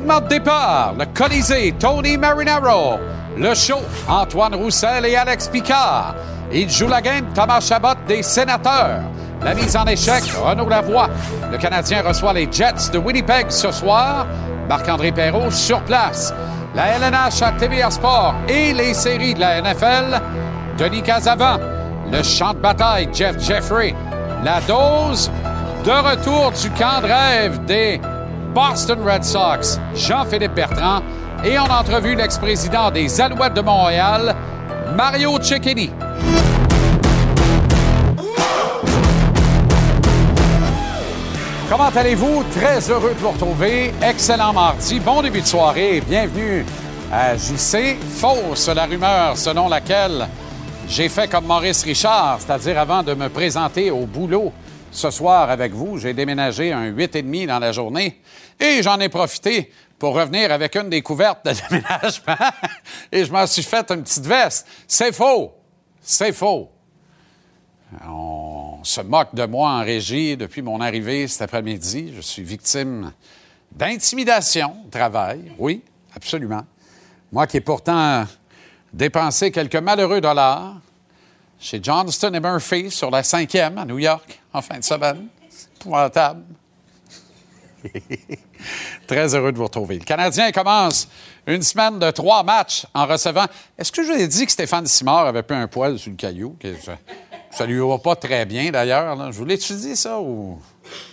Départ, le Colisée, Tony Marinaro. Le show, Antoine Roussel et Alex Picard. Il joue la game, Thomas Chabot des Sénateurs. La mise en échec, Renaud Lavoie. Le Canadien reçoit les Jets de Winnipeg ce soir. Marc-André Perrault sur place. La LNH à TVA Sport et les séries de la NFL. Denis Casavant. Le champ de bataille, Jeff Jeffrey. La dose de retour du camp de rêve des Boston Red Sox, Jean-Philippe Bertrand, et en entrevue l'ex-président des Alouettes de Montréal, Mario Cecchini. Comment allez-vous? Très heureux de vous retrouver. Excellent mardi. Bon début de soirée. Bienvenue à JC. Fausse la rumeur selon laquelle j'ai fait comme Maurice Richard, c'est-à-dire avant de me présenter au boulot ce soir avec vous, j'ai déménagé un 8,5 dans la journée et j'en ai profité pour revenir avec une découverte de déménagement et je m'en suis fait une petite veste. C'est faux. C'est faux. On se moque de moi en régie depuis mon arrivée cet après-midi. Je suis victime d'intimidation au travail. Oui, absolument. Moi qui ai pourtant dépensé quelques malheureux dollars chez Johnston et Murphy sur la cinquième à New York en fin de semaine. C'est épouvantable. Très heureux de vous retrouver. Le Canadien commence une semaine de trois matchs en recevant. Est-ce que je vous ai dit que Stéphane Simard avait pris un poil sur le caillou? Ça, lui va pas très bien d'ailleurs. Je vous l'ai-tu dit ça ou?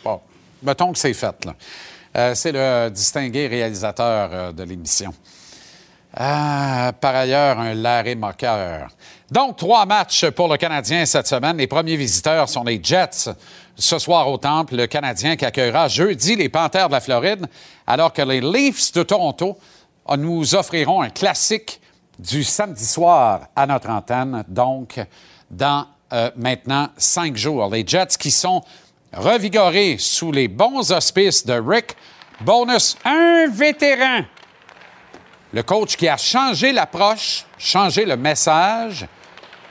Bon, mettons que c'est fait. là. Euh, c'est le distingué réalisateur euh, de l'émission. Ah, par ailleurs, un Larry moqueur. Donc, trois matchs pour le Canadien cette semaine. Les premiers visiteurs sont les Jets ce soir au Temple. Le Canadien qui accueillera jeudi les Panthères de la Floride, alors que les Leafs de Toronto euh, nous offriront un classique du samedi soir à notre antenne, donc dans euh, maintenant cinq jours. Les Jets qui sont revigorés sous les bons auspices de Rick Bonus, un vétéran le coach qui a changé l'approche, changé le message,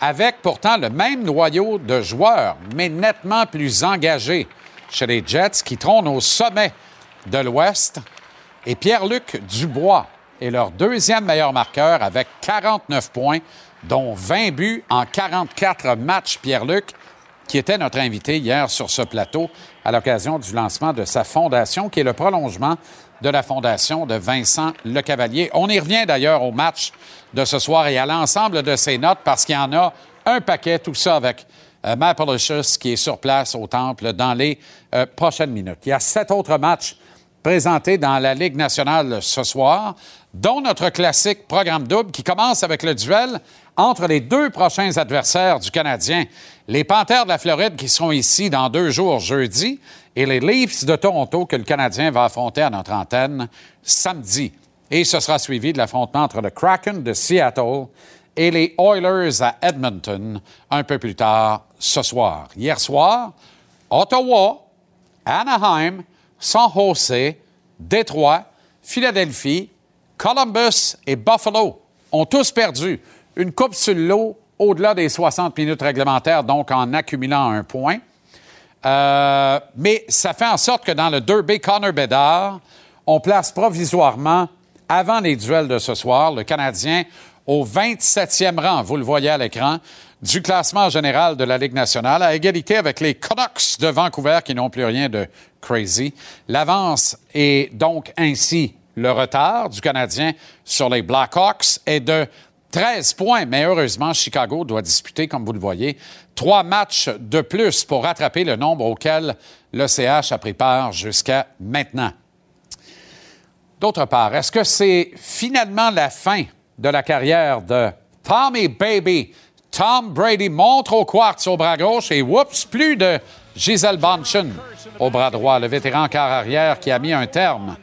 avec pourtant le même noyau de joueurs, mais nettement plus engagés chez les Jets qui trônent au sommet de l'Ouest. Et Pierre-Luc Dubois est leur deuxième meilleur marqueur avec 49 points, dont 20 buts en 44 matchs. Pierre-Luc, qui était notre invité hier sur ce plateau à l'occasion du lancement de sa fondation, qui est le prolongement de la fondation de Vincent Lecavalier. On y revient d'ailleurs au match de ce soir et à l'ensemble de ses notes parce qu'il y en a un paquet, tout ça avec euh, Matt qui est sur place au Temple dans les euh, prochaines minutes. Il y a sept autres matchs présentés dans la Ligue nationale ce soir, dont notre classique programme double qui commence avec le duel entre les deux prochains adversaires du Canadien, les Panthères de la Floride qui seront ici dans deux jours jeudi et les Leafs de Toronto que le Canadien va affronter à notre antenne samedi. Et ce sera suivi de l'affrontement entre le Kraken de Seattle et les Oilers à Edmonton un peu plus tard ce soir. Hier soir, Ottawa, Anaheim, San Jose, Détroit, Philadelphie, Columbus et Buffalo ont tous perdu une coupe sur l'eau au-delà des 60 minutes réglementaires, donc en accumulant un point. Euh, mais ça fait en sorte que dans le Derby Connor Bedard, on place provisoirement, avant les duels de ce soir, le Canadien au 27e rang, vous le voyez à l'écran, du classement général de la Ligue nationale, à égalité avec les Canucks de Vancouver qui n'ont plus rien de crazy. L'avance est donc ainsi le retard du Canadien sur les Blackhawks est de 13 points, mais heureusement, Chicago doit disputer, comme vous le voyez, trois matchs de plus pour rattraper le nombre auquel l'ECH a pris part jusqu'à maintenant. D'autre part, est-ce que c'est finalement la fin de la carrière de Tommy Baby? Tom Brady montre au quartz au bras gauche et whoops, plus de Giselle Bonchen au bras droit, le vétéran quart arrière qui a mis un terme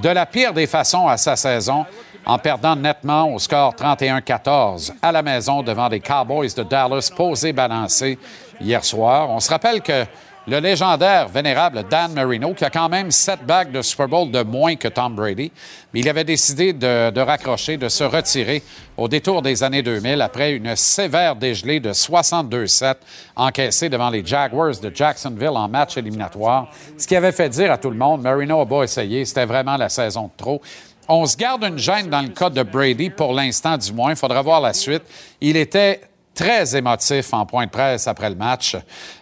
de la pire des façons à sa saison en perdant nettement au score 31-14 à la maison devant les Cowboys de Dallas posés balancés hier soir. On se rappelle que le légendaire, vénérable Dan Marino, qui a quand même sept bagues de Super Bowl de moins que Tom Brady, mais il avait décidé de, de, raccrocher, de se retirer au détour des années 2000 après une sévère dégelée de 62-7 encaissée devant les Jaguars de Jacksonville en match éliminatoire. Ce qui avait fait dire à tout le monde, Marino a beau essayer, c'était vraiment la saison de trop. On se garde une gêne dans le cas de Brady, pour l'instant du moins. Il faudra voir la suite. Il était très émotif en point de presse après le match.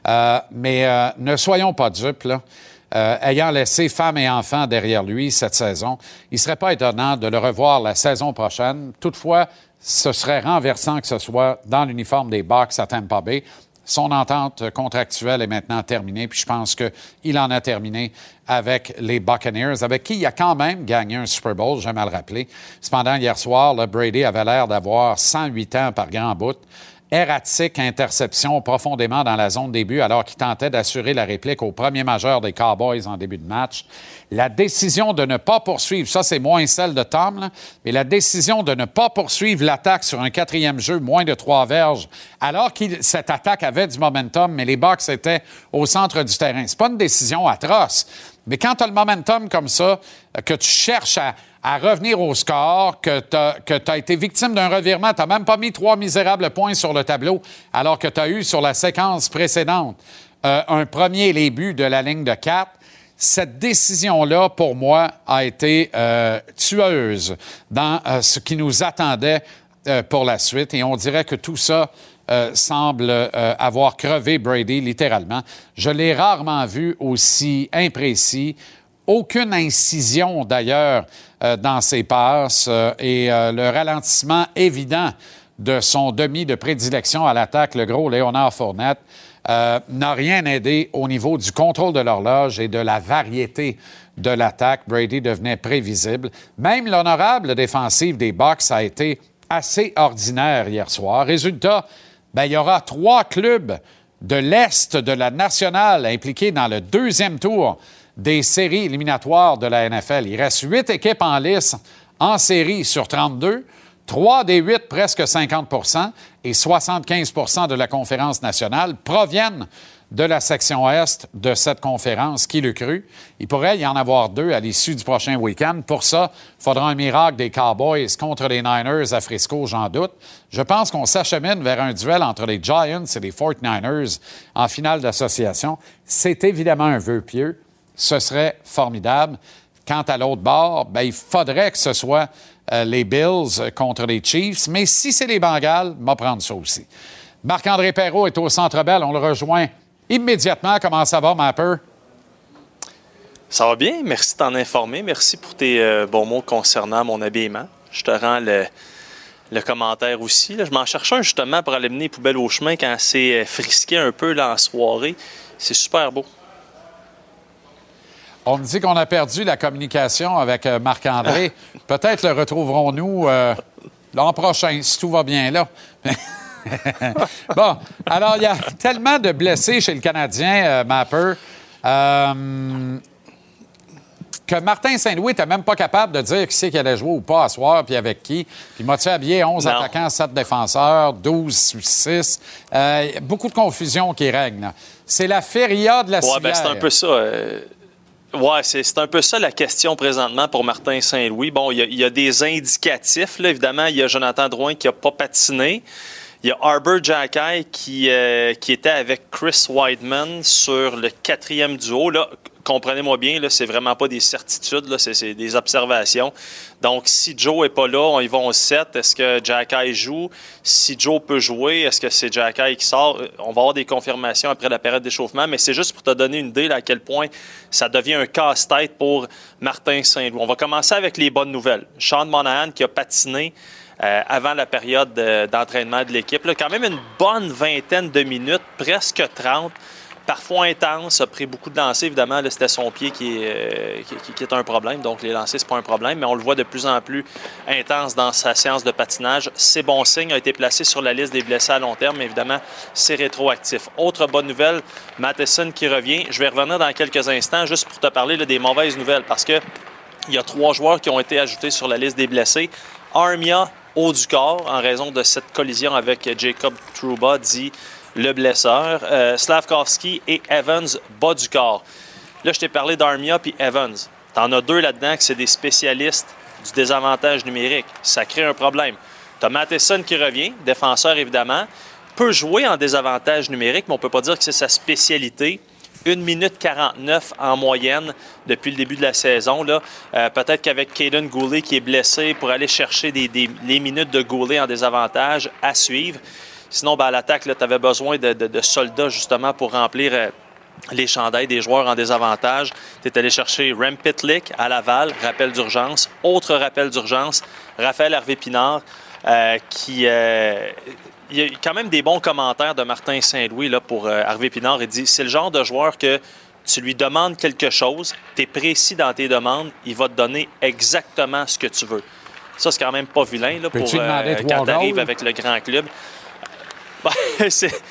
Euh, mais euh, ne soyons pas dupes. Euh, ayant laissé femmes et enfants derrière lui cette saison, il ne serait pas étonnant de le revoir la saison prochaine. Toutefois, ce serait renversant que ce soit dans l'uniforme des Bucks à Tampa Bay. Son entente contractuelle est maintenant terminée, puis je pense qu'il en a terminé avec les Buccaneers, avec qui il a quand même gagné un Super Bowl, j'aime à le rappeler. Cependant, hier soir, le Brady avait l'air d'avoir 108 ans par grand bout erratique interception profondément dans la zone début alors qu'il tentait d'assurer la réplique au premier majeur des Cowboys en début de match. La décision de ne pas poursuivre, ça c'est moins celle de Tom, mais la décision de ne pas poursuivre l'attaque sur un quatrième jeu moins de trois verges, alors que cette attaque avait du momentum, mais les Bucks étaient au centre du terrain. C'est pas une décision atroce, mais quand tu as le momentum comme ça, que tu cherches à, à revenir au score, que tu as, été victime d'un revirement. Tu n'as même pas mis trois misérables points sur le tableau, alors que tu as eu sur la séquence précédente euh, un premier les buts de la ligne de quatre. Cette décision-là, pour moi, a été euh, tueuse dans euh, ce qui nous attendait pour la suite. Et on dirait que tout ça semble avoir crevé Brady littéralement. Je l'ai rarement vu aussi imprécis, aucune incision d'ailleurs dans ses passes euh, et euh, le ralentissement évident de son demi de prédilection à l'attaque, le gros Léonard Fournette, n'a rien aidé au niveau du contrôle de l'horloge et de la variété de l'attaque. Brady devenait prévisible. Même l'honorable défensive des Bucks a été assez ordinaire hier soir. Résultat, ben, il y aura trois clubs de l'Est de la nationale impliqués dans le deuxième tour des séries éliminatoires de la NFL. Il reste huit équipes en lice en série sur 32. Trois des huit, presque 50% et 75% de la conférence nationale proviennent de la section Est de cette conférence. Qui le cru? Il pourrait y en avoir deux à l'issue du prochain week-end. Pour ça, il faudra un miracle des Cowboys contre les Niners à Frisco, j'en doute. Je pense qu'on s'achemine vers un duel entre les Giants et les 49ers en finale d'association. C'est évidemment un vœu pieux ce serait formidable. Quant à l'autre bord, ben, il faudrait que ce soit euh, les Bills contre les Chiefs. Mais si c'est les Bengals, va prendre ça aussi. Marc-André Perrault est au Centre Bell. On le rejoint immédiatement. Comment ça va, Mapper? Ça va bien. Merci de t'en informer. Merci pour tes euh, bons mots concernant mon habillement. Je te rends le, commentaire aussi. Je m'en cherchais un justement pour aller mener les poubelles au chemin quand c'est euh, frisqué un peu là, en soirée. C'est super beau. On me dit qu'on a perdu la communication avec euh, Marc-André. Peut-être le retrouverons-nous euh, l'an prochain, si tout va bien là. bon, alors il y a tellement de blessés chez le Canadien, euh, Mapper, que Martin Saint-Louis n'était même pas capable de dire qui c'est qui allait jouer ou pas à soir, puis avec qui. Puis m'a-tu habillé 11 attaquants, 7 défenseurs, 12 6. beaucoup de confusion qui règne. C'est la feria de la ouais, ben, c'est un peu ça. Oui, c'est un peu ça la question présentement pour Martin Saint-Louis. Bon, il y, a des indicatifs. Là. Évidemment, il y a Jonathan Drouin qui n'a pas patiné. Il y a Arbor Jacky qui, euh, qui était avec Chris Weidman sur le quatrième duo. Là, comprenez-moi bien, là, c'est vraiment pas des certitudes, c'est, des observations. Donc, si Joe est pas là, on y va au 7. Est-ce que Jacky joue? Si Joe peut jouer, est-ce que c'est Jacky qui sort? Euh, On va avoir des confirmations après la période d'échauffement, mais c'est juste pour te donner une idée à quel point ça devient un casse-tête pour Martin Saint-Louis. On va commencer avec les bonnes nouvelles. Sean Monahan qui a patiné euh, avant la période de- d'entraînement de l'équipe. Quand même une bonne vingtaine de minutes, presque 30. Parfois intense, a pris beaucoup de lancers. Évidemment, c'était son pied qui est, euh, qui, est un problème. Donc, les lancers, c'est pas un problème. Mais on le voit de plus en plus intense dans sa séance de patinage. C'est bon signe. A été placé sur la liste des blessés à long terme. Mais évidemment, c'est rétroactif. Autre bonne nouvelle, Matheson qui revient. Je vais revenir dans quelques instants juste pour te parler des mauvaises nouvelles. Parce que il y a trois joueurs qui ont été ajoutés sur la liste des blessés. Armia, haut du corps, en raison de cette collision avec Jacob Trouba, dit le blesseur. Euh, Slavkovski et Evans, bas du corps. Là, je t'ai parlé d'Armia puis Evans. T'en as deux là-dedans qui c'est des spécialistes du désavantage numérique. Ça crée un problème. T'as Matheson qui revient, défenseur évidemment, peut jouer en désavantage numérique, mais on peut pas dire que c'est sa spécialité. 1 minute 49 en moyenne depuis le début de la saison. Euh, Peut-être qu'avec Caden Goulet qui est blessé pour aller chercher les minutes de Goulet en désavantage à suivre. Sinon, ben, à l'attaque, tu avais besoin de, de- de soldats justement pour remplir euh, les chandails des joueurs en désavantage. Tu es allé chercher Rem Pitlick à Laval, rappel d'urgence. Autre rappel d'urgence, Raphaël Hervé Pinard, euh, qui. euh, il y a quand même des bons commentaires de Martin Saint-Louis là, pour Hervé Pinard. Il dit c'est le genre de joueur que tu lui demandes quelque chose, tu es précis dans tes demandes, il va te donner exactement ce que tu veux. Ça, c'est quand même pas vilain là, pour quand tu arrives avec le grand club. Ben, c'est-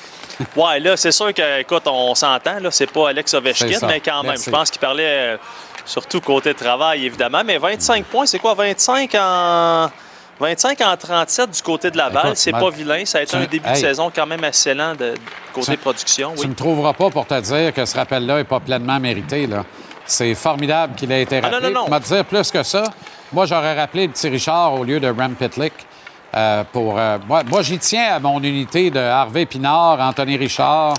Ouais, là, c'est sûr que, écoute, on s'entend, là, c'est pas Alex Ovechkin, mais quand même, Merci. je pense qu'il parlait euh, surtout côté travail, évidemment. Mais 25 points, c'est quoi? 25 en. 25 en 37 du côté de Laval, Écoute, c'est pas vilain. Ça a été tu- un début hey. de saison quand même excellent de, de côté Tu- production. Tu Oui. ne me trouveras pas pour te dire que ce rappel-là n'est pas pleinement mérité. là. C'est formidable qu'il ait été Ah, non, rappelé. non, non. Pour me dire plus que ça, moi, j'aurais rappelé le petit Richard au lieu de Ram Pitlick. Euh, pour, euh, moi, moi, j'y tiens à mon unité de Harvey Pinard, Anthony Richard,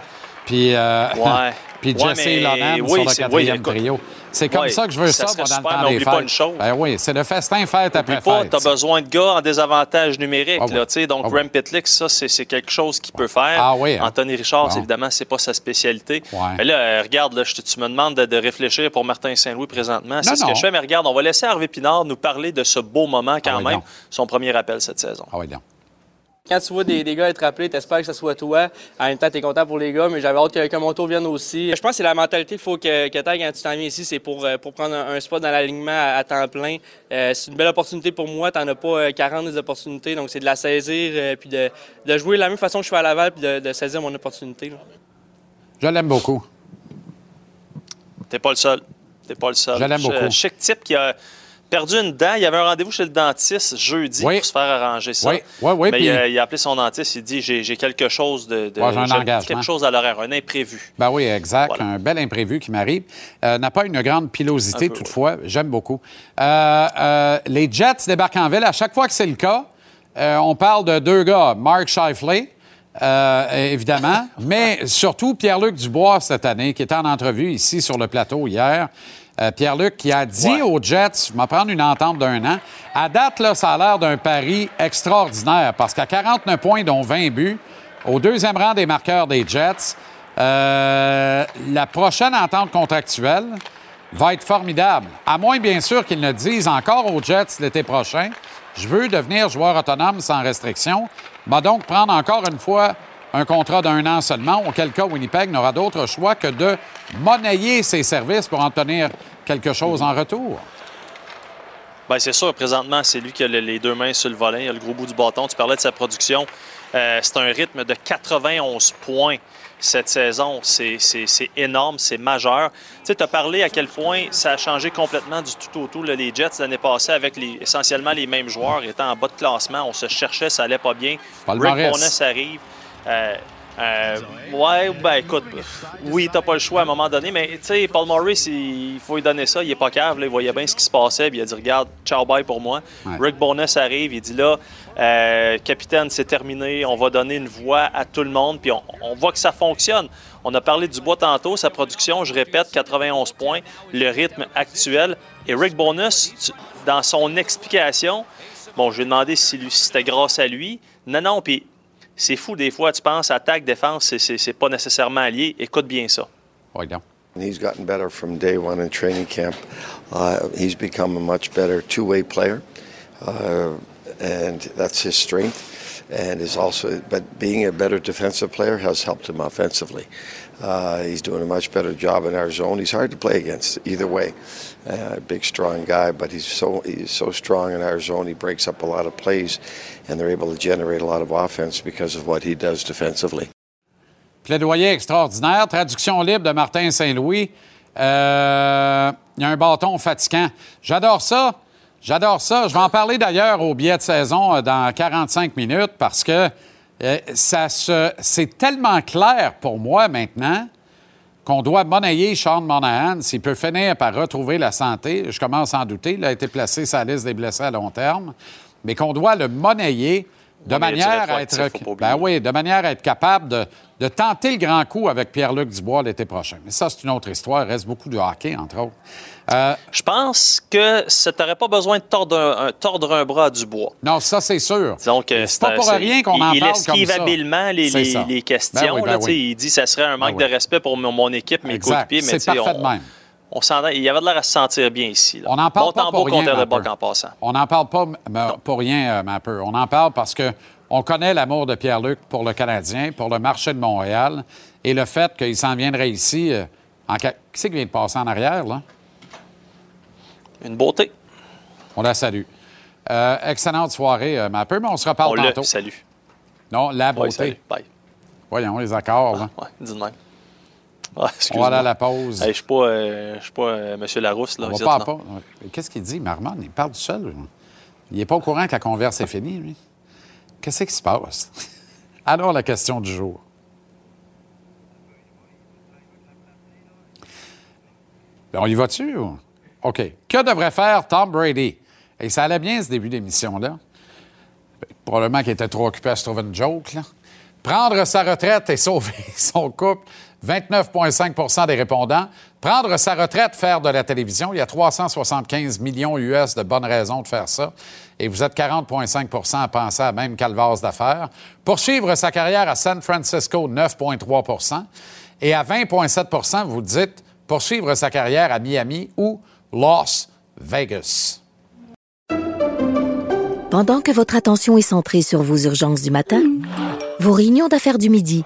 puis, euh, Ouais. puis Ouais, Jesse mais Lonan oui, sur le quatrième oui, trio. C'est comme Ouais, ça que je veux ça ça, dans le temps des oublie pas fêtes. une chose. Ben oui, c'est le festin fête après pas, fête. tu as besoin de gars en désavantage numérique. Ah oui. là, sais. donc, Ah oui. Rem Pitlick, ça, c'est quelque chose qu'il peut faire. Ah oui, hein. Anthony Richard, Bon. évidemment, c'est pas sa spécialité. Ouais. Mais là, euh, regarde, là, je te- tu me demandes de, de réfléchir pour Martin Saint-Louis présentement. C'est Non, ce que non. je fais, mais regarde, on va laisser Hervé Pinard nous parler de ce beau moment quand Ah oui, même, donc. son premier appel cette saison. Ah oui, donc. Quand tu vois des, des gars être rappelés, t'espères que ce soit toi. En même temps, t'es content pour les gars, mais j'avais hâte que, que mon tour vienne aussi. Je pense que c'est la mentalité qu'il faut que, que tu quand tu t'en viens ici, c'est pour, euh, pour prendre un, un spot dans l'alignement à, à temps plein. Euh, c'est une belle opportunité pour moi. T'en as pas euh, 40 des opportunités, donc c'est de la saisir, euh, puis de, de jouer de la même façon que je fais à Laval, puis de, de saisir mon opportunité. là. Je l'aime beaucoup. T'es pas le seul. T'es pas le seul. Je l'aime beaucoup. Chic type qui a perdu une dent. Il y avait un rendez-vous chez le dentiste jeudi Oui. pour se faire arranger ça. Oui, oui, oui, Mais puis- il, a, il a appelé son dentiste. Il dit J'ai quelque chose de. Ouais, un quelque chose à l'horaire, un imprévu. Ben oui, exact. Voilà. Un bel imprévu qui m'arrive. Euh, n'a pas une grande pilosité, peu, toutefois. J'aime beaucoup. Euh, euh, les Jets débarquent en ville. À chaque fois que c'est le cas, euh, on parle de deux gars. Mark Scheifele, euh, évidemment, mais surtout Pierre-Luc Dubois cette année, qui était en entrevue ici sur le plateau hier. Euh, Pierre-Luc qui a dit Ouais. aux Jets, je vais prendre une entente d'un an. À date, là, ça a l'air d'un pari extraordinaire parce qu'à 49 points, dont 20 buts, au deuxième rang des marqueurs des Jets, euh, la prochaine entente contractuelle va être formidable. À moins, bien sûr, qu'ils ne disent encore aux Jets l'été prochain je veux devenir joueur autonome sans restriction. Va donc prendre encore une fois un contrat d'un an seulement, auquel cas Winnipeg n'aura d'autre choix que de monnayer ses services pour en tenir quelque chose en retour. Bien, c'est sûr, présentement, c'est lui qui a le- les deux mains sur le volant, il a le gros bout du bâton. Tu parlais de sa production. Euh, c'est un rythme de 91 points cette saison. C'est énorme, c'est majeur. Tu sais, tu as parlé à quel point ça a changé complètement du tout au tout. là, les Jets l'année passée avec les, essentiellement les mêmes joueurs étant en bas de classement. On se cherchait, ça allait pas bien. Palmarès. Rick Bowness arrive. Euh, Euh, ouais, ben écoute, oui, t'as pas le choix à un moment donné, mais tu sais, Paul Morris, il, faut lui donner ça. Il est pas cave, là, il voyait bien ce qui se passait, puis il a dit Regarde, ciao, bye pour moi. Ouais. Rick Bonus arrive, il dit là, euh, capitaine, c'est terminé, on va donner une voix à tout le monde, puis on, on voit que ça fonctionne. On a parlé du bois tantôt, sa production, je répète, 91 points, le rythme actuel. Et Rick Bonus, tu- dans son explication, bon, je lui ai demandé si, si c'était grâce à lui. Non, non, puis c'est fou des fois, tu penses attaque, défense, c'est- c'est c'est pas nécessairement lié. Écoute bien ça. Oui, donc. He's gotten better from day one in training camp. Uh, he's become a much better two-way player, uh, and that's his strength. And is also, but being a better defensive player has helped him offensively. Uh, he's doing a much better job in our zone. He's hard to play against either way. Uh, big, strong guy, but he's so he's so strong in our zone. He breaks up a lot of plays, and they're able to generate a lot of offense because of what. Plaidoyer extraordinaire. Traduction libre de Martin Saint-Louis. Euh, Il y a un bâton fatigant. J'adore ça. J'adore ça. Je vais en parler d'ailleurs au billet de saison euh, dans 45 minutes parce que euh, ça c'est tellement clair pour moi maintenant qu'on doit monnayer Sean Monahan s'il peut finir par retrouver la santé. Je commence à en douter. Il a été placé sur la liste des blessés à long terme. Mais qu'on doit le monnayer de il manière à être... Ben oui, de manière à être capable de, de tenter le grand coup avec Pierre-Luc Dubois l'été prochain. Mais ça, c'est une autre histoire. Il reste beaucoup de hockey, entre autres. Euh, Je pense que ça t'aurait pas besoin de tordre un, un- tordre un bras à Dubois. non, ça, c'est sûr. Mais c'est pas pour rien qu'on il, en il parle esquive comme ça. habilement les, C'est les- les questions. Ben oui, ben là, oui. Il dit que ça serait un manque Ben oui. de respect pour mon, mon équipe, mes coéquipiers. Mais C'est parfait on, de même. On il y avait de l'air à se sentir bien ici. là. On n'en parle bon pas pour rien. de en passant. On n'en parle pas pour rien, euh, Mapper. On en parle parce que on connaît l'amour de Pierre-Luc pour le Canadien, pour le marché de Montréal et le fait qu'il s'en viendrait ici euh, en... Qui c'est qui vient de passer en arrière, là? Une beauté. On la salue. Euh, excellente soirée, euh, mais on se reparle On le tantôt. salue. Non, la beauté. salut. Bye. Voyons les accords, là. Ouais, dis On va aller excuse-moi. à la pause. Hey, je ne suis pas, euh, je suis pas euh, M. Larousse. Là, On va pas. Qu'est-ce qu'il dit, Marmon? Il parle tout seul. Il n'est pas au courant que la converse est finie, lui. Qu'est-ce qui se passe? Alors, la question du jour. Ben, on y va-tu? OK. Que devrait faire Tom Brady? Et ça allait bien, ce début d'émission-là. Probablement qu'il était trop occupé à se trouver une joke, là. Prendre sa retraite et sauver son couple, 29,5% des répondants. Prendre sa retraite, faire de la télévision, il y a 375 millions US de bonnes raisons de faire ça. Et vous êtes 40,5 à penser à même calvasse d'affaires. Poursuivre sa carrière à San Francisco, 9,3% Et à 20,7% vous dites poursuivre sa carrière à Miami ou Las Vegas. Pendant que votre attention est centrée sur vos urgences du matin, vos réunions d'affaires du midi,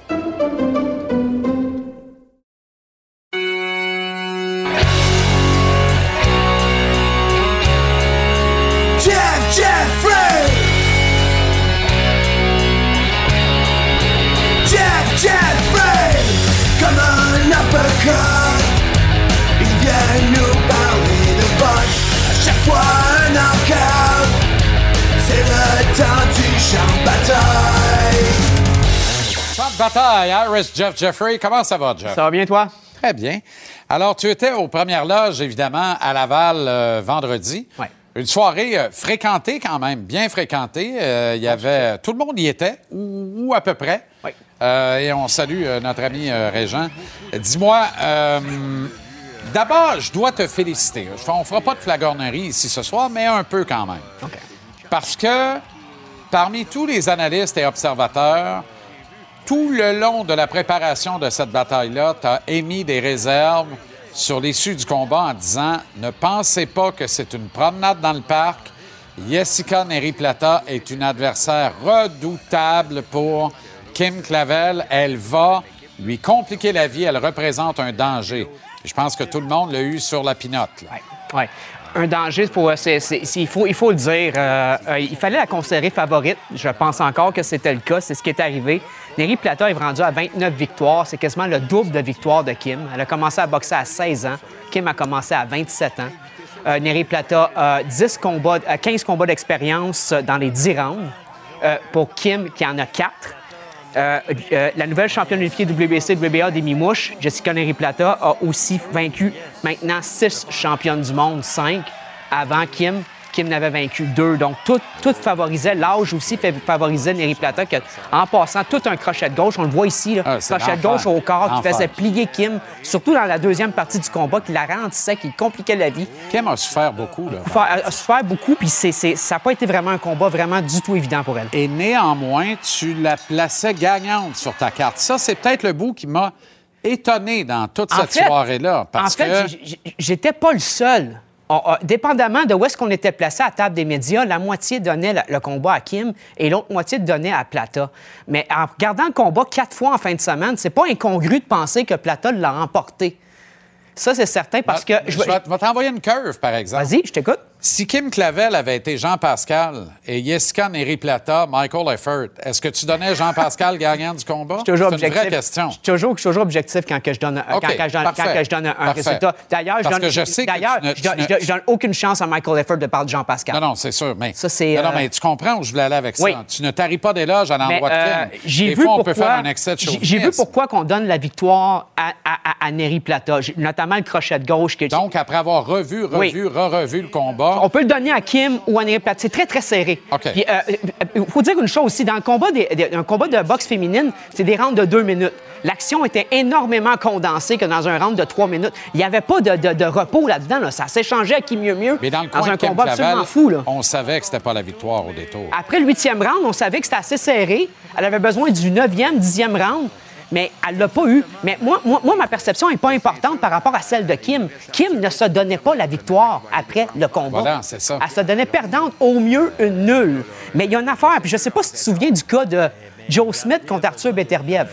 Bataille, Iris Jeff Jeffrey. Comment ça va, Jeff? Ça va bien, toi? Très bien. Alors, tu étais aux premières loges, évidemment, à Laval euh, vendredi. Ouais. Une soirée euh, fréquentée quand même, bien fréquentée. Euh, Il y avait... Tout le monde y était, ou, ou à peu près. Euh, et on salue notre ami Régent. Dis-moi, d'abord, je dois te féliciter. On ne fera pas de flagornerie ici ce soir, mais un peu quand même. OK. Parce que parmi tous les analystes et observateurs, tout le long de la préparation de cette bataille-là, tu as émis des réserves sur l'issue du combat en disant ne pensez pas que c'est une promenade dans le parc. Jessica Neri Plata est une adversaire redoutable pour Kim Clavel. Elle va lui compliquer la vie. Elle représente un danger. Je pense que tout le monde l'a eu sur la pinote. Ouais. un danger pour. il faut le dire. euh, euh, il fallait la considérer favorite. Je pense encore que c'était le cas. C'est ce qui est arrivé. Neri Plata est rendue à 29 victoires. C'est quasiment le double de victoires de Kim. Elle a commencé à boxer à 16 ans. Kim a commencé à 27 ans. Euh, Neri Plata a 10 combats, euh, 15 combats d'expérience dans les 10 rounds. Euh, pour Kim, qui en a 4. Euh, euh, la nouvelle championne unifiée WBC, WBA des Mimouches, Jessica Neri Plata, a aussi vaincu maintenant six championnes du monde, cinq avant Kim. Kim n'avait vaincu deux. Donc, tout, tout favorisait. L'âge aussi favorisait Neri Plata, que, en passant tout un crochet de gauche. On le voit ici, là, Ah, crochet de gauche au corps qui faisait plier Kim, surtout dans la deuxième partie du combat, qui la ralentissait, qui compliquait la vie. Kim a souffert beaucoup. Là. A souffert beaucoup, puis c'est- c'est- ça n'a pas été vraiment un combat vraiment du tout évident pour elle. Et néanmoins, tu la plaçais gagnante sur ta carte. Ça, c'est peut-être le bout qui m'a étonné dans toute En cette soirée-là. Parce en fait, que... j'étais pas le seul. On- on- dépendamment de où est-ce qu'on était placé à la table des médias, la moitié donnait le, le combat à Kim et l'autre moitié donnait à Plata. Mais en regardant le combat quatre fois en fin de semaine, c'est pas incongru de penser que Plata l'a remporté. Ça, c'est certain parce que... Ah, je vais, je vais t'envoyer une curve, par exemple. Vas-y, je t'écoute. Si Kim Clavel avait été Jean-Pascal et Jessica Neri Plata, Michael Effert, est-ce que tu donnais Jean-Pascal gagnant du combat? C'est une objectif. vraie question. Je suis toujours, objectif quand que je donne, quand, je donne, parfait. quand que je donne un Parfait. résultat. D'ailleurs, je Parce donne, que je sais ne- je, donne- ne- aucune chance à Michael Effort de parler de Jean-Pascal. Non, non, c'est sûr. Mais, Ça, c'est, non, non, euh, mais tu comprends où je voulais aller avec ça. Tu ne taris pas d'éloges à l'endroit euh, de Kim. j'ai Des vu fois, on pourquoi, peut faire un excès de j'ai- J'ai vu pourquoi qu'on donne la victoire à, à, à- à Neri Plata, notamment le crochet de gauche. Que, Donc, après avoir revu, revu, Oui. re-revu le combat, on peut le donner à Kim ou à Plata. C'est très, très serré. Puis, euh, Il faut dire une chose aussi. Dans le combat, des, des- un combat de boxe féminine, c'est des rounds de deux minutes. L'action était énormément condensée que dans un round de trois minutes. Il n'y avait pas de, de- de repos là-dedans. là. Ça s'échangeait à qui mieux mieux. mais dans le dans coin un Kim combat Clavel, absolument fou. Là. on savait que c'était pas la victoire au détour. Après le huitième round, on savait que c'était assez serré. Elle avait besoin du neuvième, dixième round, mais elle l'a pas eu. Mais moi, moi, moi, ma perception n'est pas importante par rapport à celle de Kim. Kim ne se donnait pas la victoire après le combat. Voilà, c'est ça. Elle se donnait perdante, au mieux une nulle. Mais il y a une affaire, puis je sais pas si tu te souviens du cas de Joe Smith contre Arthur Beterbiev.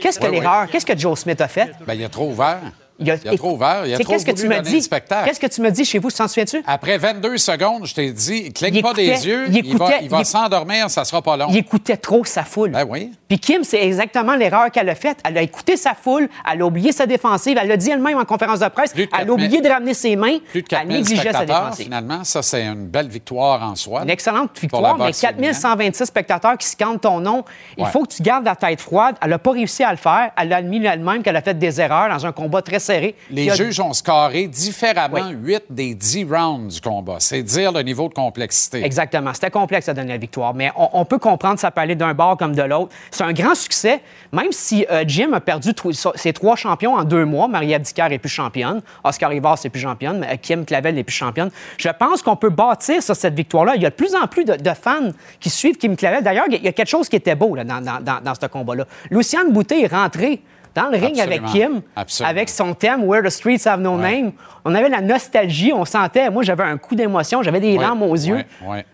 Qu'est-ce que Oui, oui. l'erreur? Qu'est-ce que Joe Smith a fait? Ben, il a trop ouvert. Il a, trop ouvert. Il a trop qu'est-ce que tu me dis? Qu'est-ce que tu me dis chez vous? Tu t'en souviens-tu? Après 22 secondes, je t'ai dit, cligne pas écoutait- des yeux, il il, va, il s'endormir, ça sera pas long. Il écoutait trop sa foule. Ben oui. Puis Kim, c'est exactement l'erreur qu'elle a faite. Elle a écouté sa foule, elle a oublié sa défensive, elle l'a dit elle-même en conférence de presse, de elle a 4 000 oublié de ramener ses mains, Plus de elle 4000 négligeait sa défensive. finalement. Ça, c'est une belle victoire en soi. Une excellente victoire, mais boxe féminine. 4126 spectateurs qui scandent ton nom. Il Ouais. faut que tu gardes la tête froide. Elle n'a pas réussi à le faire. Elle a admis elle-même qu'elle a fait des erreurs dans un combat très serré. Les a- juges ont scoré différemment Oui. 8 des 10 rounds du combat. C'est dire le niveau de complexité. Exactement. C'était complexe à donner la victoire, mais on, on peut comprendre que ça peut aller d'un bord comme de l'autre. C'est un grand succès, même si euh, Jim a perdu ses trois champions en deux mois. Maria Dicker n'est plus championne. Oscar Rivas n'est plus championne. mais Kim Clavel n'est plus championne. Je pense qu'on peut bâtir sur cette victoire-là. Il y a de plus en plus de, de fans qui suivent Kim Clavel. D'ailleurs, il y a- il y a quelque chose qui était beau là, dans, dans- dans- dans ce combat-là. Luciane Boutet est rentrée dans le ring avec. Kim, Absolument. avec son thème Where the Streets Have No Ouais. Name. On avait la nostalgie, on sentait. Moi, j'avais un coup d'émotion, j'avais des larmes aux yeux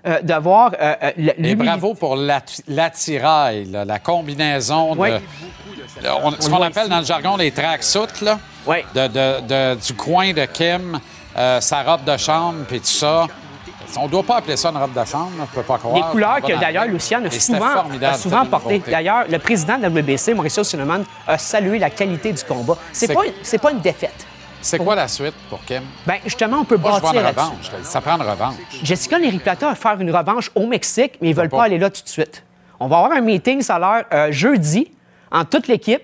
euh, de voir euh, euh, le- Et bravo pour l'atti- l'attirail, là, la combinaison de, de- on- ce On qu'on appelle dans le jargon les tracksuits, là, Oui. de, de- de- du coin de Kim, euh, sa robe de chambre, puis tout ça. On ne doit pas appeler ça une robe de chambre, je peux pas croire. Des couleurs que d'ailleurs le- Luciane a souvent, a souvent c'était une porté. nouveauté. D'ailleurs, le président de la WBC, Mauricio Suleiman, a salué la qualité du combat. C'est C'est- pas, pas une défaite. C'est quoi la suite pour Kim? Ben, justement, on peut Moi, je une revanche. Ça prend une revanche. Jessica Neri Plata va faire une revanche au Mexique, mais ils veulent pas. pas? aller là tout de suite. On va avoir un meeting, ça a l'air, euh, jeudi, en toute l'équipe.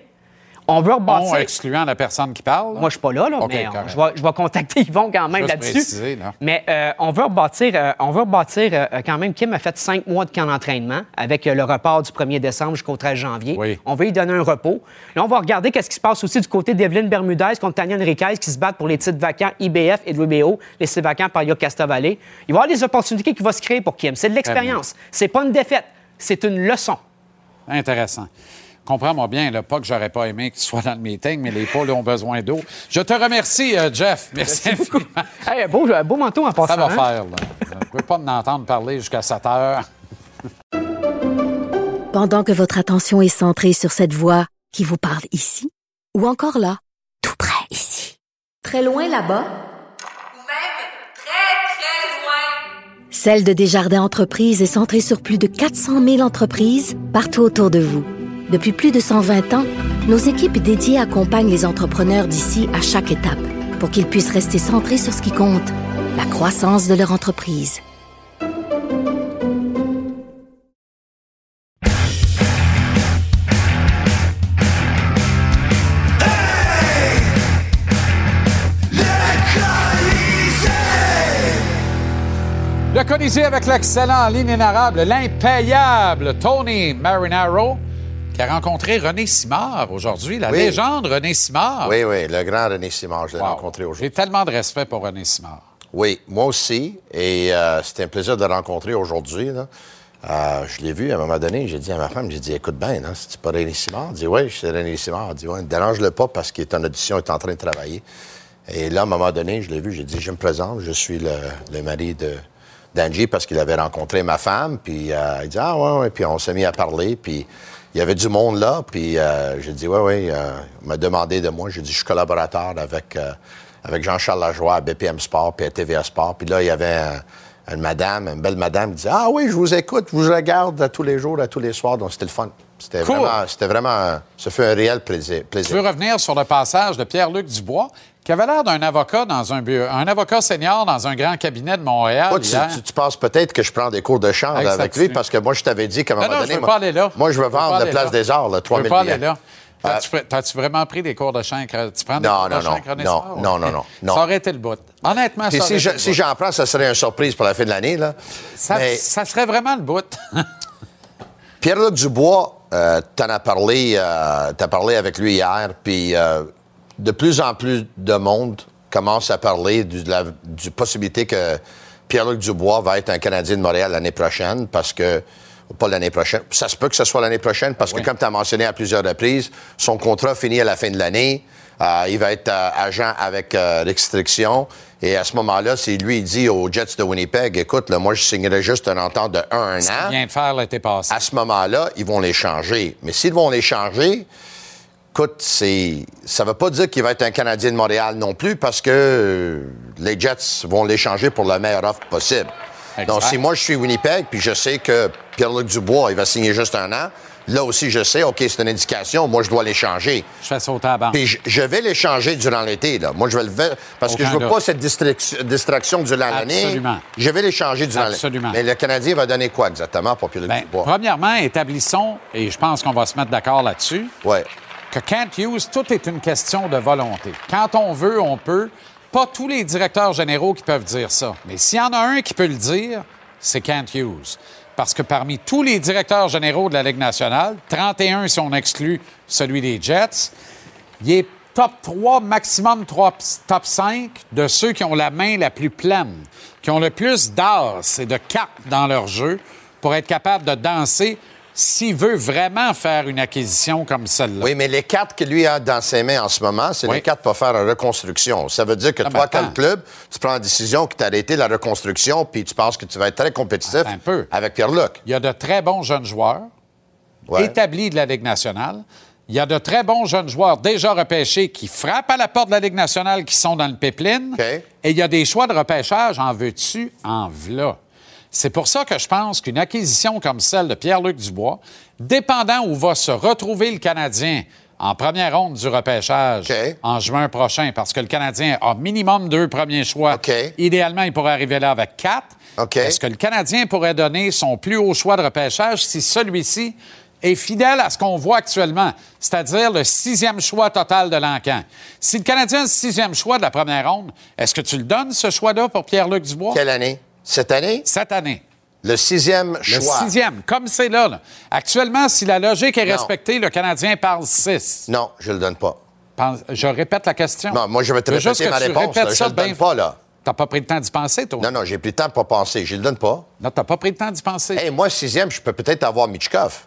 On veut rebâtir. excluant la personne qui parle. là. Moi, je suis pas là, là mais on- je, vais, je vais contacter Yvon quand même là-dessus. là. Mais euh, on veut rebâtir, euh, on veut rebâtir euh, quand même. Kim a fait cinq mois de camp d'entraînement avec le report du 1er décembre jusqu'au 13 janvier. Oui. On veut lui donner un repos. Là, on va regarder qu'est-ce qui se passe aussi du côté d'Evelyne Bermudez contre Tania Enriquez qui se battent pour les titres vacants IBF et WBO, les titres vacants par Yo Castavalle. Il va y avoir des opportunités qui vont se créer pour Kim. C'est de l'expérience. C'est pas une défaite. C'est une leçon. Intéressant. Comprends-moi bien, là, pas que j'aurais pas aimé que tu sois dans le meeting, mais les poules ont besoin d'eau. Je te remercie, euh, Jeff. Merci, infiniment. Hey, un beau, beau manteau en passant. Ça va hein? faire, là. Je ne veux pas en entendre parler jusqu'à 7 heures. Pendant que votre attention est centrée sur cette voix qui vous parle ici, ou encore là, tout près ici, très loin là-bas, Ou même Celle de Desjardins Entreprises est centrée sur plus de 400 000 entreprises partout autour de vous. Depuis plus de 120 ans, nos équipes dédiées accompagnent les entrepreneurs d'ici à chaque étape pour qu'ils puissent rester centrés sur ce qui compte, la croissance de leur entreprise. Le Colisée avec l'excellent, l'inénarrable, l'impayable Tony Marinaro, qui a rencontré René Simard aujourd'hui, la Oui. légende René Simard. Oui, oui, le grand René Simard, je l'ai Wow. rencontré aujourd'hui. J'ai tellement de respect pour René Simard. Oui, moi aussi. Et euh, c'était un plaisir de le rencontrer aujourd'hui. Euh, je l'ai vu à un moment donné, j'ai dit à ma femme, j'ai dit, écoute bien, hein, c'est pas René Simard? Elle dit, oui, c'est René Simard. Elle dit, ouais, ne dérange-le pas parce qu'il est en audition, il est en train de travailler. Et là, à un moment donné, je l'ai vu, j'ai dit, je me présente, je suis le, le mari de d'Angie parce qu'il avait rencontré ma femme. Puis euh, il dit, ah ouais, ouais. Puis on s'est mis à parler. Puis il y avait du monde là. Puis euh, j'ai dit, oui, oui. euh, il m'a demandé de moi. J'ai dit, je suis collaborateur avec, avec Jean-Charles Lajoie à BPM Sport puis à TVA Sport. Puis là, il y avait un- une madame, une belle madame qui disait, ah oui, je vous écoute, je vous regarde à tous les jours, à tous les soirs. Donc c'était le fun. C'était Cool. vraiment, c'était vraiment, un- ça fait un réel plaisir. Je veux revenir sur le passage de Pierre-Luc Dubois, qui avait l'air d'un avocat dans un bureau, un avocat senior dans un grand cabinet de Montréal. Toi, tu, tu- tu penses peut-être que je prends des cours de chant Avec lui parce que moi, je t'avais dit qu'à un Non, moment non, donné. je veux moi- pas aller là. Moi, je veux vendre la place là. des arts, là, Je 3 veux 000 pas billets. aller là. T'as-tu pr- T'as-tu vraiment pris des cours de chant? avec- Tu prends des Non, cours de non, chant non. Non, non, non, non, non. Ça aurait été le bout. Honnêtement, Puis ça si, je- le si j'en prends, ça serait une surprise pour la fin de l'année. là. Ça, Mais ça serait vraiment le bout. Pierre-Luc Dubois, euh, t'en as parlé, euh, t'as parlé avec lui hier, puis euh, de plus en plus de monde commence à parler du, de la du possibilité que Pierre-Luc Dubois va être un Canadien de Montréal l'année prochaine, parce que pas l'année prochaine. Ça se peut que ce soit l'année prochaine parce que, comme tu as mentionné à plusieurs reprises, son contrat finit à la fin de l'année. Euh, il va être euh, agent avec euh, restriction. Et à ce moment-là, si lui, il dit aux Jets de Winnipeg, écoute, là, moi, je signerai juste une entente de 1 un an. vient de faire l'été passé. À ce moment-là, ils vont les changer. Mais s'ils vont les changer, écoute, c'est, ça ne veut pas dire qu'il va être un Canadien de Montréal non plus parce que euh, les Jets vont les changer pour la meilleure offre possible. Exact. Donc, si moi, je suis Winnipeg, puis je sais que Pierre-Luc Dubois, il va signer juste un an, là aussi, je sais, OK, c'est une indication, moi, je dois les changer. Je fais sauter à la banque. Puis je, je vais les changer durant l'été, là. Moi, je vais le parce que je veux doute. pas cette distraction, distraction durant l'année. Absolument. Je vais les changer durant l'année. Absolument. Mais le Canadien va donner quoi exactement pour Pierre-Luc Ben, Dubois? premièrement, établissons, et je pense qu'on va se mettre d'accord là-dessus, Ouais. Que Kent Hughes, tout est une question de volonté. Quand on veut, on peut. Pas tous les directeurs généraux qui peuvent dire ça. Mais s'il y en a un qui peut le dire, c'est Kent Hughes. Parce que parmi tous les directeurs généraux de la Ligue nationale, 31 si on exclut celui des Jets, il est top 3, maximum 3, top 5 de ceux qui ont la main la plus pleine, qui ont le plus d'as et de cartes dans leur jeu pour être capable de danser s'il veut vraiment faire une acquisition comme celle-là. Oui, mais les cartes que lui a dans ses mains en ce moment, c'est Oui. les cartes pour faire une reconstruction. Ça veut dire que Ah, toi, ben, comme attends. club, tu prends la décision que tu as arrêté la reconstruction, puis tu penses que tu vas être très compétitif un peu. avec Pierre-Luc. Il y a de très bons jeunes joueurs Ouais. établis de la Ligue nationale. Il y a de très bons jeunes joueurs déjà repêchés qui frappent à la porte de la Ligue nationale qui sont dans le pipeline. Et il y a des choix de repêchage en veux-tu, en v'là. C'est pour ça que je pense qu'une acquisition comme celle de Pierre-Luc Dubois, dépendant où va se retrouver le Canadien en première ronde du repêchage en juin prochain, parce que le Canadien a minimum deux premiers choix. Idéalement, il pourrait arriver là avec quatre. Est-ce que le Canadien pourrait donner son plus haut choix de repêchage si celui-ci est fidèle à ce qu'on voit actuellement, c'est-à-dire le sixième choix total de l'encan? Si le Canadien a le sixième choix de la première ronde, est-ce que tu le donnes, ce choix-là, pour Pierre-Luc Dubois? Quelle année? Cette année? Cette année. Le sixième Le choix. sixième, comme c'est là, là. Actuellement, si la logique est Non. respectée, le Canadien parle six. Non, je le donne pas. Je répète la question. Non, moi, je vais te veux juste répéter que ma tu réponse. là. Je ça le donne pas, là. T'as pas pris le temps d'y penser, toi? Non, non, j'ai pris le temps pour penser. Je le donne pas. Non, t'as pas pris le temps d'y penser. Hey, moi, sixième, je peux peut-être avoir Mitchkov.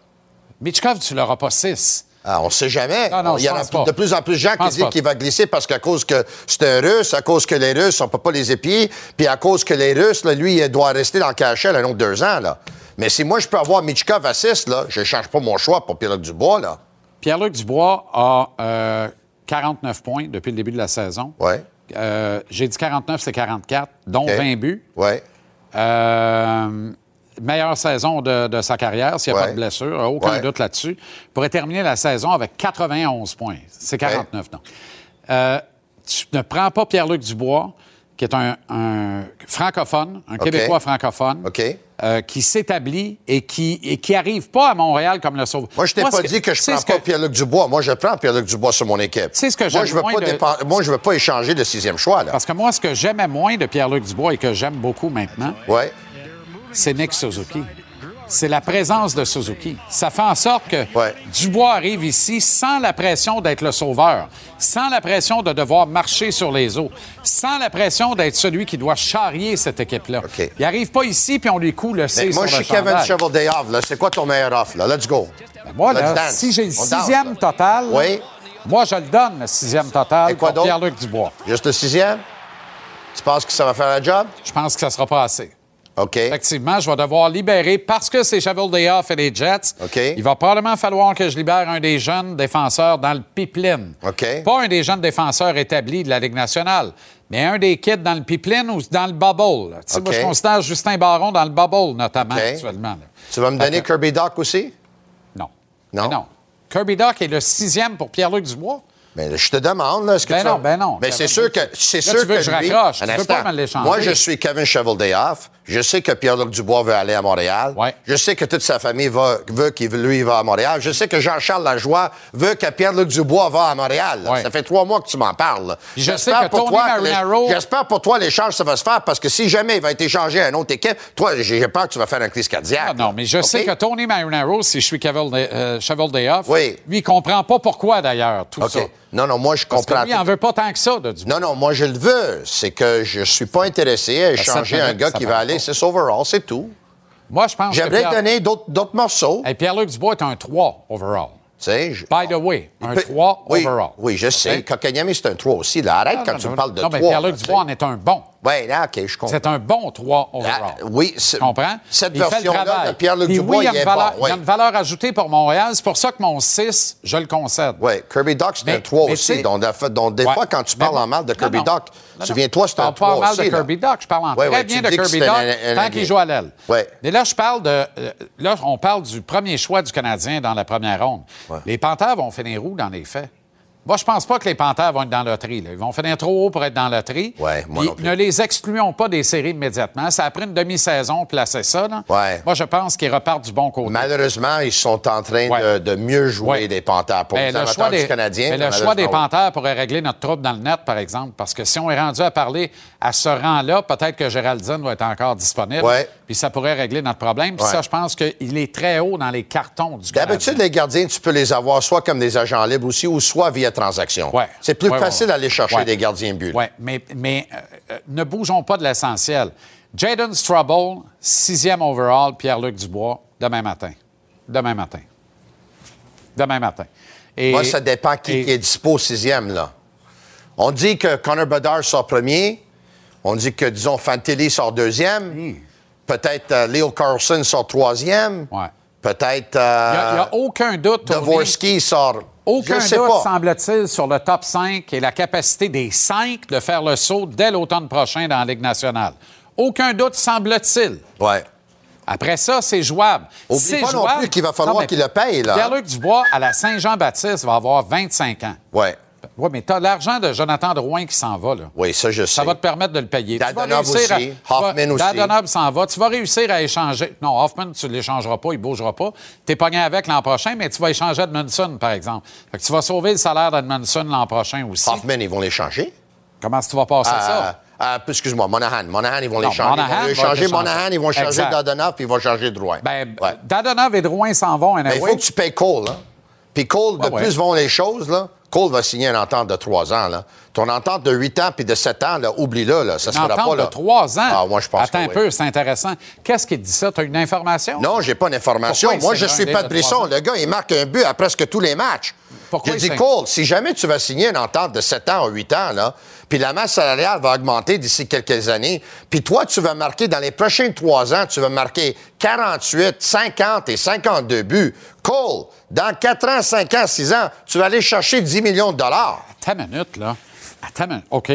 Michkov, tu l'auras pas six. Ah, on sait jamais. Non, non, Il y a pas. de plus en plus de gens qui disent qu'il va glisser parce qu'à cause que c'est un Russe, à cause que les Russes, on peut pas les épier, puis à cause que les Russes, là, lui, il doit rester dans le cachet un autre deux ans. Là. Mais si moi, je peux avoir Mitchkov à 6, là, je change pas mon choix pour Pierre-Luc Dubois. Là. Pierre-Luc Dubois a euh, 49 points depuis le début de la saison. Ouais. Euh, J'ai dit 49, c'est 44, dont OK. 20 buts. Ouais. euh, meilleure saison de, de sa carrière, s'il n'y a Ouais. pas de blessure, aucun Ouais. doute là-dessus. pourrait terminer la saison avec 91 points. C'est 49, non. Euh, tu ne prends pas Pierre-Luc Dubois, qui est un, un francophone, un. Québécois francophone, euh, qui s'établit et qui et qui arrive pas à Montréal comme le sauve. Moi, je t'ai pas ce que- dit que je prends pas Pierre-Luc Dubois. Moi, je prends Pierre-Luc Dubois sur mon équipe. sais ce que moi, je veux pas de- Moi, je veux pas échanger le sixième choix, là. Parce que moi, ce que j'aimais moins de Pierre-Luc Dubois et que j'aime beaucoup maintenant, Ouais. C'est Nick Suzuki. C'est la présence de Suzuki. Ça fait en sorte que Ouais. Dubois arrive ici sans la pression d'être le sauveur, sans la pression de devoir marcher sur les eaux, sans la pression d'être celui qui doit charrier cette équipe-là. OK. Il arrive pas ici puis on lui coule le Mais C moi, je suis Kevin là. C'est quoi ton meilleur offre, là? Let's go. Moi, Let's là, dance. si j'ai le sixième total, Oui. moi, je le donne, le sixième total Et quoi pour? Pierre-Luc Dubois. Juste le sixième? Tu penses que ça va faire la job? Je pense que ça sera pas assez. OK. Effectivement, je vais devoir libérer parce que c'est Shovel Day Off et les Jets. OK. Il va probablement falloir que je libère un des jeunes défenseurs dans le pipeline. OK. Pas un des jeunes défenseurs établis de la Ligue nationale, mais un des kids dans le pipeline ou dans le bubble. là. Tu sais, Moi, je considère Justin Baron dans le bubble, notamment, actuellement. là. Tu vas me donner Kirby Doc aussi? Non. Non? Mais non. Kirby Doc est le sixième pour Pierre-Luc Dubois. Mais je te demande, là, est-ce que Ben tu non, vas- ben non. Mais c'est sûr que c'est sûr tu veux que je lui- raccroche. Tu veux pas me. Moi, je suis Kevin Cheveldayoff. Je sais que Pierre-Luc Dubois veut aller à Montréal. Ouais. Je sais que toute sa famille va, veut qu'il lui va à Montréal. Je sais que Jean-Charles Lajoie veut que Pierre-Luc Dubois va à Montréal. Ouais. Ça fait trois mois que tu m'en parles. J'espère sais que pour les- pour toi l'échange ça va se faire parce que si jamais il va être échangé à une autre équipe, toi j'ai peur que tu vas faire une crise cardiaque. Ah non, mais je sais que Tony Marinaro, si je suis Chevel euh, Chevel Day Off, Oui. lui, il comprend pas pourquoi, d'ailleurs, tout ça. Non, non, moi je Parce que comprends. lui, il en veut pas tant que ça, de Dubois. Non, non, moi je le veux. C'est que je suis pas intéressé à Ben, échanger un gars qui va aller pas. 6 overall, c'est tout. Moi, je pense que J'aimerais Pierre... donner d'autres morceaux. Hey, Pierre-Luc Dubois est un 3 overall. Je- By the way, un peut- 3 oui, overall. Oui, je sais. OK? Kokanyami, c'est un 3 aussi. Là. Arrête Non, quand non, tu non, me parles de Non, 3. mais Pierre-Luc Dubois en est un bon. Oui, là, OK, je comprends. C'est un bon 3 Ah, overall. oui, c'est- Tu comprends? Cette version-là de Pierre-Luc Dubois, oui, il y a il une est valeur, bon. il y a une valeur ajoutée pour Montréal. C'est pour ça que mon 6, je le concède. Oui, Kirby Doc, c'est un 3 mais aussi. Donc, donc, des Ouais. fois, quand tu parles en mal de Kirby non. Doc, souviens-toi, c'est un Je parle 3 pas mal aussi. de là. Kirby Doc. Je parle en Ouais, très bien de Kirby Doc un- un tant qu'il joue à l'aile. Mais là, je parle de. euh, Là, on parle du premier choix du Canadien dans la première ronde. Les Panthers vont finir où dans les faits? Moi, je pense pas que les Panthers vont être dans la loterie. là. Ils vont finir trop haut pour être dans la loterie. Ouais, moi Puis non plus. ne les excluons pas des séries immédiatement. Ça a pris une demi-saison placer ça. là. Ouais. Moi, je pense qu'ils repartent du bon côté. Malheureusement, ils sont en train de, Ouais. de mieux jouer des Panthers. Pour les le choix du des, Canadien, mais le choix des. Panthers pourrait régler notre trouble dans le net, par exemple. Parce que si on est rendu à parler à ce rang-là, peut-être que Géraldine va être encore disponible. Ouais. Puis ça pourrait régler notre problème. Puis ça, je pense qu'il est très haut dans les cartons du. D'habitude, les gardiens, tu peux les avoir soit comme des agents libres aussi ou soit via transaction. Ouais. C'est plus Ouais, facile ouais. d'aller chercher des gardiens but. Oui, mais, mais euh, euh, ne bougeons pas de l'essentiel. Jaden Strubble, sixième overall, Pierre-Luc Dubois, demain matin. Demain matin. Demain matin. Et, Moi, ça dépend qui, et- qui est dispo au sixième, là. On dit que Connor Bedard sort premier. On dit que, disons, Fantilli sort deuxième. Peut-être euh, Leo Carlson sort troisième. Ouais. Peut-être Il n'y euh, a, aucun doute. Dvorsky sort... Aucun Je sais doute, semble-t-il, sur le top 5 et la capacité des cinq de faire le saut dès l'automne prochain dans la Ligue nationale. Aucun doute, semble-t-il. Ouais. Après ça, c'est jouable. Oublie C'est pas non plus qu'il va falloir qu'il le paye, là. Pierre-Luc Dubois, à la Saint-Jean-Baptiste, va avoir 25 ans. Ouais. Oui, mais tu as l'argent de Jonathan Drouin qui s'en va, là. Oui, ça, je sais. Ça va te permettre de le payer. Dadonov à- aussi, vas- Hoffman aussi. Dadonov s'en va. Tu vas réussir à échanger. Non, Hoffman, tu ne l'échangeras pas, il ne bougera pas. Tu es pogné avec l'an prochain, mais tu vas échanger Edmondson, par exemple. Fait que tu vas sauver le salaire d'Edmondson l'an prochain aussi. Hoffman, ils vont l'échanger. Comment est-ce que tu vas passer Ah, ça? ah, excuse-moi, Monahan. Monahan, ils vont l'échanger. Ils Monahan vont va échanger t'échanger. Monahan, ils vont changer. Dadonov, puis ils vont changer Drouin. Ben, Ouais. Dadonov et Drouin s'en vont, Mais il faut que tu payes Cole, là. Puis Cole, de ouais. plus vont les choses, là. Cole va signer une entente de trois ans, là. Ton entente de 8 ans puis de 7 ans, là, oublie-le, là. Ça Une entente pas, là. de trois ans? Ah, moi, je pense Attends que un oui. peu, c'est intéressant. Qu'est-ce qui te dit ça? Tu as une information? Non, j'ai pas d'information. Moi, je suis Pat de Brisson. Le gars, il marque un but à presque tous les matchs. Pourquoi je dis? Cole, si jamais tu vas signer une entente de 7 ans ou 8 ans, là, puis la masse salariale va augmenter d'ici quelques années, puis toi, tu vas marquer, dans les prochains 3 ans, tu vas marquer 48, 50 et 52 buts. Cole, dans 4 ans, 5 ans, 6 ans, tu vas aller chercher 10 millions de dollars. Attends une minute, là. Attends une minute. OK.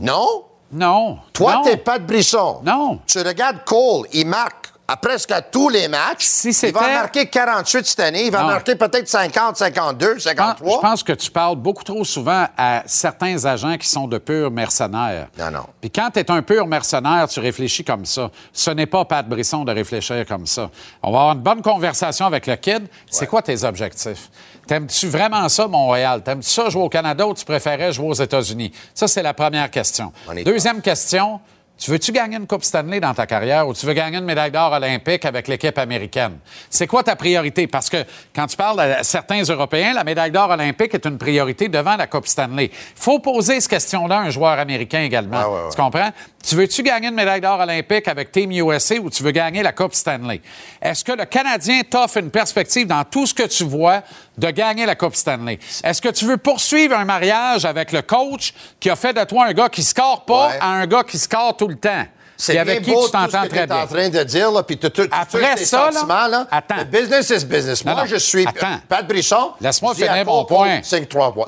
Non? Non. Toi, t'es pas de Brisson. Non. Tu regardes Cole, il marque à presque à tous les matchs. Si il va marquer 48 cette année. Il va Non. marquer peut-être 50, 52, Je pense- 53. Je pense que tu parles beaucoup trop souvent à certains agents qui sont de purs mercenaires. Non, non. Puis quand tu es un pur mercenaire, tu réfléchis comme ça. Ce n'est pas Pat Brisson de réfléchir comme ça. On va avoir une bonne conversation avec le kid. C'est quoi tes objectifs? T'aimes-tu vraiment ça, Montréal? T'aimes-tu ça jouer au Canada ou tu préférais jouer aux États-Unis? Ça, c'est la première question. On est Deuxième question. Tu veux-tu gagner une Coupe Stanley dans ta carrière ou tu veux gagner une médaille d'or olympique avec l'équipe américaine? C'est quoi ta priorité? Parce que quand tu parles à certains Européens, la médaille d'or olympique est une priorité devant la Coupe Stanley. Il faut poser cette question-là à un joueur américain également. Ah ouais, ouais. Tu comprends? Tu veux-tu gagner une médaille d'or olympique avec Team USA ou tu veux gagner la Coupe Stanley? Est-ce que le Canadien t'offre une perspective dans tout ce que tu vois de gagner la Coupe Stanley? Est-ce que tu veux poursuivre un mariage avec le coach qui a fait de toi un gars qui score pas Ouais. à un gars qui score tout le temps? C'est Puis bien avec qui beau tu t'entends très bien. en train de dire, là, puis tu Après tes ça, là, sentiments, là. attends. Le business is business. Moi, non, je suis attends. Pat Brisson. Laisse-moi finir mon point.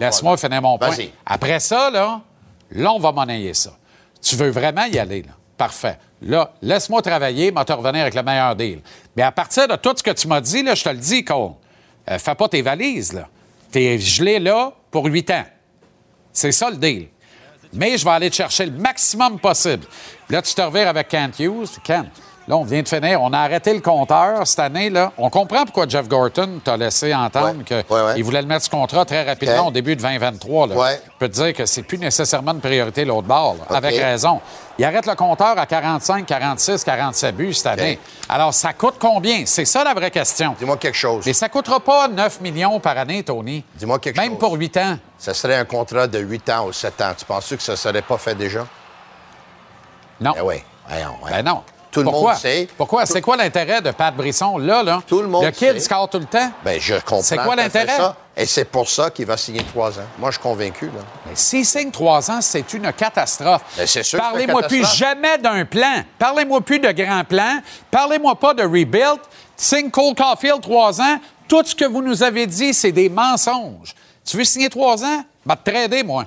Laisse-moi finir mon point. Après ça, là, là, on va monnayer ça. Tu veux vraiment y aller, là? Parfait. Là, laisse-moi travailler, moi te revenir avec le meilleur deal. Mais à partir de tout ce que tu m'as dit, là, je te le dis, Cole, euh, fais pas tes valises, là. T'es gelé là pour huit ans. C'est ça le deal. Mais je vais aller te chercher le maximum possible. Là, tu te revires avec Kent Hughes. Kent, là, on vient de finir. On a arrêté le compteur cette année. là. On comprend pourquoi Jeff Gorton t'a laissé entendre Ouais. qu'il Ouais, ouais. voulait le mettre ce contrat très rapidement au début de 2023. là. Je peux te dire que c'est plus nécessairement une priorité l'autre bord, avec raison. Il arrête le compteur à 45, 46, 47 buts cette année. Alors, ça coûte combien? C'est ça la vraie question. Dis-moi quelque chose. Mais ça coûtera pas 9 millions par année, Tony. Dis-moi quelque Même chose. pour 8 ans. Ça serait un contrat de 8 ans ou 7 ans. Tu penses que ça ne serait pas fait déjà? Non. Eh oui. Ben non. Tout le Pourquoi? monde sait. Pourquoi? C'est quoi l'intérêt de Pat Brisson? Là, là, Tout le monde le kid sait. score tout le temps? Ben, je comprends. C'est quoi l'intérêt? Et c'est pour ça qu'il va signer 3 ans. Moi, je suis convaincu. Là. Mais s'il signe trois ans, c'est une catastrophe. Ben, c'est sûr Parlez-moi plus jamais d'un plan. Parlez-moi plus de grand plan. Parlez-moi pas de rebuild. Signe Cole Caulfield trois ans. Tout ce que vous nous avez dit, c'est des mensonges. Tu veux signer trois ans? Va te trader, moi.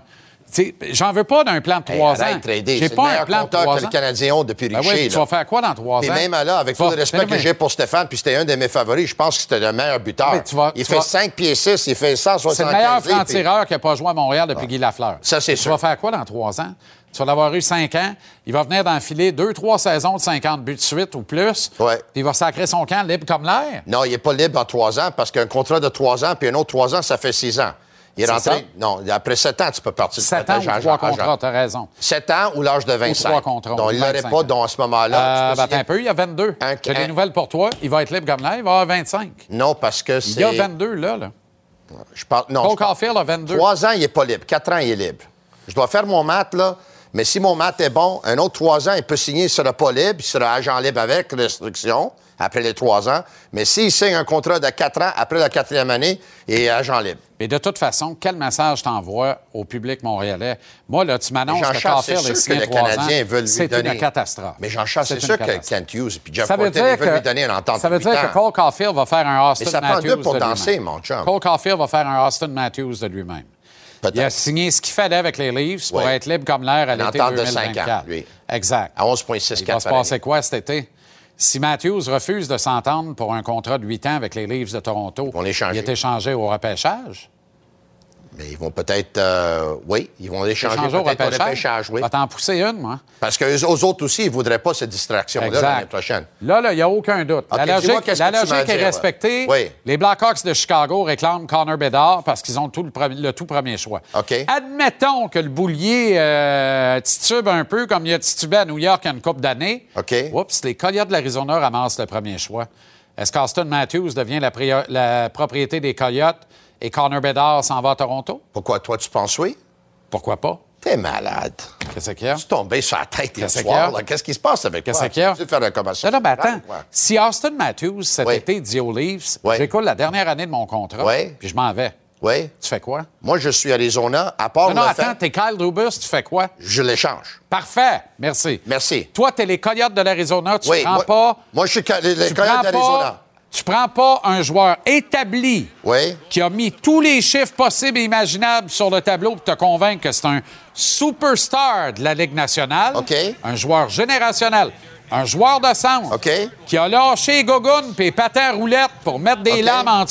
Tu J'en veux pas d'un plan de trois ans. J'ai pas un plan de trois que les ans. Canadiens ont depuis Ben Richer. tu vas faire quoi dans trois Et ans? même là, avec Tu tout le respect que j'ai pour Stéphane, puis c'était un de mes favoris, je pense que c'était le meilleur buteur. Mais tu vas- il tu fait vas- 5 pieds 6, il fait 175 C'est le meilleur puis- franc-tireur qui n'a pas joué à Montréal depuis Guy Lafleur. Ça, c'est Tu sûr. vas faire quoi dans trois ans? Tu vas l'avoir eu cinq ans. Il va venir d'enfiler deux, trois saisons de 50 buts de suite ou plus. Ouais. Puis il va sacrer son camp libre comme l'air? Non, il n'est pas libre en 3 ans parce qu'un contrat de 3 ans puis un autre 3 ans, ça fait 6 ans. Il est, C'est rentré? Non, après 7 ans, tu peux partir. Sept ans ou trois contrats, t'as raison. 7 ans ou l'âge de 25. trois contrats, Donc, il ou l'aurait 25 pas dans ce moment-là. Euh, ben, un peu, il y a 22. Un- J'ai des nouvelles pour toi? Il va être libre comme l'air, il va avoir 25. Non, parce que Il y a c'est. 22 là. là. Je parle. Non. Cole Caulfield a 22. 3 ans, il n'est pas libre. 4 ans, il est libre. Je dois faire mon maths, là. Mais si mon maths est bon, un autre 3 ans, il peut signer, il sera pas libre, il sera agent libre avec restriction après les 3 ans. Mais s'il signe un contrat de 4 ans, après la quatrième année, il est agent libre. Mais de toute façon, quel message t'envoies au public montréalais? Moi, là, tu m'annonces que Caulfield est sûr que signé les trois ans. Canadiens veulent lui C'est une catastrophe. Mais Jean-Charles, c'est sûr que. Kent Hughes et Jeff Ça veut dire que, lui donner une entente ça veut de dire que. Cole Caulfield va faire un Austin Mais ça prend Matthews deux pour de danser, lui-même. mon chum. Cole Caulfield va faire un Austin Matthews de lui-même. Il a signé ce qu'il fallait avec les Leafs pour être libre comme l'air à l'été entente de 2024. cinq ans, lui. Exact. À 11,64 Il va se passer quoi cet été? Si Matthews refuse de s'entendre pour un contrat de 8 ans avec les Leafs de Toronto, l'échanger. il est échangé au repêchage. Mais ils vont peut-être... euh, oui, ils vont au peut-être au repêchage. oui. Va t'en pousser une, moi. Parce qu'eux aux autres aussi, ils ne voudraient pas cette distraction-là Exact. l'année prochaine. Là, là, il n'y a aucun doute. La logique, qu'est-ce la logique est respectée. Oui. Les Blackhawks de Chicago réclament Connor Bedard parce qu'ils ont tout le, tout premier choix. OK. Admettons que le boulier euh, titube un peu comme il a titubé à New York il y a une couple d'années. OK. Oups, les Coyotes de l'Arizona ramassent le premier choix. Est-ce qu'Austin Matthews devient la, la propriété des Coyotes? Et Connor Bedard s'en va à Toronto? Pourquoi toi, tu penses oui? Pourquoi pas? T'es malade. Qu'est-ce qu'il y a? Tu es tombé sur la tête hier Qu'est-ce soir. Qu'est-ce qui se passe avec toi? Qu'est-ce qu'il y a? Tu veux faire un? Non, mais attends. Ouais. Si Austin Matthews, cet Oui. été, dit aux Leafs, Oui. j'écoule la dernière année de mon contrat, Oui. puis je m'en vais, Oui. tu fais quoi? Moi, je suis Arizona. À part Non, non, attends, t'es Kyle Dubus, tu fais quoi? je l'échange. Parfait, merci. Merci. Toi, t'es les Coyotes de l'Arizona, tu oui, prends moi, pas... Moi, je suis les, les Coyotes d'Arizona. Tu prends pas un joueur établi Oui. qui a mis tous les chiffres possibles et imaginables sur le tableau pour te convaincre que c'est un superstar de la Ligue nationale. Un joueur générationnel. Un joueur de centre. Qui a lâché Gogun puis patins roulettes pour mettre des lames en.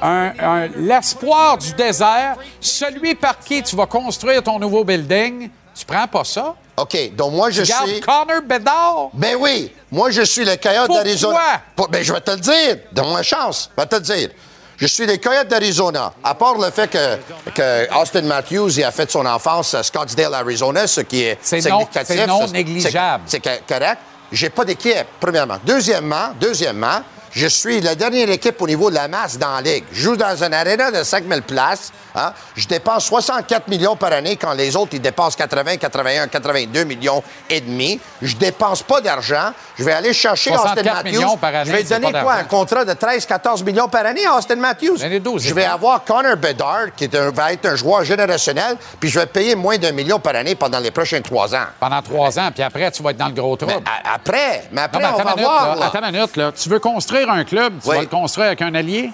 Un- un- L'espoir du désert. Celui par qui tu vas construire ton nouveau building. Tu prends pas ça? OK, donc moi, je Tu suis... Connor Bedard? Ben oui, moi, je suis le Coyote Pourquoi? d'Arizona. Pour- Ben, je vais te le dire. Donne-moi chance. Je vais te le dire. Je suis les Coyotes d'Arizona. À part le fait que, que Austin Matthews a fait son enfance à Scottsdale, Arizona, ce qui est C'est significatif. c'est non négligeable. C'est c'est co- correct. J'ai pas d'équipe, premièrement. Deuxièmement, deuxièmement, je suis la dernière équipe au niveau de la masse dans la Ligue. Je joue dans une aréna de 5000 places. hein. Je dépense 64 millions par année quand les autres, ils dépensent 80, 81, 82 millions et demi. Je dépense pas d'argent. Je vais aller chercher Austin 64 Matthews. millions par année, je vais donner quoi? Un contrat de 13, 14 millions par année à Austin Matthews? Donnez 12, je vais avoir Connor Bedard, qui est un- va être un joueur générationnel, puis je vais payer moins d'un million par année pendant les prochains trois ans. Pendant trois ans, puis après, tu vas être dans le gros trouble. Mais après, mais Non, après, mais on va minute, voir. là. là. Attends une minute, là. Tu veux construire un club, tu Oui. vas le construire avec un allié?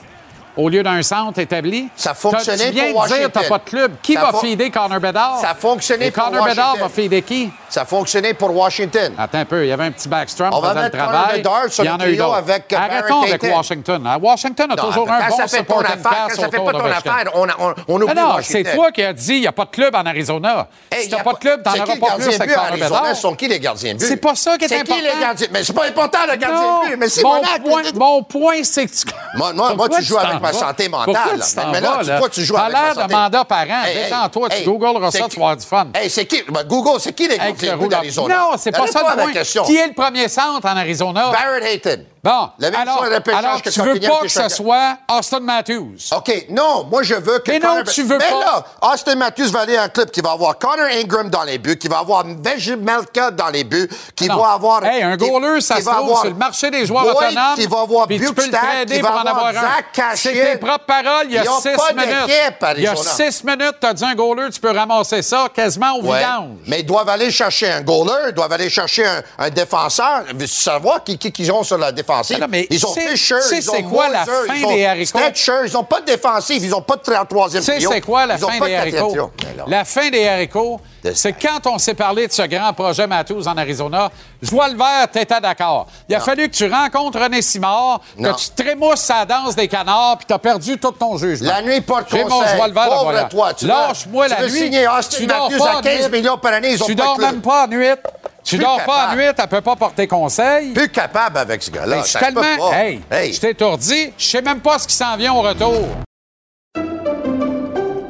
Au lieu d'un centre établi? Ça fonctionnait T'as- Tu viens pour de dire Washington. t'as pas de club? Qui Ça va feeder Connor Bedard? Ça fonctionnait Et pour Connor Bedard Washington. va feeder qui? Ça a fonctionné pour Washington. Attends un peu, il y avait un petit backstrom, On va faisait le travail. Bedard sur Il y le en a eu trio d'autres. avec, euh, Arrêtons avec. Washington. hein. Washington a Non, toujours un bon ça fait ton affaire, quand ça fait pas ton affaire, on, a- on, on oublie non, Washington. c'est toi qui as dit il n'y a pas de club en Arizona. Hey, si t'as a pas de club, t'en auras pas plus de avec Connor? Bedard. sont qui les gardiens de but? C'est pas ça qui est C'est qui important. les gardiens? Mais c'est pas important, le gardien de but. Mais c'est mon point, c'est que tu... Moi- tu joues avec t'en ma santé mentale, Pourquoi là? tu Mais là, vas, toi, tu joues avec ma l'air de santé. mandat parent. Hey, hey, Détends-toi, tu hey, googleras c'est ça, tu vas avoir du fun. Hey, c'est qui? Ben, Google, c'est qui les but rouleau. d'Arizona? Non, c'est pas ça le point. question. Qui est le premier centre en Arizona? Barrett Hayton. Bon, Le alors, alors que tu veux pas que ce soit Austin Matthews? OK, non, moi je veux que Mais non, tu veux Mais pas. là, Austin Matthews va aller à un club qui va avoir Connor Ingram dans les buts, qui va avoir Melka dans les buts, qui Non. va avoir... Hey, un goaler, ça se va trouve avoir sur le marché des joueurs Boyd, autonomes. qui va avoir Bukestad, qui va avoir avoir un. Zach. C'est tes propres paroles, il y a six pas minutes. Il y a six minutes, tu as dit un goaler, tu peux ramasser ça quasiment au Ouais. vidange. Mais ils doivent aller chercher un goaler, ils doivent aller chercher un, un défenseur. Savoir qui, qui, qui ont sur la défensive? Non, mais ils ont c'est- Fisher, ils ont c'est quoi la fin ils ont des haricots? Stetcher, ils n'ont pas de défensive, ils n'ont pas de troisième Tu sais, c'est quoi la fin des haricots? La fin des haricots, c'est quand on s'est parlé de ce grand projet Matthews en Arizona. Je vois le vert, t'étais d'accord. Il a Non. fallu que tu rencontres René Simard, Non. que tu trémousses la danse des canards, puis t'as perdu tout ton jugement. La nuit mon conseil. joie le vert, Pauvre toi, tu Lâche-moi la nuit. signer Austin Tu dors pas à en 15 nuit. millions par année, ils ont Tu pas dors même pas en nuit. Tu Plus dors pas en nuit, elle peut pas porter conseil. Plus capable avec ce gars-là. Hey, je suis tellement. pas. Hey, Hey. je t'ai étourdi. Je sais même pas ce qui s'en vient au retour.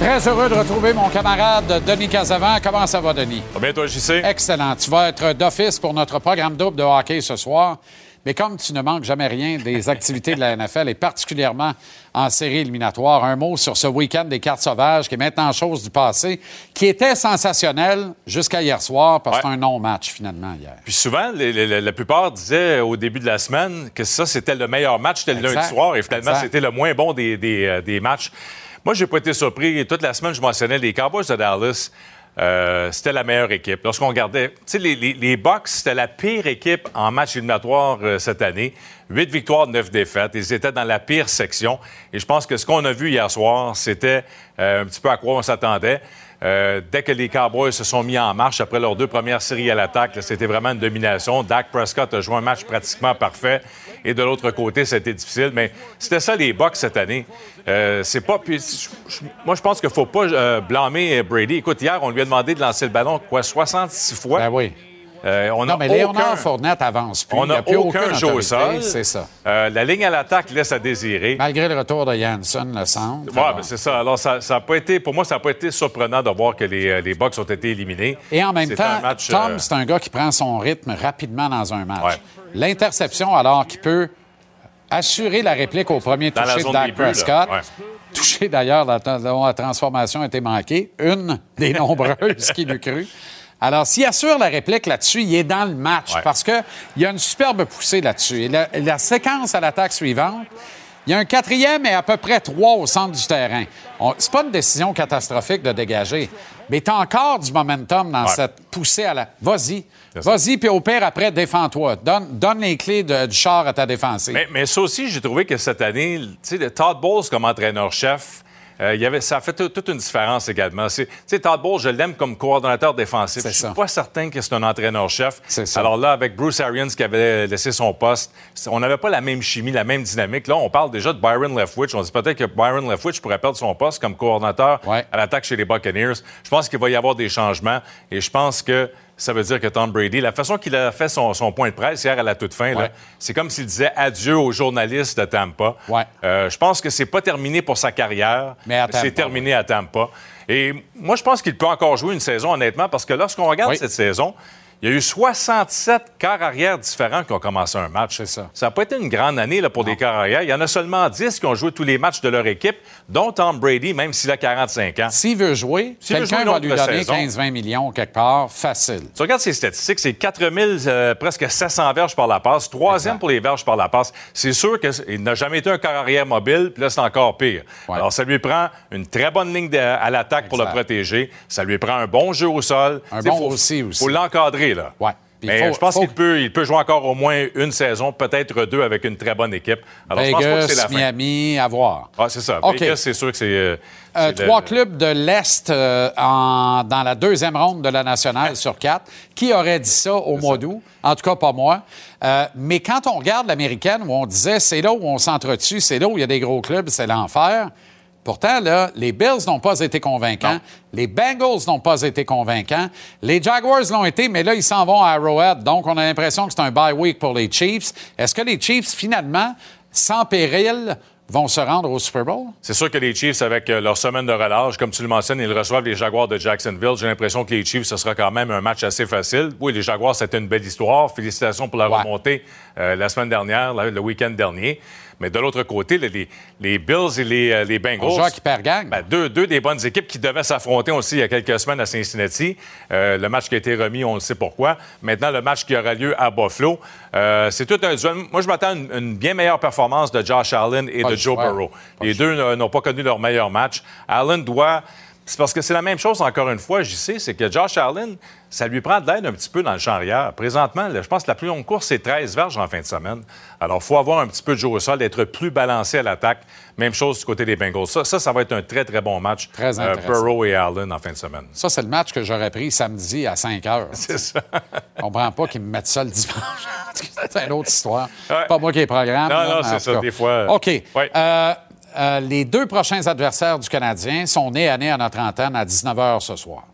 Très heureux de retrouver mon camarade Denis Casavant. Comment ça va, Denis? Va bien, toi, JC? Excellent. Tu vas être d'office pour notre programme double de hockey ce soir. Mais comme tu ne manques jamais rien des activités de la NFL et particulièrement en série éliminatoire, un mot sur ce week-end des cartes sauvages qui est maintenant chose du passé, qui était sensationnel jusqu'à hier soir parce que Ouais. un non-match finalement hier. Puis souvent, les- les- la plupart disaient au début de la semaine que ça, c'était le meilleur match, c'était le lundi soir, et finalement, c'était le moins bon des, des, euh, des matchs. Moi, j'ai pas été surpris. Toute la semaine, je mentionnais les Cowboys de Dallas. euh, c'était la meilleure équipe. Lorsqu'on regardait, tu sais, les, les, Bucks, c'était la pire équipe en match éliminatoire euh, cette année. Huit victoires, neuf défaites. Ils étaient dans la pire section. Et je pense que ce qu'on a vu hier soir, c'était euh, un petit peu à quoi on s'attendait. Dès que les Cowboys se sont mis en marche après leurs deux premières séries à l'attaque, c'était vraiment une domination. Dak Prescott a joué un match pratiquement parfait. Et de l'autre côté, c'était difficile. Mais c'était ça les Bucks cette année. Euh, c'est pas. puis moi, je pense qu'il faut pas euh, blâmer Brady. Écoute, hier, on lui a demandé de lancer le ballon quoi 66 fois. Ben oui. Euh, on Non, a mais Léonard aucun- Fournette avance plus. On n'a plus aucun aucune jeu au autorité, sol. C'est ça. Euh, la ligne à l'attaque laisse à désirer. Malgré le retour de Janssen, le centre. Alors. ben, c'est ça. Alors, ça, ça a pas été, pour moi, ça n'a pas été surprenant de voir que les, euh, les Bucks ont été éliminés. Et en même temps, match, Tom, euh, c'est un gars qui prend son rythme rapidement dans un match. Ouais. L'interception, alors qu'il peut assurer la réplique au premier Dans touché de Dak. Prescott. Ouais. Touché d'ailleurs, dont la transformation a été manquée. Une des nombreuses qui l'eût cru. Alors, s'il assure la réplique là-dessus, il est dans le match Ouais. parce qu'il y a une superbe poussée là-dessus. Et la, la séquence à l'attaque suivante, il y a un quatrième et à peu près trois au centre du terrain. C'est pas une décision catastrophique de dégager, mais tu as encore du momentum dans Ouais. cette poussée à la. Vas-y. Vas-y, puis au pire, après, défends-toi. Donne, donne les clés de- du char à ta défensive. Mais, mais ça aussi, j'ai trouvé que cette année, tu sais, le Todd Bowles comme entraîneur-chef, euh, il y avait, ça a fait tout- toute une différence également. Tu sais, Todd Bowles, je l'aime comme coordonnateur défensif. Je suis ça. pas certain que c'est un entraîneur-chef. Alors là, avec Bruce Arians qui avait laissé son poste, on n'avait pas la même chimie, la même dynamique. Là, on parle déjà de Byron Leftwich. On dit peut-être que Byron Leftwich pourrait perdre son poste comme coordonnateur Ouais. à l'attaque chez les Buccaneers. Je pense qu'il va y avoir des changements et je pense que ça veut dire que Tom Brady, la façon qu'il a fait son, son point de presse hier à la toute fin, Ouais. c'est comme s'il disait adieu aux journalistes de Tampa. Ouais. Euh, je pense que c'est pas terminé pour sa carrière, Mais à Tampa, c'est terminé à Tampa. Et moi, je pense qu'il peut encore jouer une saison, honnêtement, parce que lorsqu'on regarde Oui. cette saison, il y a eu 67 quarts arrière différents qui ont commencé un match. C'est ça. Ça n'a pas été une grande année là, pour des quarts arrière. Il y en a seulement 10 qui ont joué tous les matchs de leur équipe, dont Tom Brady, même s'il a 45 ans. S'il veut jouer, quelqu'un va lui donner saison. 15-20 millions quelque part, facile. Tu regardes ses statistiques, c'est 4000, euh, presque 700 verges par la passe, troisième pour les verges par la passe. C'est sûr qu'il n'a jamais été un corps arrière mobile, puis là, c'est encore pire. Ouais. Alors, ça lui prend une très bonne ligne de- à l'attaque pour le protéger. Ça lui prend un bon jeu au sol. Un bon faut- aussi, aussi. faut l'encadrer, là. Ouais. Puis Mais faut- je pense faut- qu'il peut, il peut jouer encore au moins une saison, peut-être deux avec une très bonne équipe. Alors, je pense pas que c'est Vegas, la fin. Miami, à voir. Ah, c'est ça. OK. Vegas, c'est sûr que c'est... euh, Euh, le- trois clubs de l'Est euh, en- dans la deuxième ronde de la nationale sur quatre. Qui aurait dit ça au mois d'août? En tout cas, pas moi. Mais quand on regarde l'américaine, où on disait c'est là où on s'entretue, c'est là où il y a des gros clubs, c'est l'enfer. Pourtant, là, les Bills n'ont pas été convaincants. Les Bengals n'ont pas été convaincants. Les Jaguars l'ont été, mais là, ils s'en vont à Arrowhead. Donc, on a l'impression que c'est un bye week pour les Chiefs. Est-ce que les Chiefs, finalement, sans péril, vont se rendre au Super Bowl? C'est sûr que les Chiefs, avec euh, leur semaine de relâche, comme tu le mentionnes, ils reçoivent les Jaguars de Jacksonville. J'ai l'impression que les Chiefs, ce sera quand même un match assez facile. Oui, les Jaguars, c'était une belle histoire. Félicitations pour la Ouais. remontée euh, la semaine dernière, le week-end dernier. Mais de l'autre côté, les, Bills et les, euh, les Bengals. On joue à qui perd gagne. Ben, deux, deux des bonnes équipes qui devaient s'affronter aussi il y a quelques semaines à Cincinnati. Euh, le match qui a été remis, on le sait pourquoi. Maintenant, le match qui aura lieu à Buffalo. Euh, c'est tout un duel. Moi, je m'attends à une, une bien meilleure performance de Josh Allen et Pas de le Joe. Burrow. Le Les deux n'ont pas connu leur meilleur match. Allen doit. C'est parce que c'est la même chose, encore une fois, j'y sais, c'est que Josh Allen, ça lui prend de l'aide un petit peu dans le champ arrière. Présentement, là, je pense que la plus longue course, c'est 13 verges en fin de semaine. Alors, il faut avoir un petit peu de jeu au sol, être plus balancé à l'attaque. Même chose du côté des Bengals. Ça, ça, ça va être un très, très bon match. euh, Très intéressant. Burrow et Allen en fin de semaine. Ça, c'est le match que j'aurais pris samedi à 5 heures. C'est ça. Je comprends pas qu'ils me mettent ça le dimanche. c'est une autre histoire. Ouais. Pas moi qui ai programme. Non, non, mais c'est ça, cas. des fois, euh, OK. ouais. Euh, euh, les deux prochains adversaires du Canadien sont nés à nez à notre antenne à 19h ce soir.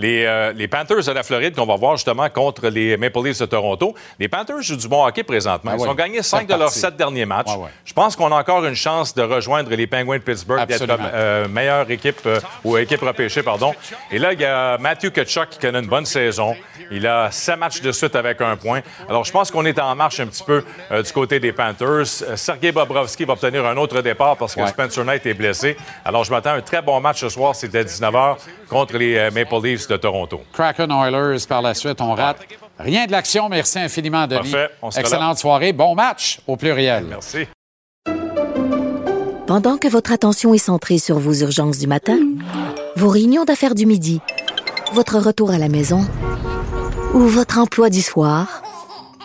Les, euh, les Panthers de la Floride qu'on va voir justement contre les Maple Leafs de Toronto. Les Panthers jouent du bon hockey présentement. Ah Ils ont gagné cinq de leurs sept derniers matchs. Ouais, ouais. Je pense qu'on a encore une chance de rejoindre les Penguins de Pittsburgh, d'être euh, meilleure équipe euh, ou équipe repêchée, pardon. Et là, il y a Matthew Kachuk qui connaît une bonne saison. Il a sept matchs de suite avec un point. Alors, je pense qu'on est en marche un petit peu euh, du côté des Panthers. Sergei Bobrovski va obtenir un autre départ parce que. Spencer Knight est blessé. Alors, je m'attends à un très bon match ce soir. C'est à 19h contre les Maple Leafs de Toronto. Kraken Oilers par la suite, on rate. Rien de l'action. Merci infiniment, Denis. Parfait. On Excellente là. soirée. Bon match au pluriel. Merci. Pendant que votre attention est centrée sur vos urgences du matin, vos réunions d'affaires du midi, votre retour à la maison ou votre emploi du soir,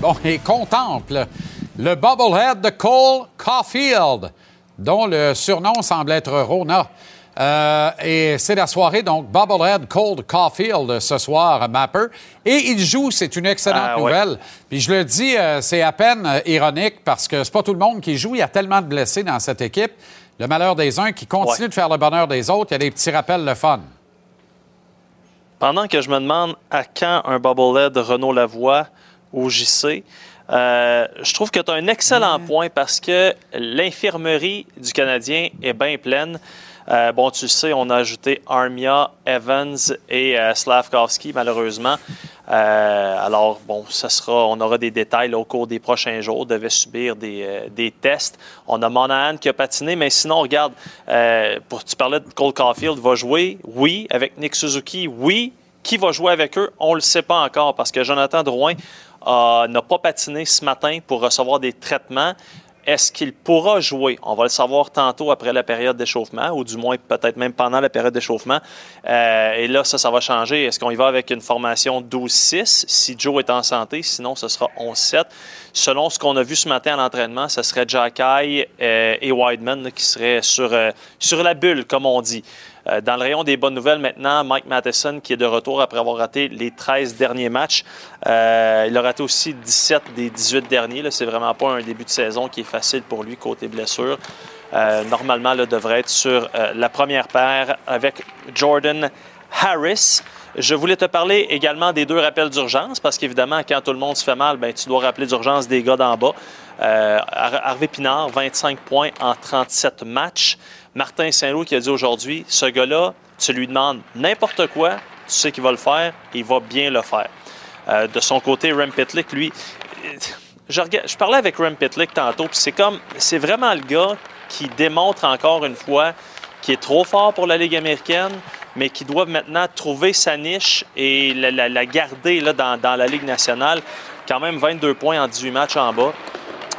bon, et contemple le bobblehead de Cole Caulfield, dont le surnom semble être Rona. Euh, et c'est la soirée, donc, Bobblehead Cold Caulfield ce soir, Mapper. Et il joue, c'est une excellente Ah, ouais. nouvelle. Puis je le dis, euh, c'est à peine euh, ironique parce que c'est pas tout le monde qui joue. Il y a tellement de blessés dans cette équipe. Le malheur des uns qui continue Ouais. de faire le bonheur des autres. Il y a des petits rappels le fun. Pendant que je me demande à quand un bobblehead Renault Lavoie au JC, euh, je trouve que tu as un excellent point parce que l'infirmerie du Canadien est bien pleine. Euh, bon, tu le sais, on a ajouté Armia, Evans et euh, Slavkovski, malheureusement. Euh, alors, bon, ça sera, on aura des détails là, au cours des prochains jours. On devait subir des, des tests. On a Monahan qui a patiné, mais sinon, regarde, pour, tu parlais de Cole Caulfield, va jouer, oui. Avec Nick Suzuki, oui. Qui va jouer avec eux, on ne le sait pas encore parce que Jonathan Drouin n'a pas patiné ce matin pour recevoir des traitements. Est-ce qu'il pourra jouer? On va le savoir tantôt après la période d'échauffement, ou du moins peut-être même pendant la période d'échauffement. Euh, et là, ça, ça va changer. Est-ce qu'on y va avec une formation 12-6 si Joe est en santé? Sinon, ce sera 11-7. Selon ce qu'on a vu ce matin à l'entraînement, ce serait Jacky euh, et Wideman qui seraient euh, sur la bulle, comme on dit. Euh, dans le rayon des bonnes nouvelles maintenant, Mike Matheson qui est de retour après avoir raté les 13 derniers matchs. Euh, il a raté aussi 17 des 18 derniers. C'est vraiment pas un début de saison qui est facile pour lui côté blessure. Euh, normalement, là, devrait être sur la première paire avec Jordan Harris. Je voulais te parler également des deux rappels d'urgence parce qu'évidemment, quand tout le monde se fait mal, ben, tu dois rappeler d'urgence des gars d'en bas. Har- Harvey Pinard, 25 points en 37 matchs. Martin Saint-Louis qui a dit aujourd'hui, ce gars-là, tu lui demandes n'importe quoi, tu sais qu'il va le faire, il va bien le faire. Euh, de son côté, Rem Pitlick, lui, euh, je, parlais avec Rem Pitlick tantôt, puis c'est comme, c'est vraiment le gars qui démontre encore une fois qu'il est trop fort pour la Ligue américaine, mais qui doit maintenant trouver sa niche et la, garder dans, dans la Ligue nationale. Quand même 22 points en 18 matchs en bas.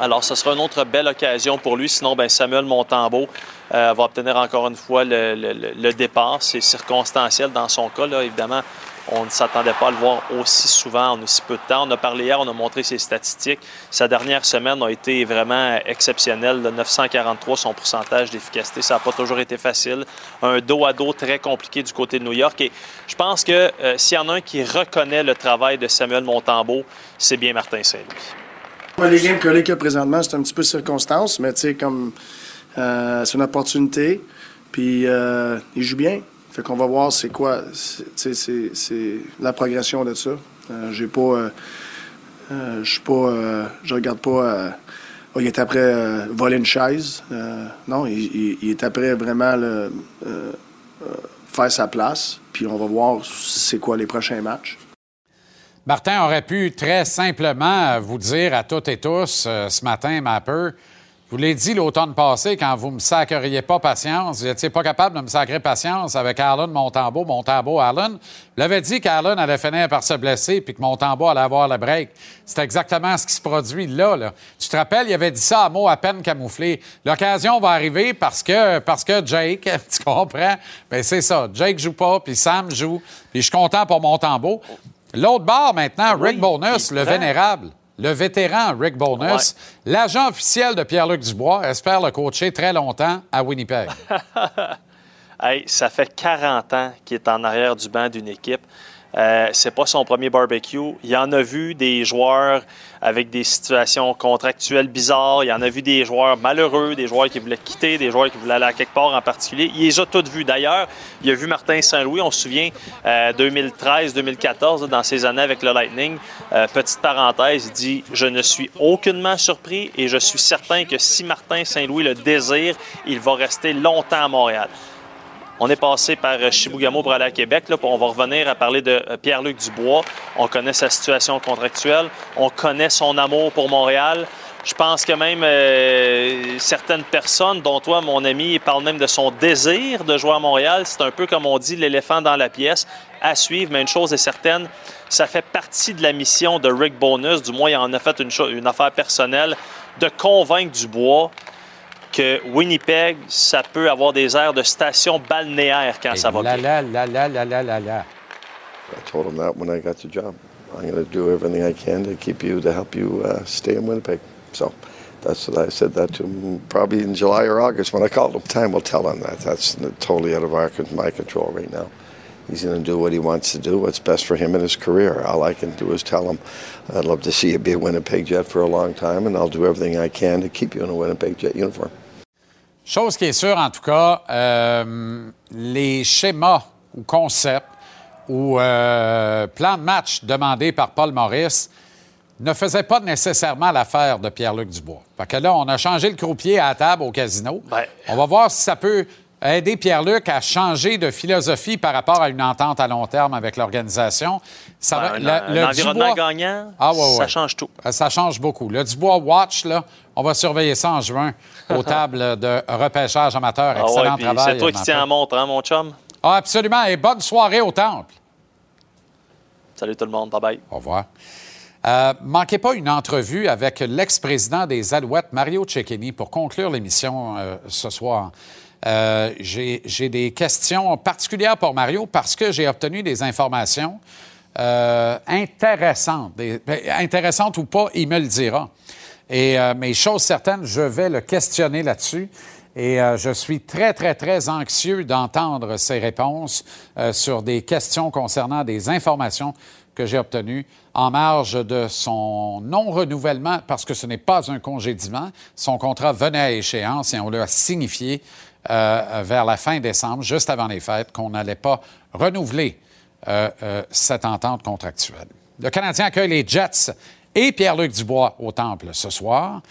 Alors, ce sera une autre belle occasion pour lui. Sinon, ben, Samuel Montembeau euh, va obtenir encore une fois le, départ. C'est circonstanciel dans son cas. Là, évidemment, on ne s'attendait pas à le voir aussi souvent en aussi peu de temps. On a parlé hier, on a montré ses statistiques. Sa dernière semaine a été vraiment exceptionnelle. Le 943, son pourcentage d'efficacité, ça n'a pas toujours été facile. Un dos à dos très compliqué du côté de New York. Et je pense que euh, s'il y en a un qui reconnaît le travail de Samuel Montembeau, c'est bien Martin Saint-Louis. Les games collés qu'il y a présentement, c'est un petit peu circonstance, mais tu sais, comme euh, c'est une opportunité, puis euh, il joue bien. Fait qu'on va voir c'est quoi, c'est- la progression de ça. Euh, J'ai pas, euh, je suis pas, je regarde pas. oh, il est après voler une chaise. Non, il, est après vraiment faire sa place. Puis on va voir c'est quoi les prochains matchs. Martin aurait pu très simplement vous dire à toutes et tous euh, ce matin, Mapper, je vous l'ai dit l'automne passé, quand vous ne me sacreriez pas patience, vous n'étiez pas capable de me sacrer patience avec Allen Montembeau, Montembeau, Allen. Vous l'avez dit qu'Allen allait finir par se blesser puis que Montembeau allait avoir le break. C'est exactement ce qui se produit là. Tu te rappelles, il avait dit ça à mots à peine camouflés. L'occasion va arriver parce que, parce que Jake, tu comprends? Bien, c'est ça. Jake joue pas, puis Sam joue, puis je suis content pour Montembeau. L'autre bord maintenant, Rick Bonus, le vénérable, le vétéran Rick Bonus, l'agent officiel de Pierre-Luc Dubois, espère le coacher très longtemps à Winnipeg. Hey, ça fait 40 ans qu'il est en arrière du banc d'une équipe. Euh, c'est pas son premier barbecue. Il en a vu des joueurs avec des situations contractuelles bizarres. Il en a vu des joueurs malheureux, des joueurs qui voulaient quitter, des joueurs qui voulaient aller à quelque part en particulier. Il les a tous vus. D'ailleurs, il a vu Martin Saint-Louis, on se souvient, euh, 2013-2014, dans ses années avec le Lightning. Euh, petite parenthèse, il dit « Je ne suis aucunement surpris et je suis certain que si Martin Saint-Louis le désire, il va rester longtemps à Montréal. » On est passé par euh, Chibougamau pour aller à Québec. Là, on va revenir à parler de euh, Pierre-Luc Dubois. On connaît sa situation contractuelle. On connaît son amour pour Montréal. Je pense que même euh, certaines personnes, dont toi, mon ami, parlent même de son désir de jouer à Montréal. C'est un peu comme on dit l'éléphant dans la pièce à suivre. Mais une chose est certaine, ça fait partie de la mission de Rick Bonus. Du moins, il en a fait une affaire personnelle de convaincre Dubois que Winnipeg, ça peut avoir des airs de station balnéaire quand ça va la, bien. la, la, la, la, la, la, la. I told him that when I got the job. I'm going to do everything I can to keep you, to help you uh, stay in Winnipeg. So that's what I said that to him probably in July or August when I called him. Time will tell on that. That's totally out of our, my control right now. He's going to do what he wants to do, what's best for him in his career. All I can do is tell him, I'd love to see you be a Winnipeg Jet for a long time, and I'll do everything I can to keep you in a Winnipeg Jet uniform. Chose qui est sûre, en tout cas, euh, les schémas ou concepts ou euh, plans de match demandés par Paul Maurice ne faisaient pas nécessairement l'affaire de Pierre-Luc Dubois. Fait que là, on a changé le croupier à la table au casino. On va voir si ça peut aider Pierre-Luc à changer de philosophie par rapport à une entente à long terme avec l'organisation. Ça va- un, le- le un environnement Dubois- gagnant, Ah, ouais, ouais. ça change tout. Ça change beaucoup. Le Dubois Watch, là, on va surveiller ça en juin aux tables de repêchage amateur. Ah ouais, Excellent travail. c'est toi qui tiens la montre, hein, mon chum? Ah, absolument. Et bonne soirée au temple. Salut tout le monde, bye-bye. Au revoir. Euh, manquez pas une entrevue avec l'ex-président des Alouettes, Mario Cecchini, pour conclure l'émission euh, ce soir. Euh, j'ai des questions particulières pour Mario parce que j'ai obtenu des informations intéressantes. Des- ben, intéressantes ou pas, il me le dira. Et, euh, mais chose certaine, je vais le questionner là-dessus. Et euh, je suis très, très, très anxieux d'entendre ses réponses euh, sur des questions concernant des informations que j'ai obtenues en marge de son non-renouvellement, parce que ce n'est pas un congédiement. Son contrat venait à échéance et on l'a signifié euh, vers la fin décembre, juste avant les fêtes, qu'on n'allait pas renouveler cette entente contractuelle. Le Canadien accueille les Jets et Pierre-Luc Dubois au Temple ce soir.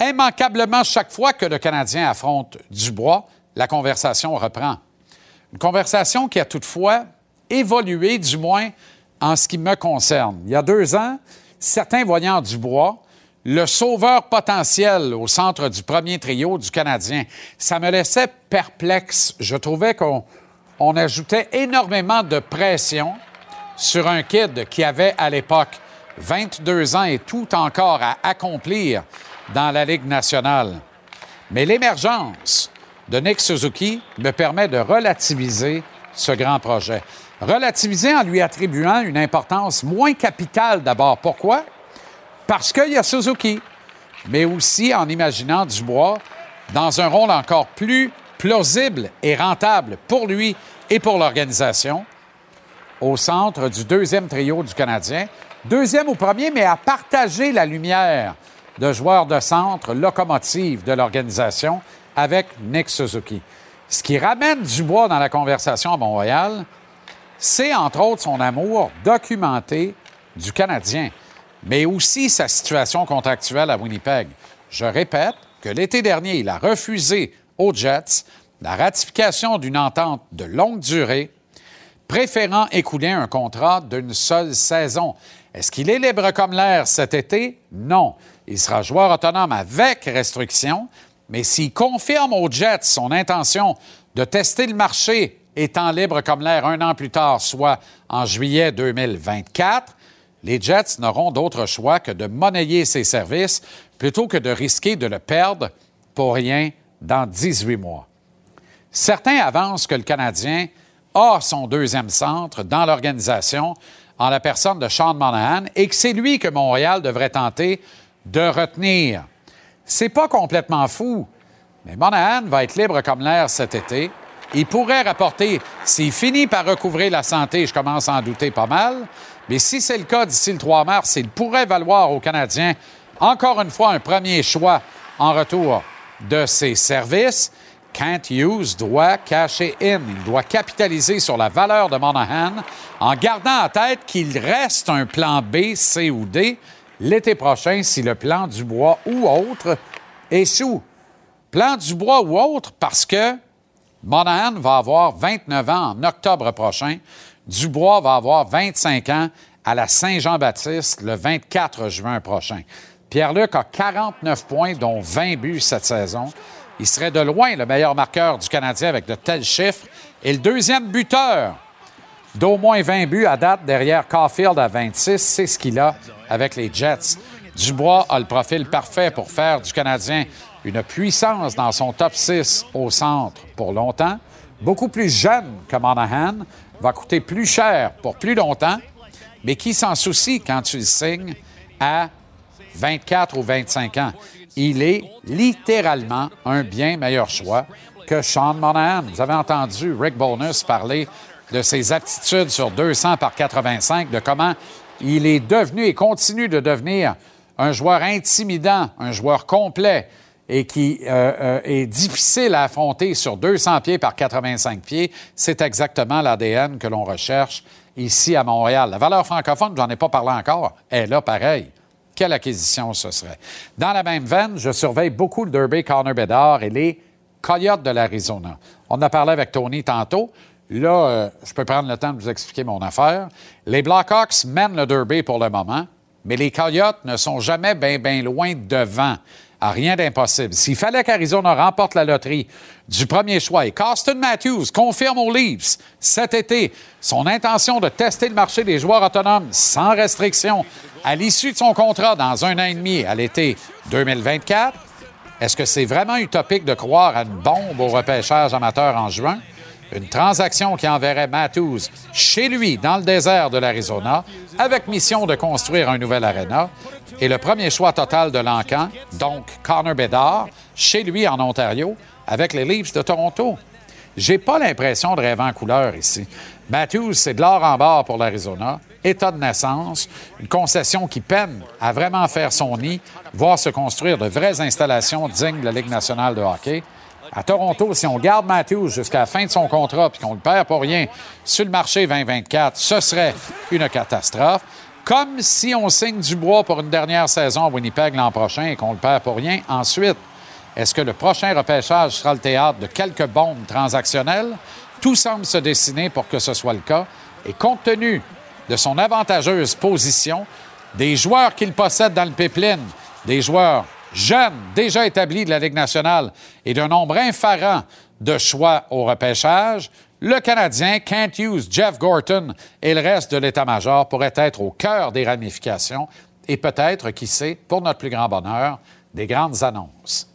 Immanquablement, chaque fois que le Canadien affronte Dubois, la conversation reprend. Une conversation qui a toutefois évolué, du moins en ce qui me concerne. Il y a deux ans, certains voyant Dubois le sauveur potentiel au centre du premier trio du Canadien, ça me laissait perplexe. Je trouvais qu'on on ajoutait énormément de pression sur un kid qui avait à l'époque 22 ans et tout encore à accomplir dans la Ligue nationale. Mais l'émergence de Nick Suzuki me permet de relativiser ce grand projet. Relativiser en lui attribuant une importance moins capitale d'abord. Pourquoi? Parce qu'il y a Suzuki, mais aussi en imaginant Dubois dans un rôle encore plus plausible et rentable pour lui et pour l'organisation au centre du deuxième trio du Canadien. Deuxième ou premier, mais à partager la lumière de joueurs de centre locomotive de l'organisation avec Nick Suzuki. Ce qui ramène Dubois dans la conversation à Montréal, c'est entre autres son amour documenté du Canadien, mais aussi sa situation contractuelle à Winnipeg. Je répète que l'été dernier, il a refusé aux Jets la ratification d'une entente de longue durée préférant écouler un contrat d'une seule saison. Est-ce qu'il est libre comme l'air cet été? Non. Il sera joueur autonome avec restriction, mais s'il confirme aux Jets son intention de tester le marché étant libre comme l'air un an plus tard, soit en juillet 2024, les Jets n'auront d'autre choix que de monnayer ses services plutôt que de risquer de le perdre pour rien dans 18 mois. Certains avancent que le Canadien a son deuxième centre dans l'organisation en la personne de Sean Monahan et que c'est lui que Montréal devrait tenter de retenir. C'est pas complètement fou, mais Monahan va être libre comme l'air cet été. Il pourrait rapporter, s'il finit par recouvrer la santé, je commence à en douter pas mal, mais si c'est le cas d'ici le 3 mars, il pourrait valoir aux Canadiens encore une fois un premier choix en retour de ses services. Kent Hughes doit cacher in. Il doit capitaliser sur la valeur de Monahan en gardant en tête qu'il reste un plan B, C ou D l'été prochain si le plan Dubois ou autre échoue. Plan Dubois ou autre parce que Monahan va avoir 29 ans en octobre prochain. Dubois va avoir 25 ans à la Saint-Jean-Baptiste le 24 juin prochain. Pierre-Luc a 49 points, dont 20 buts cette saison. Il serait de loin le meilleur marqueur du Canadien avec de tels chiffres et le deuxième buteur d'au moins 20 buts à date derrière Caulfield à 26. C'est ce qu'il a avec les Jets. Dubois a le profil parfait pour faire du Canadien une puissance dans son top 6 au centre pour longtemps. Beaucoup plus jeune que Monahan, va coûter plus cher pour plus longtemps mais qui s'en soucie quand tu le signes à 24 ou 25 ans? Il est littéralement un bien meilleur choix que Sean Monahan. Vous avez entendu Rick Bonus parler de ses aptitudes sur 200 par 85, de comment il est devenu et continue de devenir un joueur intimidant, un joueur complet et qui euh, euh, est difficile à affronter sur 200 pieds par 85 pieds. C'est exactement l'ADN que l'on recherche ici à Montréal. La valeur francophone, j'en ai pas parlé encore, est là pareil. Quelle acquisition ce serait? Dans la même veine, je surveille beaucoup le Derby Connor Bedard et les Coyotes de l'Arizona. On a parlé avec Tony tantôt. Là, euh, je peux prendre le temps de vous expliquer mon affaire. Les Blackhawks mènent le Derby pour le moment, mais les Coyotes ne sont jamais bien, bien loin devant. À rien d'impossible. S'il fallait qu'Arizona remporte la loterie du premier choix et qu'Austin Matthews confirme aux Leafs cet été son intention de tester le marché des joueurs autonomes sans restriction à l'issue de son contrat dans un an et demi à l'été 2024, est-ce que c'est vraiment utopique de croire à une bombe au repêchage amateur en juin? Une transaction qui enverrait Matthews chez lui dans le désert de l'Arizona avec mission de construire un nouvel aréna et le premier choix total de l'encan, donc Connor Bedard, chez lui en Ontario avec les Leafs de Toronto. J'ai pas l'impression de rêver en couleur ici. Matthews, c'est de l'or en barre pour l'Arizona. État de naissance, une concession qui peine à vraiment faire son nid, voire se construire de vraies installations dignes de la Ligue nationale de hockey. À Toronto, si on garde Matthews jusqu'à la fin de son contrat puis qu'on le perd pour rien sur le marché 2024, ce serait une catastrophe. Comme si on signe du bois pour une dernière saison à Winnipeg l'an prochain et qu'on le perd pour rien ensuite. Est-ce que le prochain repêchage sera le théâtre de quelques bombes transactionnelles? Tout semble se dessiner pour que ce soit le cas. Et compte tenu de son avantageuse position, des joueurs qu'il possède dans le pipeline, des joueurs jeunes, déjà établis de la Ligue nationale et d'un nombre inférent de choix au repêchage, le Canadien, Kent Hughes, Jeff Gorton et le reste de l'état-major pourraient être au cœur des ramifications et peut-être, qui sait, pour notre plus grand bonheur, des grandes annonces.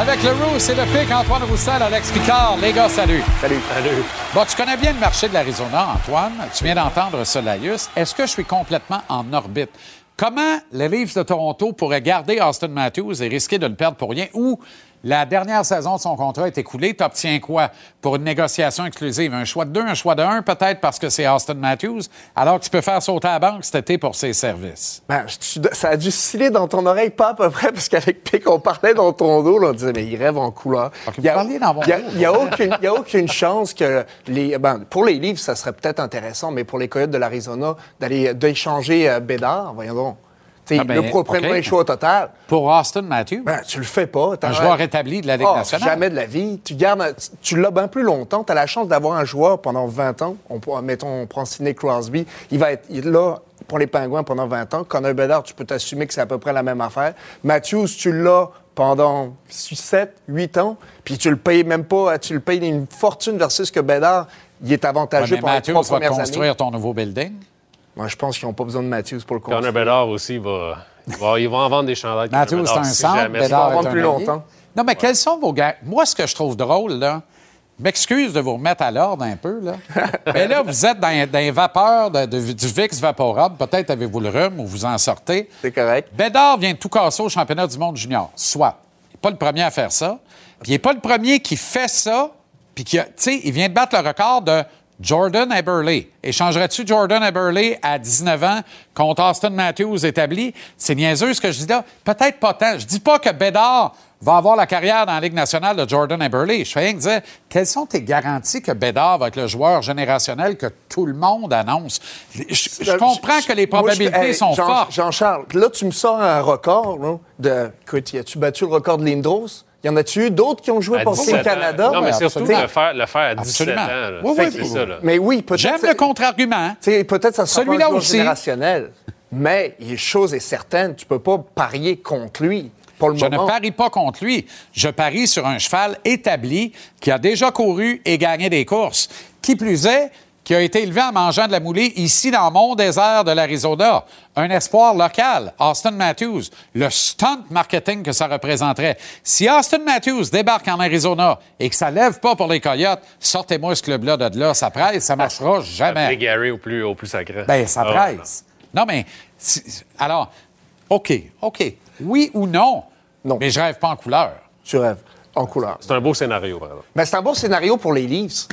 Avec le Roux et le pic, Antoine Roussel, Alex Picard. Les gars, salut. Salut. Salut. Bon, tu connais bien le marché de l'Arizona, Antoine. Tu viens d'entendre Solaius. Est-ce que je suis complètement en orbite? Comment les Leafs de Toronto pourraient garder Austin Matthews et risquer de le perdre pour rien? Ou la dernière saison de son contrat est écoulée, tu obtiens quoi? Pour une négociation exclusive? Un choix de deux, un choix de un, peut-être parce que c'est Austin Matthews, alors tu peux faire sauter à la banque cet été pour ses services. Ben, tu- ça a dû sciller dans ton oreille, pas à peu près, parce qu'avec Pic, on parlait dans ton dos, là, on disait, mais il rêve en couleur. Il y a, parliez dans mon il y a- dos. il y a aucune, il y a aucune chance que les. Ben, pour les livres, ça serait peut-être intéressant, mais pour les Coyotes de l'Arizona, d'aller d'échanger euh, Bédard, voyons donc. Ah ben, le pro- premier OK. choix au total. Pour Austin Matthews? Ben, tu le fais pas. Un joueur établi de la Ligue Ah, nationale. Jamais de la vie. Tu gardes, tu- tu l'as bien plus longtemps. Tu as la chance d'avoir un joueur pendant 20 ans. On, mettons, on prend Sidney Crosby. Il va être il là pour les Pingouins pendant 20 ans. Connor Bedard, tu peux t'assumer que c'est à peu près la même affaire. Matthews, tu l'as pendant 6, 7, 8 ans. Puis tu le payes même pas. Tu le payes une fortune versus que Bedard, il est Ouais, avantageux mais pendant les Matthews trois va premières construire années. ton nouveau building. Moi, je pense qu'ils n'ont pas besoin de Matthews pour le construire. Connor Bedard aussi va, il va. Ils vont en vendre des. Connor Matthews, c'est Bedard, un centre. Bédard vendre est un plus longtemps. Non, mais quels sont vos gars? Moi, ce que je trouve drôle, là, je m'excuse de vous remettre à l'ordre un peu, là. mais là, vous êtes dans, dans les vapeurs de- de- du VIX Vaporub. Peut-être avez-vous le rhume ou vous en sortez. C'est correct. Bédard vient de tout casser au championnat du monde junior. Soit. Il n'est pas le premier à faire ça. Puis il n'est pas le premier qui fait ça. Puis qui a- tu sais, il vient de battre le record de Jordan Eberle. Échangerais-tu Jordan Eberle à 19 ans contre Austin Matthews établi? C'est niaiseux ce que je dis là. Peut-être pas tant. Je dis pas que Bédard va avoir la carrière dans la Ligue nationale de Jordan Eberle. Je fais rien que dire, quelles sont tes garanties que Bédard va être le joueur générationnel que tout le monde annonce? Je, je comprends que les Moi, je- probabilités hey, sont Jean- fortes. Jean-Charles, là, tu me sors un record là, de. Écoute, as-tu battu le record de Lindros? Y en a-tu eu d'autres qui ont joué À pour 17 Team. Canada? Non, mais surtout le faire, le faire à 17 Absolument. ans. là. Oui, Fait oui. ça, là. Mais oui, peut-être. J'aime le contre-argument. tu sais, Peut-être ça sera Celui-là aussi. générationnel. Mais une chose est certaine, tu peux pas parier contre lui. Pour le Je ne parie pas contre lui. Je parie sur un cheval établi qui a déjà couru et gagné des courses. Qui plus est, qui a été élevé en mangeant de la moulée ici dans mon désert de l'Arizona. Un espoir local, Austin Matthews. Le stunt marketing que ça représenterait. Si Austin Matthews débarque en Arizona et que ça lève pas pour les Coyotes, sortez-moi ce club-là de là. Ça presse, ça marchera jamais. Après Gary au plus, au plus sacré. Ben, ça Ah, presse. Non, mais. si- Alors, OK, OK. Oui ou non? Non. Mais je rêve pas en couleur. Tu rêves. En couleur. C'est un beau scénario, par exemple. Mais c'est un bon scénario pour les Leafs.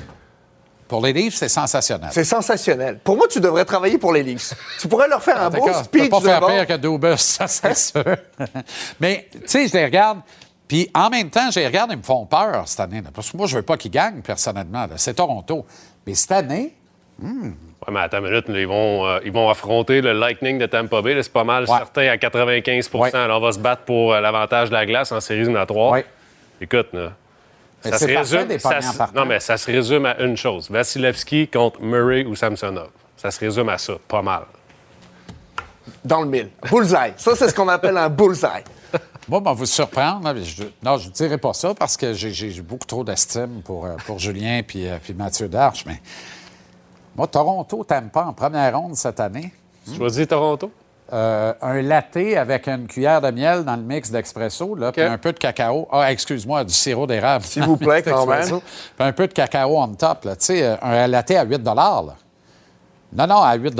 Pour les livres, c'est sensationnel. C'est sensationnel. Pour moi, tu devrais travailler pour les Leafs. tu pourrais leur faire un beau D'accord, tu peux speech pas faire pire que Dubus, ça c'est sûr. Mais, tu sais, je les regarde, puis en même temps, je les regarde, ils me font peur cette année. là, parce que moi, je veux pas qu'ils gagnent, personnellement. C'est Toronto. Mais cette année, Ouais, mais attends une minute, là, ils, vont, euh, ils vont affronter le Lightning de Tampa Bay. C'est pas mal Ouais. certain à 95 Ouais. Alors, on va se battre pour euh, l'avantage de la glace en séries éliminatoires. Ouais. Écoute, là, ça c'est se résume. des ça se- non, mais ça se résume à une chose Vasilevski contre Murray ou Samsonov. Ça se résume à ça, pas mal. Dans le mille. Bullseye. Ça, c'est ce qu'on appelle un bullseye. moi, on va vous surprendre. je- non, je ne dirai pas ça parce que j'ai- beaucoup trop d'estime pour, euh, pour Julien puis, euh, puis Mathieu Darche. Mais moi, Toronto t'aime pas en première ronde cette année. Choisis Toronto? Euh, un latte avec une cuillère de miel dans le mix d'expresso, là, puis un peu de cacao. Ah, excuse-moi, du sirop d'érable. S'il vous plaît, quand même. Puis un peu de cacao on top, là. Tu sais, euh, un latte à 8 là. Non, non, à 8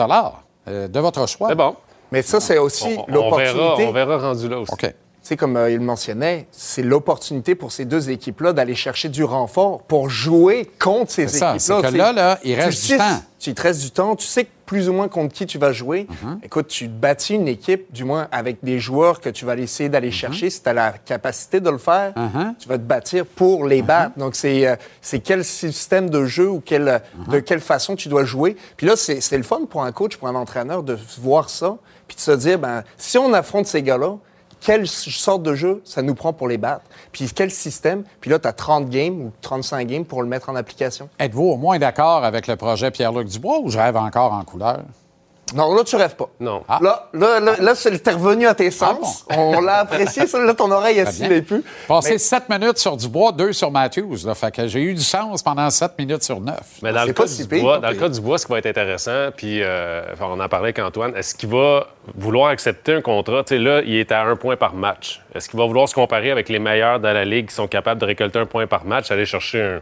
euh, de votre choix. C'est bon. Mais ça, c'est aussi On, on verra, l'opportunité. on verra rendu là aussi. OK. Tu sais, comme euh, il le mentionnait, c'est l'opportunité pour ces deux équipes-là d'aller chercher du renfort pour jouer contre ces C'est ça, équipes-là. c'est que là, là, il tu reste du sais- temps. Tu il te reste du temps. Tu sais plus ou moins contre qui tu vas jouer. Mm-hmm. Écoute, tu bâtis une équipe, du moins avec des joueurs que tu vas essayer d'aller Mm-hmm. chercher. Si tu as la capacité de le faire, tu vas te bâtir pour les battre. Donc, c'est euh, c'est quel système de jeu ou quel, de quelle façon tu dois jouer. Puis là, c'est c'est le fun pour un coach, pour un entraîneur de voir ça, puis de se dire, ben, si on affronte ces gars-là, quelle sorte de jeu ça nous prend pour les battre? Puis quel système? Puis là, tu as 30 games ou 35 games pour le mettre en application. Êtes-vous au moins d'accord avec le projet Pierre-Luc Dubois ou je rêve encore en couleur? Non, là, tu rêves pas. Non. Ah. Là, là, là, là, c'est- revenu à tes sens. On l'a apprécié, ça. Là, ton oreille, Très s'y l'est plus. Passé Mais- 7 minutes sur Dubois, 2 sur Matthews. Là, fait que j'ai eu du sens pendant 7 minutes sur 9. Mais dans, C'est le pas cas, si du pire, dans le cas du bois, ce qui va être intéressant, puis euh, on en parlait avec Antoine, est-ce qu'il va vouloir accepter un contrat? Tu sais, là, il est à un point par match. Est-ce qu'il va vouloir se comparer avec les meilleurs dans la Ligue qui sont capables de récolter un point par match, aller chercher un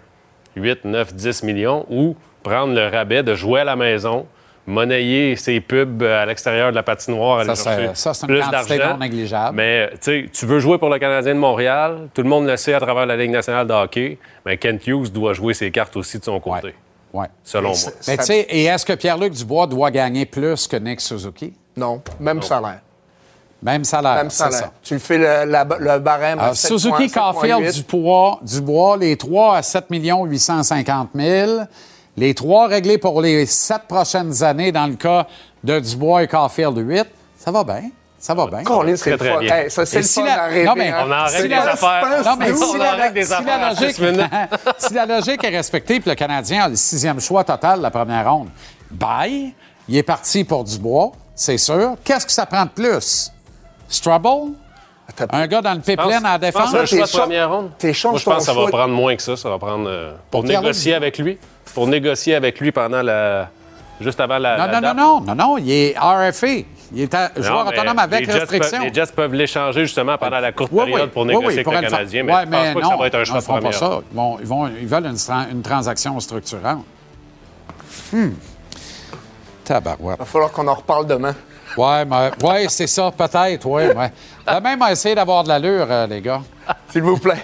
8, 9, 10 millions ou prendre le rabais de jouer à la maison, monnayer ses pubs à l'extérieur de la patinoire, aller Ça, c'est- chercher ça, c'est une plus quantité non négligeable. Mais tu sais, tu veux jouer pour le Canadien de Montréal, tout le monde le sait à travers la Ligue nationale de hockey, mais Kent Hughes doit jouer ses cartes aussi de son côté, Ouais. selon moi. Mais tu sais, et est-ce que Pierre-Luc Dubois doit gagner plus que Nick Suzuki? Non, même salaire. Même salaire, Même salaire. ça. Tu le fais le, la- le barème à Alors, 7 Suzuki, points, 7,8. Caulfield, Dubois, Dubois, les trois à 7 850 000. Les trois réglés pour les sept prochaines années dans le cas de Dubois et Caulfield 8. Ça va bien. Ça va bien. Colin, c'est le Très, bien. Hey, ça, c'est Et le si fun la- à rêver. Non, mais hein. On en règle des affaires. Non, mais On si en la, règle des si affaires la en logique, six minutes. si la logique est respectée, puis le Canadien a le sixième choix total de la première ronde, bye, il est parti pour Dubois, c'est sûr. Qu'est-ce que ça prend de plus? Strubble? Un gars dans le pipeline à la Je pense défense? tes choix de chances- première ronde. tes chances Moi, je pense que ça va prendre moins que ça. Ça va prendre euh, pour, négocier avec lui. Pour négocier avec lui pendant la. Juste avant la. Non, la non, non, date? non, non, non, il est RFA. Il est Non, joueur autonome avec les Jets restriction. peuvent- les Jets peuvent l'échanger justement pendant la courte Oui, période oui, pour oui, négocier oui, avec le. Canadien, mais Ouais, je pense pas que ça va être un choix ils de feront pas première ça. ronde. Ils, vont- ils veulent une, une transaction structurante. Hmm. Tabarouette. Il va falloir qu'on en reparle demain. Ouais, mais, ouais c'est ça, peut-être, ouais, ouais. La même a essayé d'avoir de l'allure, euh, les gars. S'il vous plaît.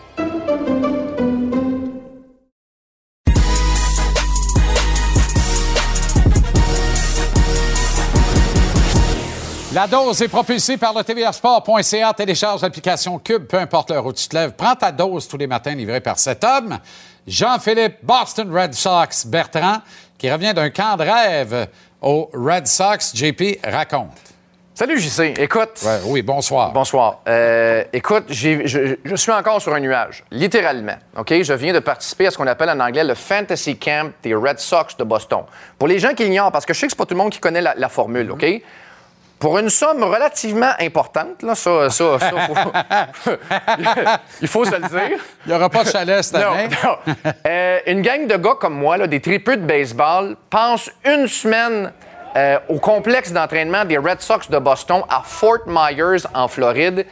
La dose est propulsée par le tvrsport.ca. Télécharge l'application Cube, peu importe l'heure où tu te lèves. Prends ta dose tous les matins livrée par cet homme, Jean-Philippe Boston Red Sox Bertrand, qui revient d'un camp de rêve aux Red Sox. JP, raconte. Salut JC. Écoute. Ouais, oui, bonsoir. Bonsoir. Euh, écoute, je, je suis encore sur un nuage, littéralement. OK? Je viens de participer à ce qu'on appelle en anglais le Fantasy Camp des Red Sox de Boston. Pour les gens qui l'ignorent, parce que je sais que c'est pas tout le monde qui connaît la, la formule, OK? Pour une somme relativement importante, là, ça, ça, ça, faut- il faut se le dire. Il n'y aura pas de chalet cette Non, année. non. Euh, une gang de gars comme moi, là, des tripeux de baseball, passent une semaine euh, au complexe d'entraînement des Red Sox de Boston à Fort Myers, en Floride.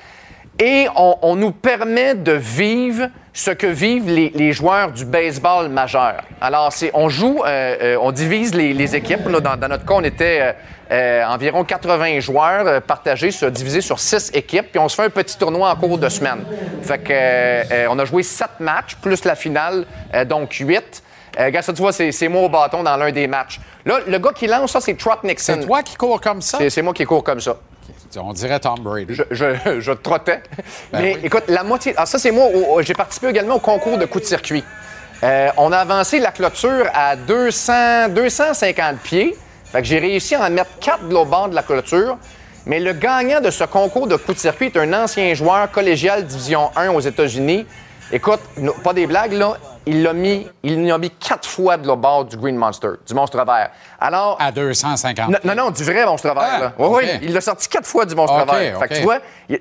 Et on, on nous permet de vivre ce que vivent les, les joueurs du baseball majeur. Alors, c'est, on joue, euh, euh, on divise les, les équipes. là. dans, dans notre cas, on était euh, environ 80 joueurs partagés, sur- divisés sur six équipes. Puis on se fait un petit tournoi en cours de semaine. Fait que, on a joué sept matchs, plus la finale, donc huit. Euh, regarde, ça, tu vois, c'est, c'est moi au bâton dans l'un des matchs. Là, le gars qui lance ça, c'est Trot Nixon. C'est toi qui cours comme ça? C'est, c'est moi qui cours comme ça. On dirait Tom Brady. Je, je, je trottais. Ben Mais écoute, la moitié. Ah, ça, c'est moi. j'ai participé également au concours de coups de circuit. Euh, on a avancé la clôture à 200, 250 pieds. Fait que j'ai réussi à en mettre quatre de l'autre bord de la clôture. Mais le gagnant de ce concours de coups de circuit est un ancien joueur collégial Division 1 aux États-Unis. Écoute, pas des blagues, là. Il l'a mis, il l'a mis quatre fois de l'autre bord du Green Monster, du monstre vert. Alors. À 250. Non, non, non, du vrai monstre vert. Ah. Oui, il l'a sorti quatre fois du monstre vert. Fait que tu vois, puis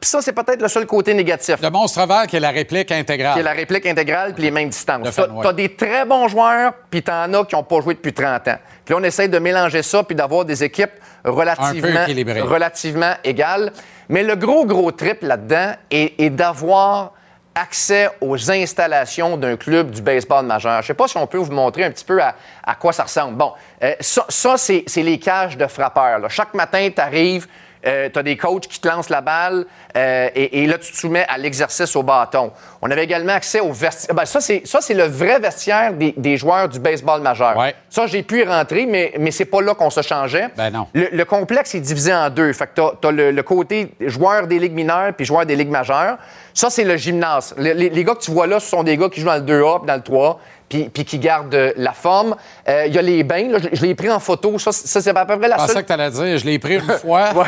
ça, c'est peut-être le seul côté négatif. Le monstre vert qui est la réplique intégrale. Qui est la réplique intégrale puis les mêmes Le distances. Fenway. Tu as des très bons joueurs, puis tu en as qui n'ont pas joué depuis 30 ans. Puis là, on essaie de mélanger ça puis d'avoir des équipes relativement, égales. Mais le gros, gros trip là-dedans est, est d'avoir accès aux installations d'un club du baseball majeur. Je ne sais pas si on peut vous montrer un petit peu à, quoi ça ressemble. Bon, euh, ça, c'est les cages de frappeurs. Chaque matin, tu arrives, tu as des coachs qui te lancent la balle euh, et, et là, tu te soumets à l'exercice au bâton. On avait également accès au vestiaire. Ben, ça, c'est ça, c'est le vrai vestiaire des, des joueurs du baseball majeur. Ça, j'ai pu y rentrer, mais, mais c'est pas là qu'on se changeait. Ben non. Le, le complexe est divisé en deux. Fait que t'as, t'as le, le côté joueur des ligues mineures puis joueur des ligues majeures. Ça, c'est le gymnase. Le- les, les gars que tu vois là, ce sont des gars qui jouent dans le 2A puis dans le 3A puis, puis qui gardent euh, la forme. Euh, Il y a les bains. là, je, je l'ai pris en photo. Ça, c'est- ça, c'est à peu près la Je pensais seule... que tu allais dire, je l'ai pris une fois. Ouais.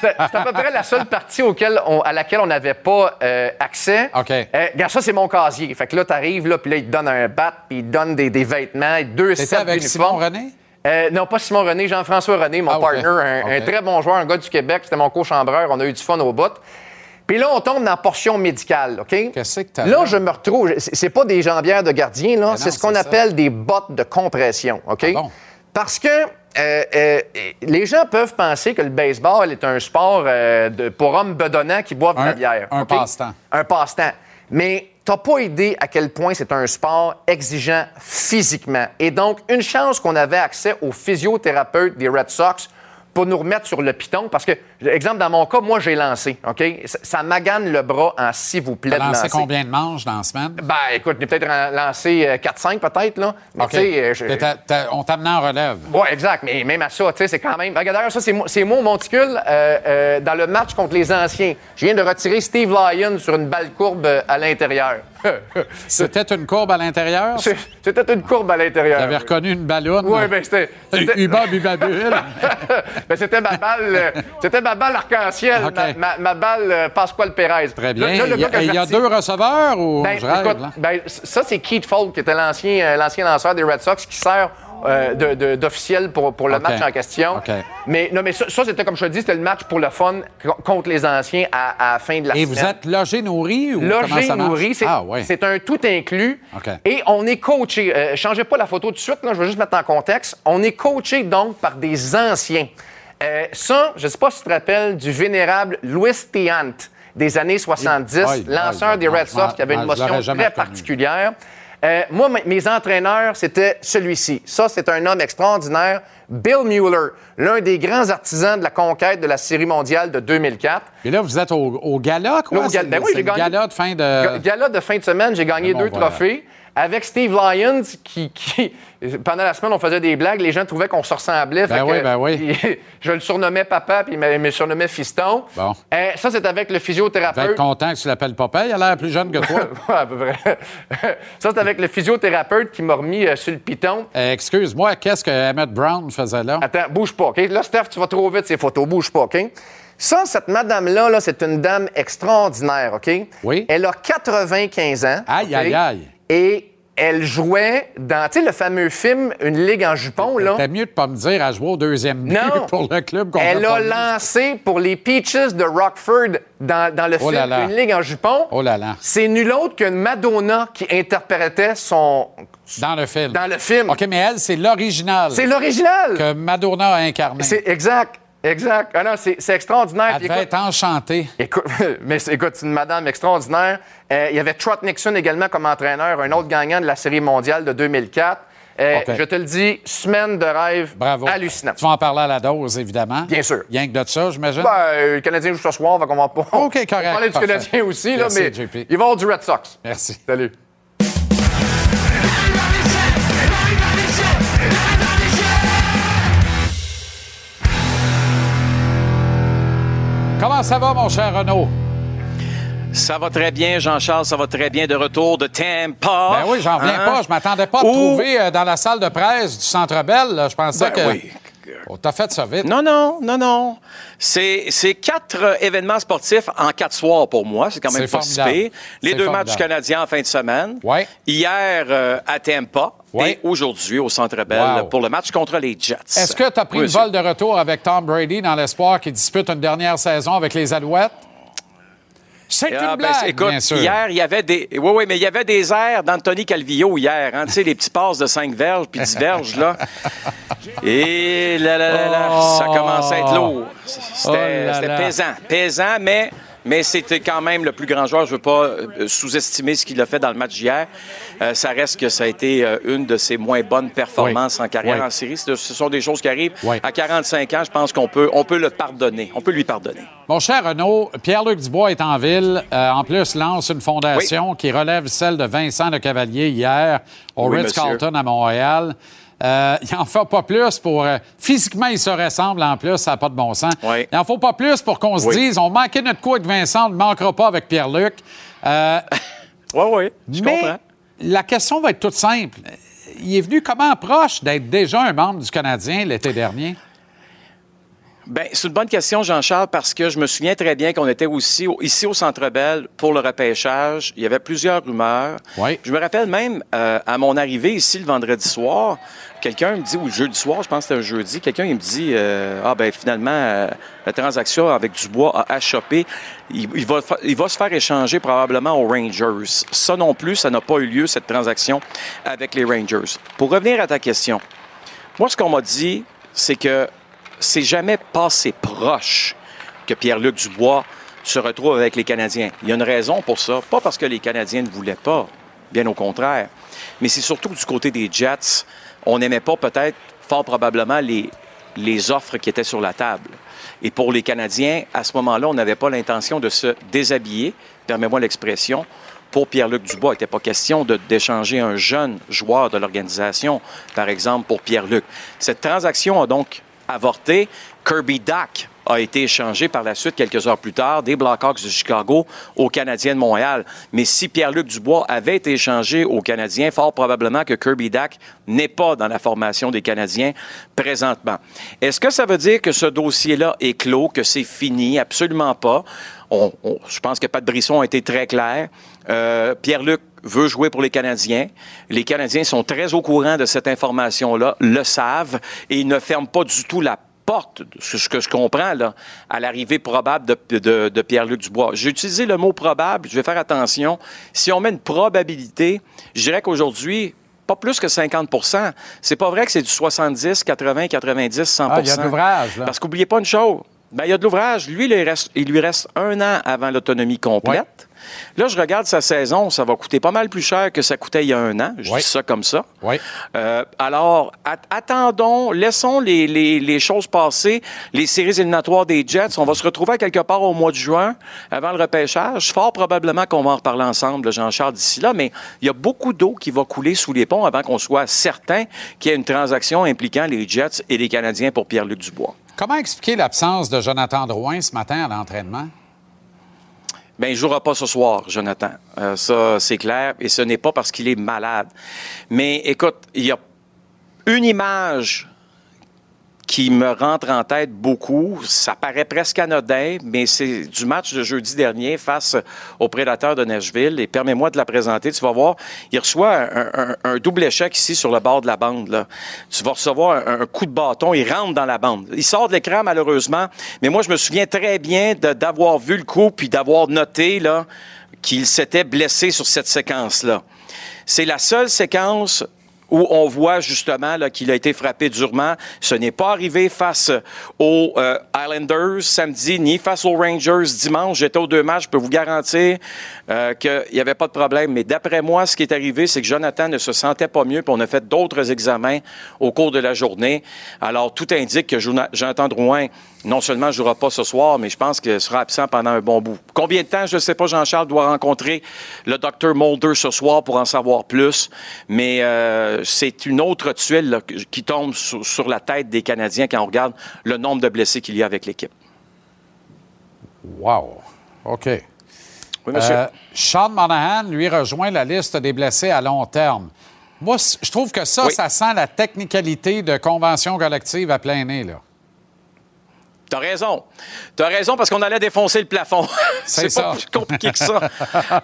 C'est c'est à peu près la seule partie auquel on- à laquelle on n'avait pas euh, accès. OK. Euh, regarde, ça, c'est mon casier. Fait que là, t'arrives, là, puis là, il te donne un bat, puis il te donne des, des vêtements, deux sets avec. Simon René? Euh, non, pas Simon René, Jean-François René, mon Ah, partner, un, un très bon joueur, un gars du Québec. C'était mon co-chambreur. On a eu du fun au bout. Puis là, on tombe dans la portion médicale, OK? Qu'est-ce que t'as Là, là? je me retrouve. C'est pas des jambières de gardien, là. C'est ce qu'on ça. appelle des bottes de compression, OK? Ah bon? Parce que euh, euh, les gens peuvent penser que le baseball est un sport euh, de- pour hommes bedonnants qui boivent de la bière. un passe-temps. Un passe-temps. Mais t'as pas idée à quel point c'est un sport exigeant physiquement. Et donc, une chance qu'on avait accès aux physiothérapeutes des Red Sox pour nous remettre sur le piton. Parce que, exemple, dans mon cas, moi, j'ai lancé, OK? Ça, ça magane le bras en s'il vous plaît T'as de lancer. combien de manches dans la semaine? Ben, écoute, j'ai peut-être lancé euh, 4-5 peut-être, là. Mais OK. tu sais, euh, je- on t'amenait en relève. oui, exact. Mais même à ça, tu sais, c'est quand même. Regarde, d'ailleurs, ça, c'est moi, c'est moi au monticule euh, euh, dans le match contre les anciens. Je viens de retirer Steve Lyon sur une balle courbe euh, à l'intérieur. C'était une courbe à l'intérieur? C'est- C'était une courbe à l'intérieur. T'avais reconnu une ballonne? Oui, ben c'était. c'était- Uba Bubabule. Ben, c'était ma balle, euh, c'était ma balle arc-en-ciel, ma, ma- ma balle euh, Pasquale Pérez. Très bien. Là, là, le il y a, y deux receveurs ou Ben, je rêve, écoute, là? ben, c- ça, c'est Keith Folk, qui était l'ancien euh, l'ancien lanceur des Red Sox, qui sert euh, d'officiel pour, pour le match en question. Mais, non, mais ça, ça, c'était comme je te dis, c'était le match pour le fun co- contre les anciens à, à la fin de la Et semaine. vous êtes logé, nourri ou comment Logé, ça marche? nourri, c'est Ah, c'est un tout inclus. Et on est coaché. Euh, changez pas la photo tout de suite, là, je vais juste mettre en contexte. On est coaché donc par des anciens. Euh, ça, je ne sais pas si tu te rappelles du vénérable Louis Tiant des années 70, Aïe, lanceur des Red Sox qui avait une motion très particulière. Euh, moi, mes- entraîneurs, c'était celui-ci. Ça, c'est un homme extraordinaire, Bill Mueller, l'un des grands artisans de la conquête de la Série mondiale de 2004. Et là, vous êtes au, au gala, quoi? Là, au ben oui, c'est j'ai le gagné- gala de fin de... Ga- Gala de fin de semaine, j'ai gagné bon, deux voilà. trophées. Avec Steve Lyons, qui, qui- pendant la semaine, on faisait des blagues, les gens trouvaient qu'on se ressemblait. Ben oui, ben oui. je le surnommais papa, puis il me, surnommait fiston. Bon. Euh, ça, c'est avec le Tu vas être physiothérapeute. content que tu l'appelles papa. Il a l'air plus jeune que toi. Ouais, à peu près. ça, c'est avec le physiothérapeute qui m'a remis euh, sur le piton. Euh, Excuse-moi, qu'est-ce que Emmett Brown faisait là? Attends, bouge pas, OK? Là, Steph, tu vas trop vite ces photos. Bouge pas, OK? Ça, cette madame-là, là, c'est une dame extraordinaire, OK? Oui. Elle a 95 ans. Aïe, aïe, aïe. Et elle jouait dans, tu sais, le fameux film Une ligue en jupon, là. C'était mieux de pas me dire à jouer au deuxième but Non. pour le club qu'on Elle a lancé pour les Peaches de Rockford dans, dans le Oh film là là. Une ligue en jupon. Oh là là. C'est nul autre que Madonna qui interprétait son. Dans le film. Dans le film. OK, mais elle, c'est l'original. C'est l'original. Que Madonna a incarné. C'est exact. Exact. Ah non, c'est extraordinaire. Elle devait écoute- être enchantée. Écoute, mais écoute, une madame extraordinaire. Euh, il y avait Trot Nixon également comme entraîneur, un autre gagnant de la Série mondiale de 2004. Euh. Je te le dis, semaine de rêve Bravo. hallucinant. Tu vas en parler à la dose, évidemment. Bien sûr. Rien que de ça, j'imagine? Ben, euh, le Canadien joue ce soir, va qu'on va pas. OK, On va correct. parler du. Canadien aussi, là, Merci, mais JP. il va y avoir du Red Sox. Merci. Salut. Comment ça va, mon cher Renaud? Ça va très bien, Jean-Charles, ça va très bien de retour de Tampa. Ben oui, j'en reviens Hein? pas. Je m'attendais pas à te trouver euh, dans la salle de presse du Centre Bell. là. Je pensais Ben que. oui. T'as fait ça vite. Non, non, non, non. C'est c'est quatre euh, événements sportifs en quatre soirs pour moi. C'est quand même pas si. Les deux formidable. matchs canadiens en fin de semaine. Ouais. Hier euh, à Tampa Ouais. et aujourd'hui au Centre Bell Wow. pour le match contre les Jets. Est-ce que tu as pris Oui, une vol de retour avec Tom Brady dans l'espoir qu'il dispute une dernière saison avec les Alouettes? C'est Ah, une ben, blague, c'est- écoute, bien sûr. hier, il y avait des. Oui, oui, mais il y avait des airs d'Anthony Calvillo hier. Hein? Tu sais, les petits passes de 5 verges puis 10 verges, là. Et là, là, là, là, ça commençait à être lourd. C'était Oh pesant. Pesant, mais. Mais c'était quand même le plus grand joueur. Je ne veux pas euh, sous-estimer ce qu'il a fait dans le match d'hier. Euh, ça reste que ça a été euh, une de ses moins bonnes performances en carrière Oui. en série. Ce sont des choses qui arrivent. Oui. À 45 ans, je pense qu'on peut, on peut le pardonner. On peut lui pardonner. Mon cher Renaud, Pierre-Luc Dubois est en ville. Euh, en plus, lance une fondation qui relève celle de Vincent Le Cavalier hier au Oui, Ritz-Carlton à Montréal. Euh, il n'en fait pas plus pour... euh, physiquement, il se ressemble en plus, ça n'a pas de bon sens. Oui. Il n'en faut pas plus pour qu'on se Oui. dise, on manquait notre coup avec Vincent, on ne manquera pas avec Pierre-Luc. Euh, Oui, oui, je mais comprends. la question va être toute simple. Il est venu comment proche d'être déjà un membre du Canadien l'été dernier? Ben, c'est une bonne question, Jean-Charles, parce que je me souviens très bien qu'on était aussi au- ici au Centre Bell pour le repêchage. Il y avait plusieurs rumeurs. Oui. Je me rappelle même euh, à mon arrivée ici le vendredi soir, quelqu'un me dit ou le jeudi soir, je pense que c'était un jeudi, quelqu'un il me dit euh, ah ben finalement euh, la transaction avec Dubois a achoppé. Il, il va il va se faire échanger probablement aux Rangers. Ça non plus, ça n'a pas eu lieu cette transaction avec les Rangers. Pour revenir à ta question, moi ce qu'on m'a dit, c'est que c'est jamais passé proche que Pierre-Luc Dubois se retrouve avec les Canadiens. Il y a une raison pour ça. Pas parce que les Canadiens ne voulaient pas, bien au contraire. Mais c'est surtout du côté des Jets. On n'aimait pas peut-être, fort probablement, les, les offres qui étaient sur la table. Et pour les Canadiens, à ce moment-là, on n'avait pas l'intention de se déshabiller, permets-moi l'expression, pour Pierre-Luc Dubois. Il n'était pas question d'échanger un jeune joueur de l'organisation, par exemple, pour Pierre-Luc. Cette transaction a donc avorté. Kirby Dack a été échangé par la suite, quelques heures plus tard, des Blackhawks de Chicago aux Canadiens de Montréal. Mais si Pierre-Luc Dubois avait été échangé aux Canadiens, fort probablement que Kirby Dack n'est pas dans la formation des Canadiens présentement. Est-ce que ça veut dire que ce dossier-là est clos, que c'est fini? Absolument pas. Je pense que Pat Brisson a été très clair. Euh, Pierre-Luc veut jouer pour les Canadiens. Les Canadiens sont très au courant de cette information-là, le savent, et ils ne ferment pas du tout la porte, ce que je comprends, là, à l'arrivée probable de, de- de Pierre-Luc Dubois. J'ai utilisé le mot probable, je vais faire attention. Si on met une probabilité, je dirais qu'aujourd'hui, pas plus que 50 C'est pas vrai que c'est du 70, 80, 90, 100 Ah, il y a de l'ouvrage. Parce qu'oubliez pas une chose, ben, il y a de l'ouvrage. Lui, il lui, reste, il lui reste un an avant l'autonomie complète. Là, je regarde sa saison, ça va coûter pas mal plus cher que ça coûtait il y a un an. Je Oui. dis ça comme ça. Oui. Euh, alors, at- attendons, laissons les, les- les choses passer, les séries éliminatoires des Jets. On va se retrouver à quelque part au mois de juin, avant le repêchage. Fort probablement qu'on va en reparler ensemble, Jean-Charles, d'ici là, mais il y a beaucoup d'eau qui va couler sous les ponts avant qu'on soit certain qu'il y ait une transaction impliquant les Jets et les Canadiens pour Pierre-Luc Dubois. Comment expliquer l'absence de Jonathan Drouin ce matin à l'entraînement? Ben, il jouera pas ce soir, Jonathan. Euh, ça, c'est clair. Et ce n'est pas parce qu'il est malade. Mais écoute, il y a une image qui me rentre en tête beaucoup. Ça paraît presque anodin, mais c'est du match de jeudi dernier face aux Prédateurs de Nashville. Et permets-moi de la présenter. Tu vas voir, il reçoit un, double échec ici sur le bord de la bande. Là. Tu vas recevoir un, un coup de bâton. Il rentre dans la bande. Il sort de l'écran, malheureusement. Mais moi, je me souviens très bien d'avoir vu le coup puis d'avoir noté là, qu'il s'était blessé sur cette séquence-là. C'est la seule séquence où on voit justement qu'il a été frappé durement. Ce n'est pas arrivé face aux euh, Islanders samedi, ni face aux Rangers dimanche. J'étais aux deux matchs, je peux vous garantir euh, qu'il n'y avait pas de problème. Mais d'après moi, ce qui est arrivé, c'est que Jonathan ne se sentait pas mieux, puis on a fait d'autres examens au cours de la journée. Alors, tout indique que Jona- Jonathan Drouin, non seulement ne jouera pas ce soir, mais je pense qu'il sera absent pendant un bon bout. Combien de temps, je ne sais pas, Jean-Charles doit rencontrer le docteur Mulder ce soir pour en savoir plus, mais euh, c'est une autre tuile là, qui tombe sur, sur la tête des Canadiens quand on regarde le nombre de blessés qu'il y a avec l'équipe. Wow. OK. Oui, monsieur. Euh, Sean Monahan, lui, rejoint la liste des blessés à long terme. Moi, je trouve que ça, Oui. ça sent la technicalité de convention collective à plein nez, là. T'as raison. T'as raison parce qu'on allait défoncer le plafond. C'est pas plus compliqué que ça.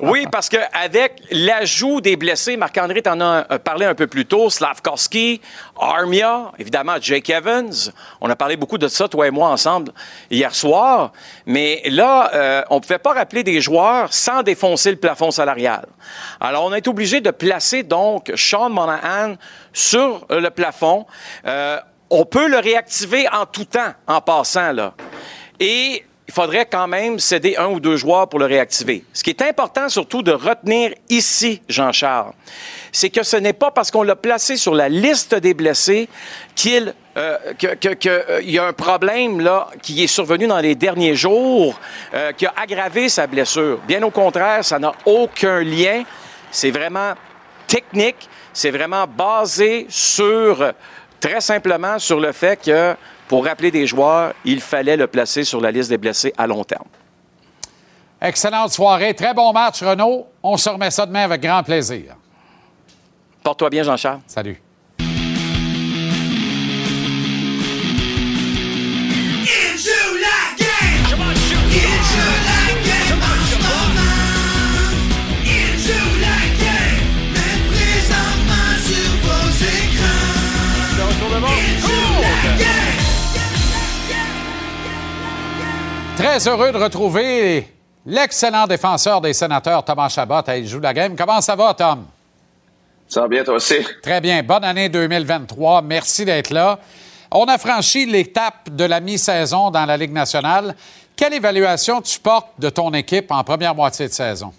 oui, parce qu'avec l'ajout des blessés, Marc-André t'en a euh, parlé un peu plus tôt, Slavkovski, Armia, évidemment Jake Evans. On a parlé beaucoup de ça, toi et moi, ensemble, hier soir. Mais là, euh, on ne pouvait pas rappeler des joueurs sans défoncer le plafond salarial. Alors, on a été obligé de placer donc Sean Monahan sur le plafond. Euh, on peut le réactiver en tout temps, en passant, là. Et il faudrait quand même céder un ou deux joueurs pour le réactiver. Ce qui est important surtout de retenir ici, Jean-Charles, c'est que ce n'est pas parce qu'on l'a placé sur la liste des blessés qu'il euh, que- que- que, euh, y a un problème là, qui est survenu dans les derniers jours euh, qui a aggravé sa blessure. Bien au contraire, ça n'a aucun lien. C'est vraiment technique. C'est vraiment basé sur, très simplement, sur le fait que pour rappeler des joueurs, il fallait le placer sur la liste des blessés à long terme. Excellente soirée. Très bon match, Renaud. On se remet ça demain avec grand plaisir. Porte-toi bien, Jean-Charles. Salut. Très heureux de retrouver l'excellent défenseur des sénateurs, Thomas Chabot. Il joue la game. Comment ça va, Tom? Ça va bien, toi aussi? Très bien. Bonne année 2023. Merci d'être là. On a franchi l'étape de la mi-saison dans la Ligue nationale. Quelle évaluation tu portes de ton équipe en première moitié de saison?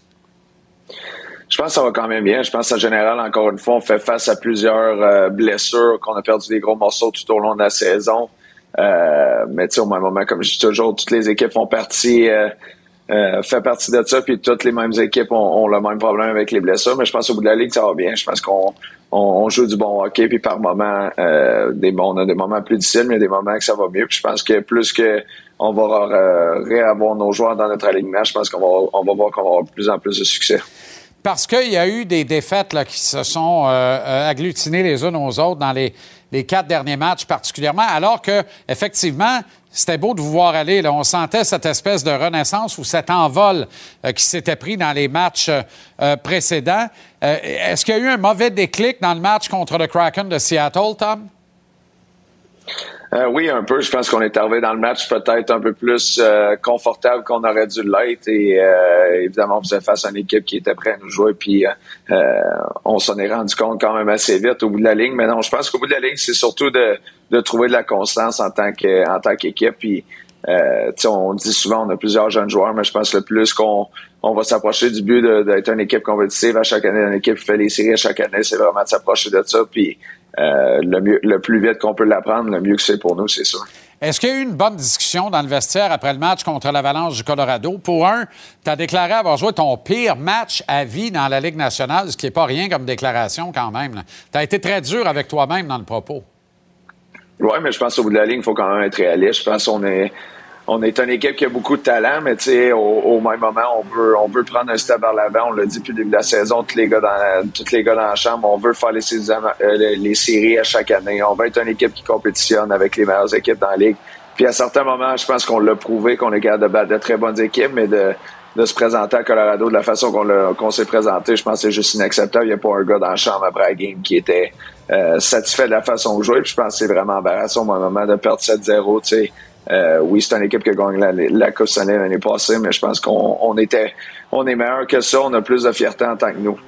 Je pense que ça va quand même bien. Je pense qu'en général, encore une fois, on fait face à plusieurs euh, blessures, qu'on a perdu des gros morceaux tout au long de la saison. Euh, mais tu sais, au même moment, comme je dis toujours, toutes les équipes font partie, euh, euh, fait partie de ça, puis toutes les mêmes équipes ont, ont le même problème avec les blessures. Mais je pense qu'au bout de la ligue, ça va bien. Je pense qu'on on, on joue du bon hockey, puis par moment, euh, des, on a des moments plus difficiles, mais des moments que ça va mieux. Puis je pense que plus que on va euh, réavoir nos joueurs dans notre alignement, je pense qu'on va, on va voir qu'on va avoir de plus en plus de succès. Parce qu'il y a eu des défaites là, qui se sont euh, agglutinées les unes aux autres dans les, les quatre derniers matchs particulièrement, alors que effectivement, c'était beau de vous voir aller. Là. On sentait cette espèce de renaissance ou cet envol euh, qui s'était pris dans les matchs euh, précédents. Euh, Est-ce qu'il y a eu un mauvais déclic dans le match contre le Kraken de Seattle, Tom? Euh, oui, un peu. Je pense qu'on est arrivé dans le match peut-être un peu plus euh, confortable qu'on aurait dû l'être. Et euh, évidemment, on faisait face à une équipe qui était prête à nous jouer. Puis euh, euh, on s'en est rendu compte quand même assez vite au bout de la ligne. Mais non, je pense qu'au bout de la ligne, c'est surtout de, de trouver de la constance en tant que en tant qu'équipe. Puis euh, on dit souvent on a plusieurs jeunes joueurs, mais je pense le plus qu'on on va s'approcher du but d'être une équipe compétitive à chaque année, une équipe qui fait les séries à chaque année, c'est vraiment de s'approcher de ça. Puis euh, le, mieux, le plus vite qu'on peut l'apprendre, le mieux que c'est pour nous, c'est sûr. Est-ce qu'il y a eu une bonne discussion dans le vestiaire après le match contre l'Avalanche du Colorado? Pour un, tu as déclaré avoir joué ton pire match à vie dans la Ligue nationale, ce qui n'est pas rien comme déclaration quand même. Tu as été très dur avec toi-même dans le propos. Oui, mais je pense qu'au bout de la ligne, il faut quand même être réaliste. Je pense qu'on est, on est une équipe qui a beaucoup de talent, mais au, au même moment, on veut, on veut prendre un step vers l'avant. On l'a dit depuis le début de la saison, tous les gars dans la, tous les gars dans la chambre, on veut faire les, séries- euh, les, séries à chaque année. On veut être une équipe qui compétitionne avec les meilleures équipes dans la ligue. Puis à certains moments, je pense qu'on l'a prouvé qu'on est capable de battre de très bonnes équipes, mais de, de se présenter à Colorado de la façon qu'on s'est présenté, je pense que c'est juste inacceptable. Il n'y a pas un gars dans la chambre après la game qui était euh, satisfait de la façon de jouer. Puis je pense que c'est vraiment embarrassant au moment de perdre 7-0. Euh, oui, c'est une équipe qui a gagné la, la Coupe Stanley l'année passée, mais je pense qu'on on était on est meilleur que ça. On a plus de fierté en tant que nous.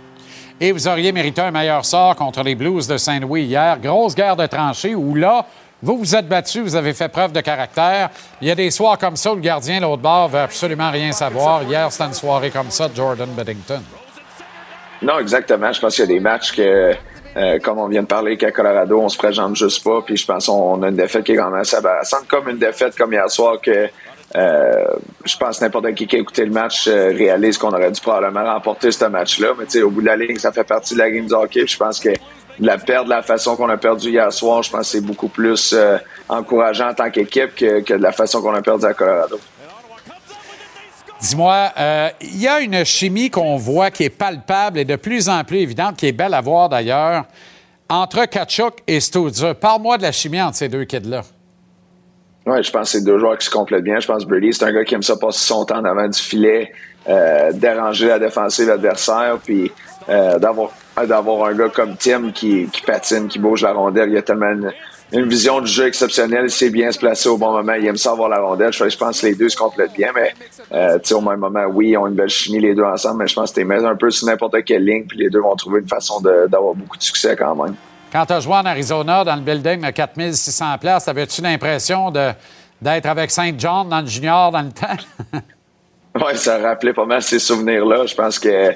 Et vous auriez mérité un meilleur sort contre les Blues de Saint-Louis hier. Grosse guerre de tranchées où là, vous vous êtes battu, vous avez fait preuve de caractère. Il y a des soirs comme ça où le gardien, l'autre bord, veut absolument rien savoir. Hier, c'était une soirée comme ça de Jordan Beddington. Non, exactement. Je pense qu'il y a des matchs que, euh, comme on vient de parler, qu'à Colorado, on se présente juste pas. Puis je pense qu'on a une défaite qui est quand même comme une défaite comme hier soir que euh, je pense n'importe qui qui a écouté le match euh, réalise qu'on aurait dû probablement remporter ce match-là. Mais tu sais, au bout de la ligne, ça fait partie de la game du hockey. Je pense que de la perdre de la façon qu'on a perdu hier soir, je pense que c'est beaucoup plus euh, encourageant en tant qu'équipe que, que de la façon qu'on a perdu à Colorado. Dis-moi, euh, il y a une chimie qu'on voit qui est palpable et de plus en plus évidente, qui est belle à voir d'ailleurs, entre Kachuk et Stouzer. Parle-moi de la chimie entre ces deux kids-là. Oui, je pense que c'est deux joueurs qui se complètent bien. Je pense que Brady, c'est un gars qui aime ça passer son temps en avant du filet, euh, déranger la défensive adversaire, puis euh, d'avoir d'avoir un gars comme Tim qui, patine, qui bouge la rondelle. Il a tellement une vision du jeu exceptionnelle. Il sait bien se placer au bon moment. Il aime ça avoir la rondelle. Je, je pense que les deux se complètent bien, mais euh, au même moment, oui, ils ont une belle chimie les deux ensemble, mais je pense que tu mets un peu sur n'importe quelle ligne, puis les deux vont trouver une façon d'avoir beaucoup de succès quand même. Quand tu as joué en Arizona, dans le building de 4600 places, avais-tu l'impression d'être avec Saint John dans le junior dans le temps? Oui, ça rappelait pas mal ces souvenirs-là. Je pense que,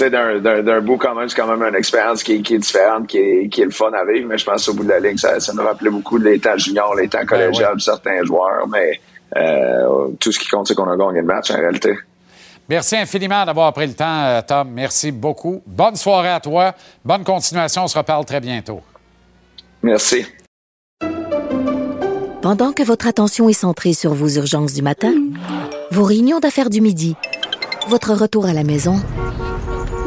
d'un- bout quand même, c'est quand même une expérience qui, est- qui est différente, qui est, qui est le fun à vivre, mais je pense qu'au bout de la ligne, ça, ça nous rappelait beaucoup de l'état junior, l'état collégial de certains joueurs, mais euh, tout ce qui compte, c'est qu'on a gagné le match en réalité. Merci infiniment d'avoir pris le temps, euh, Tom. Merci beaucoup. Bonne soirée à toi. Bonne continuation. On se reparle très bientôt. Merci. Pendant que votre attention est centrée sur vos urgences du matin, vos réunions d'affaires du midi, votre retour à la maison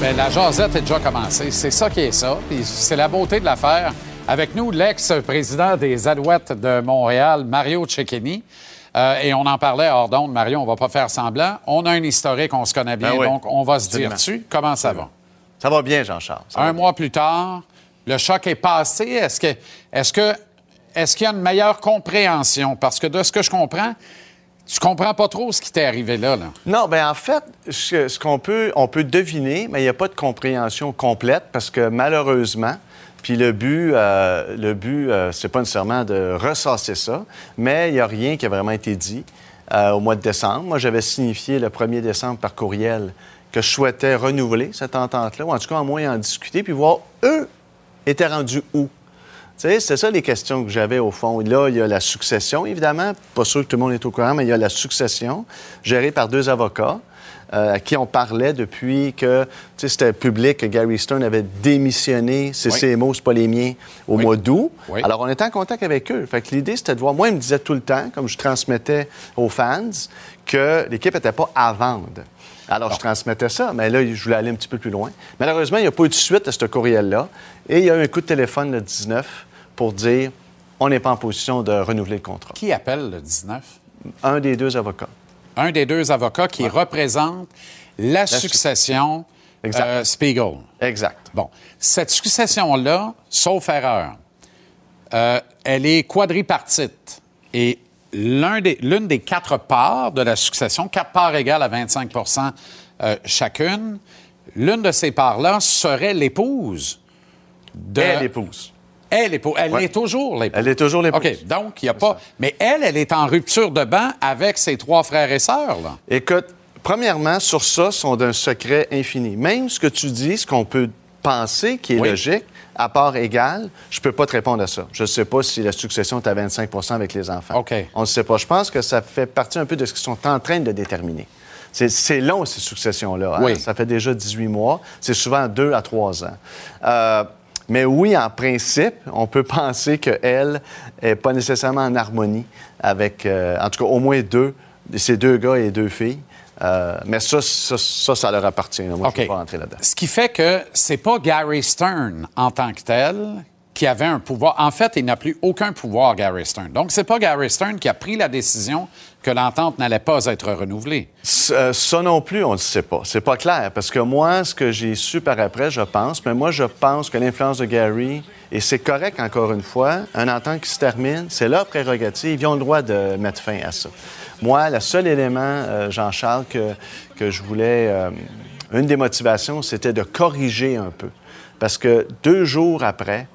Ben, la jasette est déjà commencée. C'est ça qui est ça. C'est la beauté de l'affaire. Avec nous, l'ex-président des Alouettes de Montréal, Mario Cecchini. Euh, et on en parlait hors d'onde, Mario, on va pas faire semblant. On a un historique, on se connaît bien, Ben oui, donc on va se absolument. dire dessus. Comment ça va? Ça va bien, Jean-Charles. Un mois plus tard, le choc est passé. Est-ce que, est-ce que, est-ce qu'il y a une meilleure compréhension? Parce que de ce que je comprends, tu comprends pas trop ce qui t'est arrivé là. là. Non, bien en fait, ce, qu'on peut, on peut deviner, mais il n'y a pas de compréhension complète parce que malheureusement, puis le but, euh, le but, euh, c'est pas nécessairement de ressasser ça, mais il n'y a rien qui a vraiment été dit euh, au mois de décembre. Moi, j'avais signifié le 1er décembre par courriel que je souhaitais renouveler cette entente-là, ou en tout cas, au moins en discuter, puis voir eux étaient rendus où? Tu sais, c'est ça les questions que j'avais au fond. Là, il y a la succession, évidemment. Pas sûr que tout le monde est au courant, mais il y a la succession gérée par deux avocats euh, à qui on parlait depuis que, c'était public que Gary Stone avait démissionné, c'est Oui. ses mots, c'est pas les miens, au mois d'août. Oui. Alors, on était en contact avec eux. Fait que l'idée, c'était de voir... Moi, il me disait tout le temps, comme je transmettais aux fans, que l'équipe n'était pas à vendre. Alors, je transmettais ça, mais là, je voulais aller un petit peu plus loin. Malheureusement, il n'y a pas eu de suite à ce courriel-là. Et il y a eu un coup de téléphone le 19 pour dire on n'est pas en position de renouveler le contrat. Qui appelle le 19? Un des deux avocats. un des deux avocats qui représente la, succession euh, Spiegel. Exact. Bon, cette succession-là, sauf erreur, euh, elle est quadripartite. Et l'un des- l'une des quatre parts de la succession, quatre parts égales à 25% euh, chacune, l'une de ces parts-là serait l'épouse de... Elle l'épouse. Elle, l'épouse. Elle Ouais. est toujours l'épouse. Elle est toujours l'épouse. OK, donc il n'y a pas... Mais elle, elle est en rupture de banc avec ses trois frères et sœurs, là. Écoute, premièrement, sur ça, sont d'un secret infini. Même ce que tu dis, ce qu'on peut penser qui est Oui. logique, à part égale, je peux pas te répondre à ça. Je ne sais pas si la succession est à 25% avec les enfants. OK. On ne sait pas. Je pense que ça fait partie un peu de ce qu'ils sont en train de déterminer. C'est- C'est long, ces successions-là. hein. Oui. Ça fait déjà 18 mois. C'est souvent 2 à 3 ans. Euh, mais oui, en principe, on peut penser qu'elle n'est pas nécessairement en harmonie avec, euh, en tout cas, au moins deux, ces deux gars et deux filles. Euh, mais ça, ça, ça, ça leur appartient. Moi, je ne pas rentrer là-dedans. Ce qui fait que c'est pas Gary Stern en tant que tel qui avait un pouvoir. En fait, il n'a plus aucun pouvoir, Gary Stern. Donc, c'est pas Gary Stern qui a pris la décision que l'entente n'allait pas être renouvelée. Euh, Ça non plus, on ne sait pas. C'est pas clair. Parce que moi, ce que j'ai su par après, je pense, mais moi, je pense que l'influence de Gary, et c'est correct encore une fois, un entente qui se termine, c'est leur prérogative. Ils ont le droit de mettre fin à ça. Moi, le seul élément, euh, Jean-Charles, que, que je voulais. euh, une des motivations, c'était de corriger un peu. Parce que deux jours après,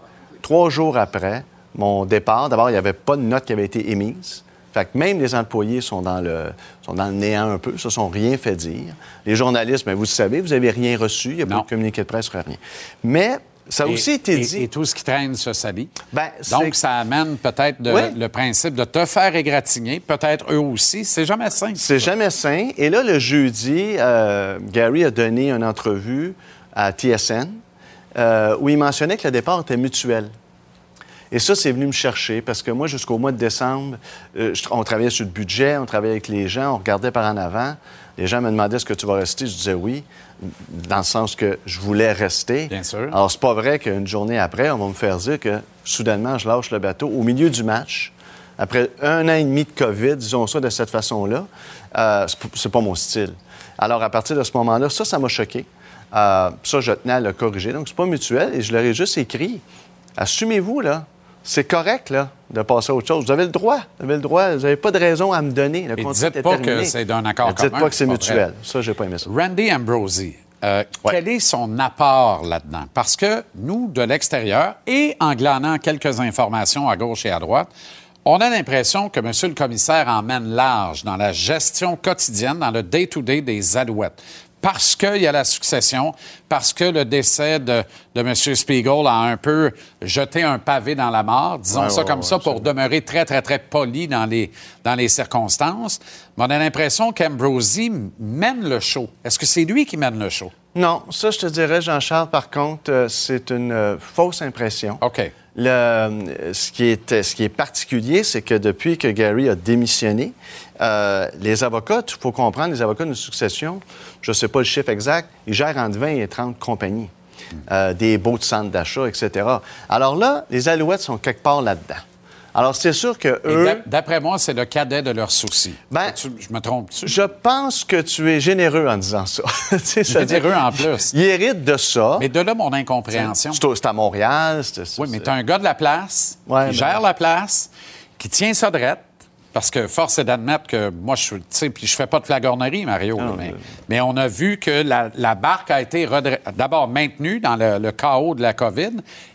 trois jours après mon départ, d'abord, il n'y avait pas de note qui avait été émise. Fait que même les employés sont dans le, sont dans le néant un peu, se sont rien fait dire. Les journalistes, bien, vous le savez, vous n'avez rien reçu, il n'y a pas de communiqué de presse, rien. Mais ça a Et- aussi été dit. Et tout ce qui traîne se salit. Ben, Donc, ça amène peut-être Oui. le principe de te faire égratigner, peut-être eux aussi. C'est jamais simple. C'est jamais sain. Et là, le jeudi, euh, Gary a donné une entrevue à TSN euh, où il mentionnait que le départ était mutuel. Et ça, c'est venu me chercher parce que moi, jusqu'au mois de décembre, euh, je- on travaillait sur le budget, on travaillait avec les gens, on regardait par en avant. Les gens me demandaient est-ce que tu vas rester? Je disais oui, dans le sens que je voulais rester. Bien sûr. Alors, c'est pas vrai qu'une journée après, on va me faire dire que soudainement, je lâche le bateau au milieu du match. Après un an et demi de COVID, disons ça de cette façon-là, euh, c'est pas mon style. Alors, à partir de ce moment-là, ça, ça m'a choqué. Euh, ça, je tenais à le corriger. Donc, c'est pas mutuel. Et je leur ai juste écrit Assumez-vous, là. C'est correct, là, de passer à autre chose. Vous avez le droit. Vous avez le droit. Vous n'avez pas de raison à me donner. Le Et contrat dites pas terminé. que c'est d'un accord Dites commun, pas que c'est mutuel. vrai. Ça, j'ai pas aimé ça. Randy Ambrosi, euh, quel est son apport là-dedans? Parce que nous, de l'extérieur, et en glanant quelques informations à gauche et à droite, on a l'impression que M. le commissaire emmène large dans la gestion quotidienne, dans le day-to-day des Alouettes. Parce qu'il y a la succession, parce que le décès de, de M. Spiegel a un peu jeté un pavé dans la mort, disons Ouais, ça ouais, comme ouais, ça, pour demeurer très, très, très poli dans les, dans les circonstances. Mais on a l'impression qu'Ambrosi mène le show. Est-ce que c'est lui qui mène le show? Non, ça, je te dirais, Jean-Charles, par contre, euh, c'est une euh, fausse impression. OK. Le, euh, ce, qui est, ce qui est particulier, c'est que depuis que Gary a démissionné, euh, les avocats, il faut comprendre, les avocats de succession, je ne sais pas le chiffre exact, ils gèrent entre 20 et 30 compagnies, euh, des beaux de centres d'achat, etc. Alors là, les alouettes sont quelque part là-dedans. Alors, c'est sûr que eux... d'ap- D'après moi, c'est le cadet de leurs soucis. Ben, Tu- je me trompe-tu? Je pense que tu es généreux en disant ça. Ça- Généreux en plus. Il hérite de ça. Mais de là, mon incompréhension. C'est c'est à Montréal. c'est- Oui, mais tu as un gars de la place Ouais, qui ben- gère la place, qui tient ça drette. Parce que force est d'admettre que moi, je suis, puis je fais pas de flagornerie, Mario, mais, mais on a vu que la, la barque a été d'abord maintenue dans le, le chaos de la COVID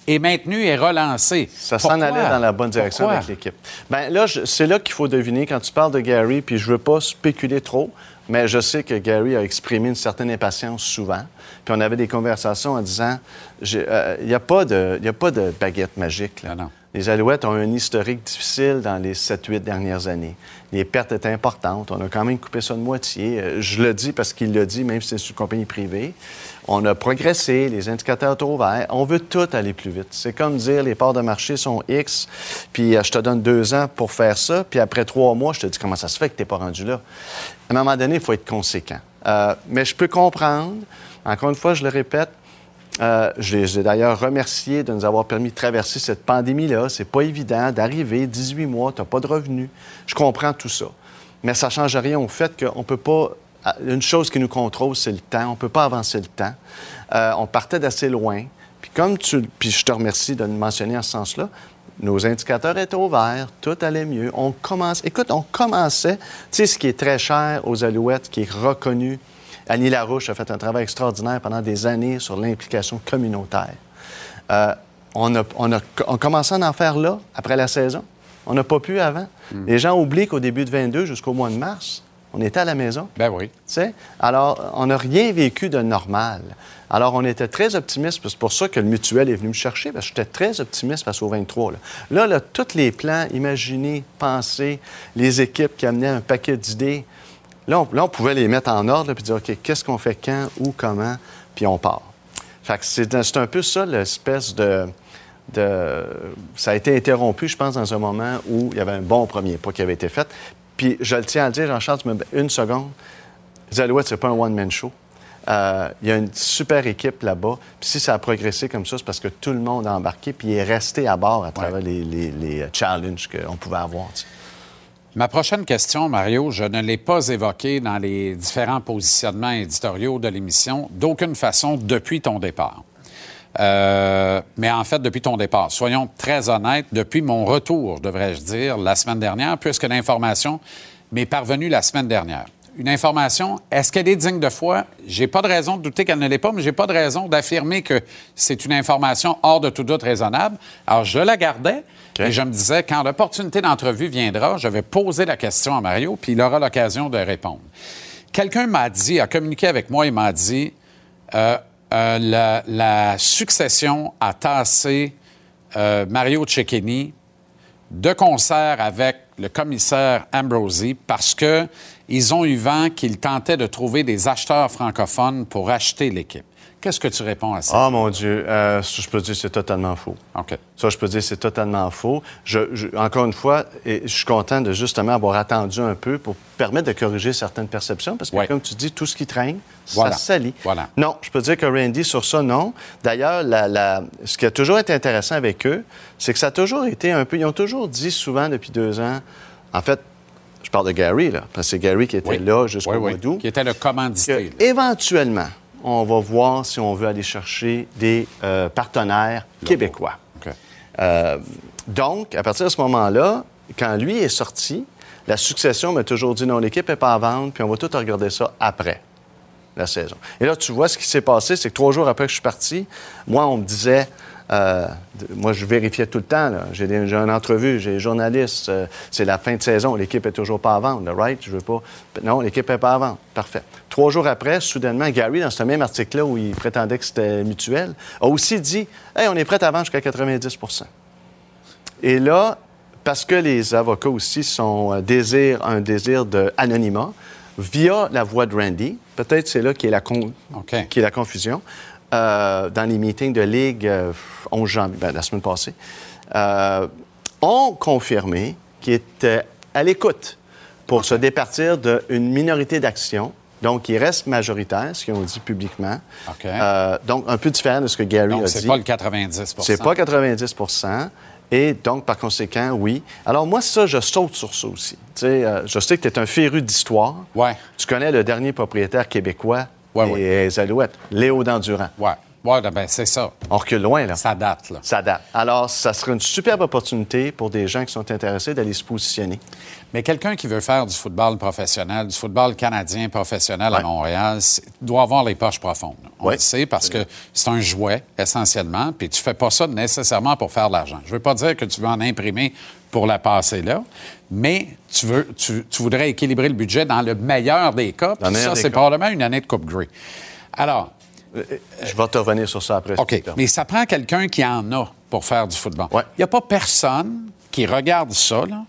et maintenue et relancée. Ça s'en allait dans la bonne direction Pourquoi? avec l'équipe. Bien, là, c'est là qu'il faut deviner quand tu parles de Gary, puis je veux pas spéculer trop, mais je sais que Gary a exprimé une certaine impatience souvent. Puis on avait des conversations en disant euh, il n'y a, pas de- y a pas de baguette magique. Là. Les Alouettes ont un historique difficile dans les 7-8 dernières années. Les pertes étaient importantes. On a quand même coupé ça de moitié. Euh, Je le dis parce qu'il l'a dit, même si c'est une compagnie privée. On a progressé, les indicateurs sont ouverts. On veut tout aller plus vite. C'est comme dire les parts de marché sont X, puis euh, je te donne deux ans pour faire ça, puis après trois mois, je te dis comment ça se fait que tu n'es pas rendu là. À un moment donné, il faut être conséquent. Euh, mais je peux comprendre, encore une fois, je le répète, euh, je les ai d'ailleurs remerciés de nous avoir permis de traverser cette pandémie-là. C'est pas évident d'arriver 18 mois, tu n'as pas de revenus. Je comprends tout ça. mais ça ne change rien au fait qu'on peut pas. Une chose qui nous contrôle, c'est le temps. On ne peut pas avancer le temps. Euh, on partait d'assez loin. Puis comme tu. Puis je te remercie de le mentionner en ce sens-là. Nos indicateurs étaient ouverts, tout allait mieux. On commence, écoute, on commençait, tu sais, ce qui est très cher aux Alouettes, qui est reconnu. Annie Larouche a fait un travail extraordinaire pendant des années sur l'implication communautaire. Euh, on, a, on a on commençait à en faire là, après la saison. On n'a pas pu avant. Les gens oublient qu'au début de 22 jusqu'au mois de mars, on était à la maison. Ben oui. Tu sais? Alors, on n'a rien vécu de normal. Alors, on était très optimiste. C'est pour ça que le mutuel est venu me chercher, parce que j'étais très optimiste face au 23. Là, là, là, tous les plans imaginés, pensés, les équipes qui amenaient un paquet d'idées, là on, là, on pouvait les mettre en ordre, là, puis dire, OK, qu'est-ce qu'on fait quand, où, comment, puis on part. Fait que c'est un peu ça l'espèce de, de- Ça a été interrompu, je pense, dans un moment où il y avait un bon premier pas qui avait été fait. Puis je le tiens à le dire, Jean-Charles, une seconde. Les Alouettes, c'est pas un one-man show. Euh, il y a une super équipe là-bas. Puis si ça a progressé comme ça, c'est parce que tout le monde a embarqué puis est resté à bord à travers les, les- les, challenges qu'on pouvait avoir. Ma prochaine question, Mario, je ne l'ai pas évoquée dans les différents positionnements éditoriaux de l'émission d'aucune façon depuis ton départ. Euh, mais en fait, depuis ton départ, soyons très honnêtes, depuis mon retour, devrais-je dire, la semaine dernière, puisque l'information m'est parvenue la semaine dernière. Une information, est-ce qu'elle est digne de foi? J'ai pas de raison de douter qu'elle ne l'est pas, mais j'ai pas de raison d'affirmer que c'est une information hors de tout doute raisonnable. Alors, je la gardais et je me disais, quand l'opportunité d'entrevue viendra, je vais poser la question à Mario, puis il aura l'occasion de répondre. Quelqu'un m'a dit, a communiqué avec moi et m'a dit, euh, euh, la, la succession a tassé euh, Mario Cecchini de concert avec le commissaire Ambrosi parce que ils ont eu vent qu'ils tentaient de trouver des acheteurs francophones pour acheter l'équipe. Qu'est-ce que tu réponds à ça? Ah, mon Dieu, euh, ça, je peux dire c'est totalement faux. OK. Ça, je peux dire c'est totalement faux. Je, je- encore une fois, et je suis content de justement avoir attendu un peu pour permettre de corriger certaines perceptions, parce que, comme tu dis, tout ce qui traîne, Voilà. ça salit. Voilà. Non, je peux dire que Randy, sur ça, non. D'ailleurs, la- la- ce qui a toujours été intéressant avec eux, c'est que ça a toujours été un peu... Ils ont toujours dit souvent depuis deux ans, en fait, je parle de Gary, là, parce que c'est Gary qui était Oui. là jusqu'au Oui, mois oui. d'août. Qui était le commandité. que, éventuellement, on va voir si on veut aller chercher des euh, partenaires québécois. Euh, donc, à partir de ce moment-là, quand lui est sorti, la succession m'a toujours dit non, l'équipe n'est pas à vendre, puis on va tout regarder ça après la saison. Et là, tu vois, ce qui s'est passé, c'est que trois jours après que je suis parti, moi, on me disait, euh, moi, je vérifiais tout le temps, j'ai une entrevue, j'ai des journalistes, euh, c'est la fin de saison, l'équipe est toujours pas à vendre, là, right? Je veux pas. Non, l'équipe n'est pas à vendre. Parfait. Trois jours après, soudainement, Gary, dans ce même article-là où il prétendait que c'était mutuel, a aussi dit, hey, on est prêt à vendre jusqu'à 90% et là, parce que les avocats aussi sont euh, désir, un désir d'anonymat, via la voix de Randy, peut-être c'est là qui est la, con- qui est la confusion, euh, dans les meetings de Ligue euh, 11 janvier, ben, la semaine passée, euh, ont confirmé qu'ils étaient à l'écoute pour se départir d'une minorité d'actions. Donc, ils restent majoritaires, ce qu'ils ont dit publiquement. Euh, donc, un peu différent de ce que Gary Donc, a c'est dit. pas le 90 C'est pas 90 Et donc, par conséquent, oui. Alors, moi, ça, je saute sur ça aussi. Tu sais, euh, je sais que tu es un féru d'histoire. Ouais. Tu connais le dernier propriétaire québécois des Alouettes, Léo Dandurand. Ouais. Ouais, ben c'est ça. On recule loin, là. Ça date, là. Ça date. Alors, ça serait une superbe opportunité pour des gens qui sont intéressés d'aller se positionner. Mais quelqu'un qui veut faire du football professionnel, du football canadien professionnel à Montréal, doit avoir les poches profondes. On le sait parce que c'est un jouet, essentiellement, puis tu fais pas ça nécessairement pour faire de l'argent. Je veux pas dire que tu veux en imprimer pour la passer là, mais tu, veux, tu, tu voudrais équilibrer le budget dans le meilleur des cas. puis ça, c'est probablement une année de Coupe Grey. Alors, Je vais te revenir sur ça après. OK. Mais ça prend quelqu'un qui en a pour faire du football. Il n'y a pas personne qui regarde ça, là,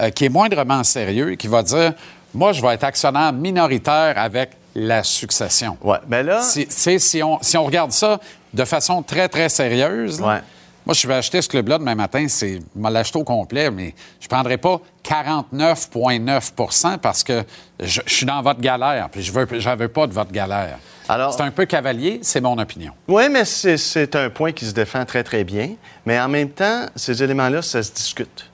euh, qui est moindrement sérieux et qui va dire Moi, je vais être actionnaire minoritaire avec la succession. Ouais, mais là. Si, tu sais, si, on, si on regarde ça de façon très, très sérieuse, là, moi, je vais acheter ce club-là demain matin, c'est je vais l'acheter au complet, mais je ne prendrai pas 49,9% parce que je, je suis dans votre galère, puis je ne veux, j'en veux pas de votre galère. Alors- c'est un peu cavalier, c'est mon opinion. Oui, mais c'est- c'est un point qui se défend très, très bien. Mais en même temps, ces éléments-là, ça se discute.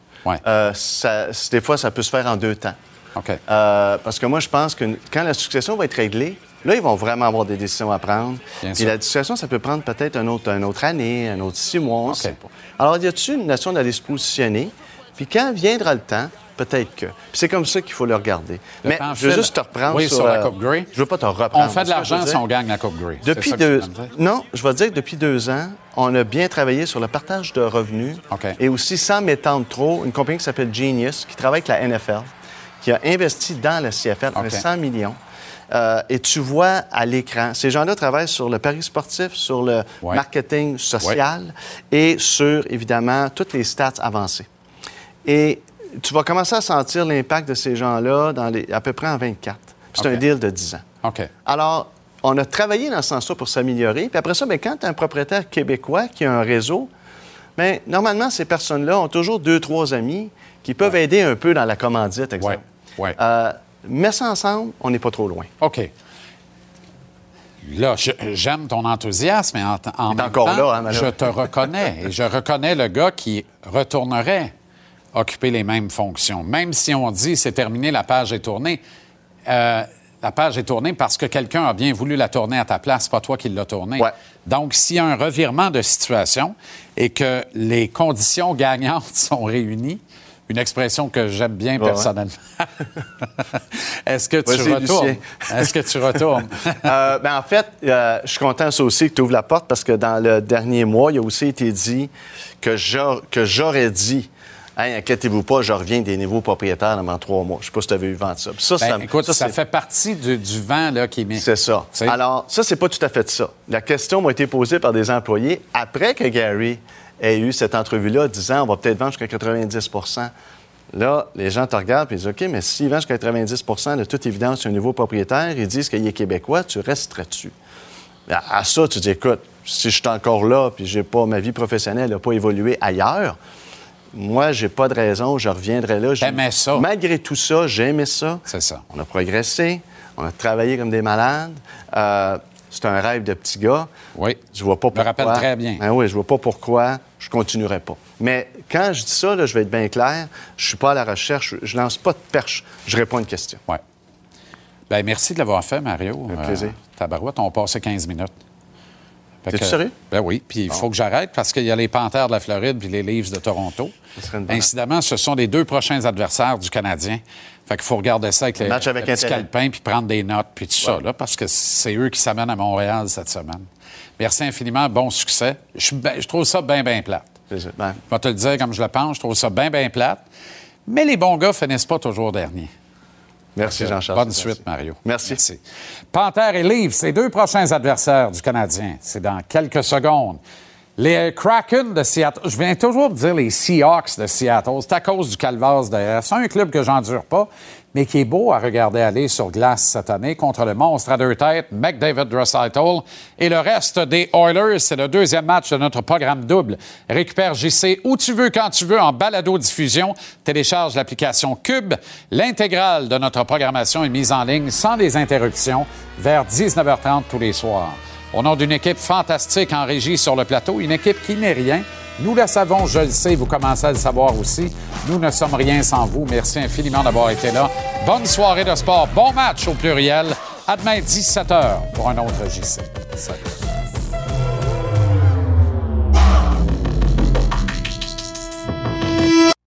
Euh, ça- des fois, ça peut se faire en deux temps. Euh, parce que moi, je pense que quand la succession va être réglée, là, ils vont vraiment avoir des décisions à prendre. Bien Puis sûr. la succession, ça peut prendre peut-être un autre, une autre année, un autre six mois, on sait pas. Alors, y a-t-il une nation d'aller se positionner? Puis quand viendra le temps, peut-être que. Puis c'est comme ça qu'il faut le regarder. Le Mais je veux juste te reprendre Oui, sur, sur la euh, Coupe Grey. Je veux pas te reprendre. On fait de l'argent si on gagne la Coupe Grey. Depuis deux... Non, je vais dire que depuis deux ans, on a bien travaillé sur le partage de revenus et aussi sans m'étendre trop, une compagnie qui s'appelle Genius, qui travaille avec la NFL, qui a investi dans la CFL un OK. 100 millions. Euh, et tu vois à l'écran, ces gens-là travaillent sur le pari sportif, sur le Ouais. marketing social et sur, évidemment, toutes les stats avancées. Et tu vas commencer à sentir l'impact de ces gens-là dans les, à peu près en 24. Puis C'est un deal de 10 ans. OK. Alors, on a travaillé dans ce sens-là pour s'améliorer. Puis après ça, bien, quand tu as un propriétaire québécois qui a un réseau, bien, normalement, ces personnes-là ont toujours deux, trois amis qui peuvent aider un peu dans la commandite, exemple. Ouais. Euh, mets ça ensemble, on n'est pas trop loin. OK. Là, j'aime ton enthousiasme, mais en, même encore temps, là, hein, je te reconnais. et je reconnais le gars qui retournerait occuper les mêmes fonctions. Même si on dit c'est terminé, la page est tournée. euh, la page est tournée parce que quelqu'un a bien voulu la tourner à ta place, pas toi qui l'as tournée. Donc, s'il y a un revirement de situation et que les conditions gagnantes sont réunies, une expression que j'aime bien Ouais, personnellement. Est-ce que tu Vas-y, retournes? Est-ce que tu retournes? Euh, ben, en fait, euh, je suis content ça aussi que tu ouvres la porte parce que dans le dernier mois, il a aussi été dit que j'aurais que j'aurais dit Hey, inquiétez-vous pas, je reviens des nouveaux propriétaires dans trois mois. Je sais pas si tu avais eu vent de ça. Ça, Ben, ça, écoute, ça, fait partie du, du vent là, qui est mis. C'est ça. Alors, ça, c'est pas tout à fait ça. La question m'a été posée par des employés après que Gary ait eu cette entrevue-là, disant on va peut-être vendre jusqu'à 90% Là, les gens te regardent et disent OK, mais s'il vend jusqu'à 90% de toute évidence, c'est un nouveau propriétaire, ils disent qu'il est québécois, tu resterais-tu? À, à ça, tu dis écoute, si je suis encore là puis j'ai pas ma vie professionnelle n'a pas évolué ailleurs, moi, j'ai pas de raison, je reviendrai là. J'aimais ça. Malgré tout ça, j'ai aimé ça. C'est ça. On a progressé, on a travaillé comme des malades. Euh, c'est un rêve de petit gars. Oui. Je vois pas pourquoi. rappelle très bien. Ben oui, je vois pas pourquoi je continuerai pas. Mais quand je dis ça, là, je vais être bien clair, je suis pas à la recherche, je lance pas de perche, je réponds à une question. Oui. Bien, merci de l'avoir fait, Mario. Un plaisir. Euh, tabarouette, on passait 15 minutes. T'es-tu que- sérieux? Ben oui, puis il faut que j'arrête parce qu'il y a les Panthères de la Floride puis les Leafs de Toronto. Incidemment, ce sont les deux prochains adversaires du Canadien. Fait qu'il faut regarder ça avec les Match avec le petit intérêt. calepin puis prendre des notes puis tout ça, là, parce que c'est eux qui s'amènent à Montréal cette semaine. Merci infiniment, bon succès. Je, ben- je trouve ça bien, bien plate. Ben, Je vais te le dire comme je le pense, je trouve ça bien, bien plate. Mais les bons gars finissent pas toujours derniers. Merci, Jean-Charles. Bonne Merci. suite, Mario. Merci. Panthère et Leafs, ces deux prochains adversaires du Canadien. C'est dans quelques secondes. Les Kraken de Seattle. Je viens toujours de dire les Seahawks de Seattle. C'est à cause du Calvas derrière. C'est un club que j'endure pas, mais qui est beau à regarder aller sur glace cette année contre le monstre à deux têtes, McDavid Draisaitl. Et le reste des Oilers, c'est le deuxième match de notre programme double. Récupère JC où tu veux, quand tu veux, en balado-diffusion. Télécharge l'application Cube. L'intégrale de notre programmation est mise en ligne sans les interruptions vers 19h30 tous les soirs. Au nom d'une équipe fantastique en régie sur le plateau, une équipe qui n'est rien. Nous le savons, je le sais, vous commencez à le savoir aussi. Nous ne sommes rien sans vous. Merci infiniment d'avoir été là. Bonne soirée de sport, bon match au pluriel. À demain 17h pour un autre JC. Salut.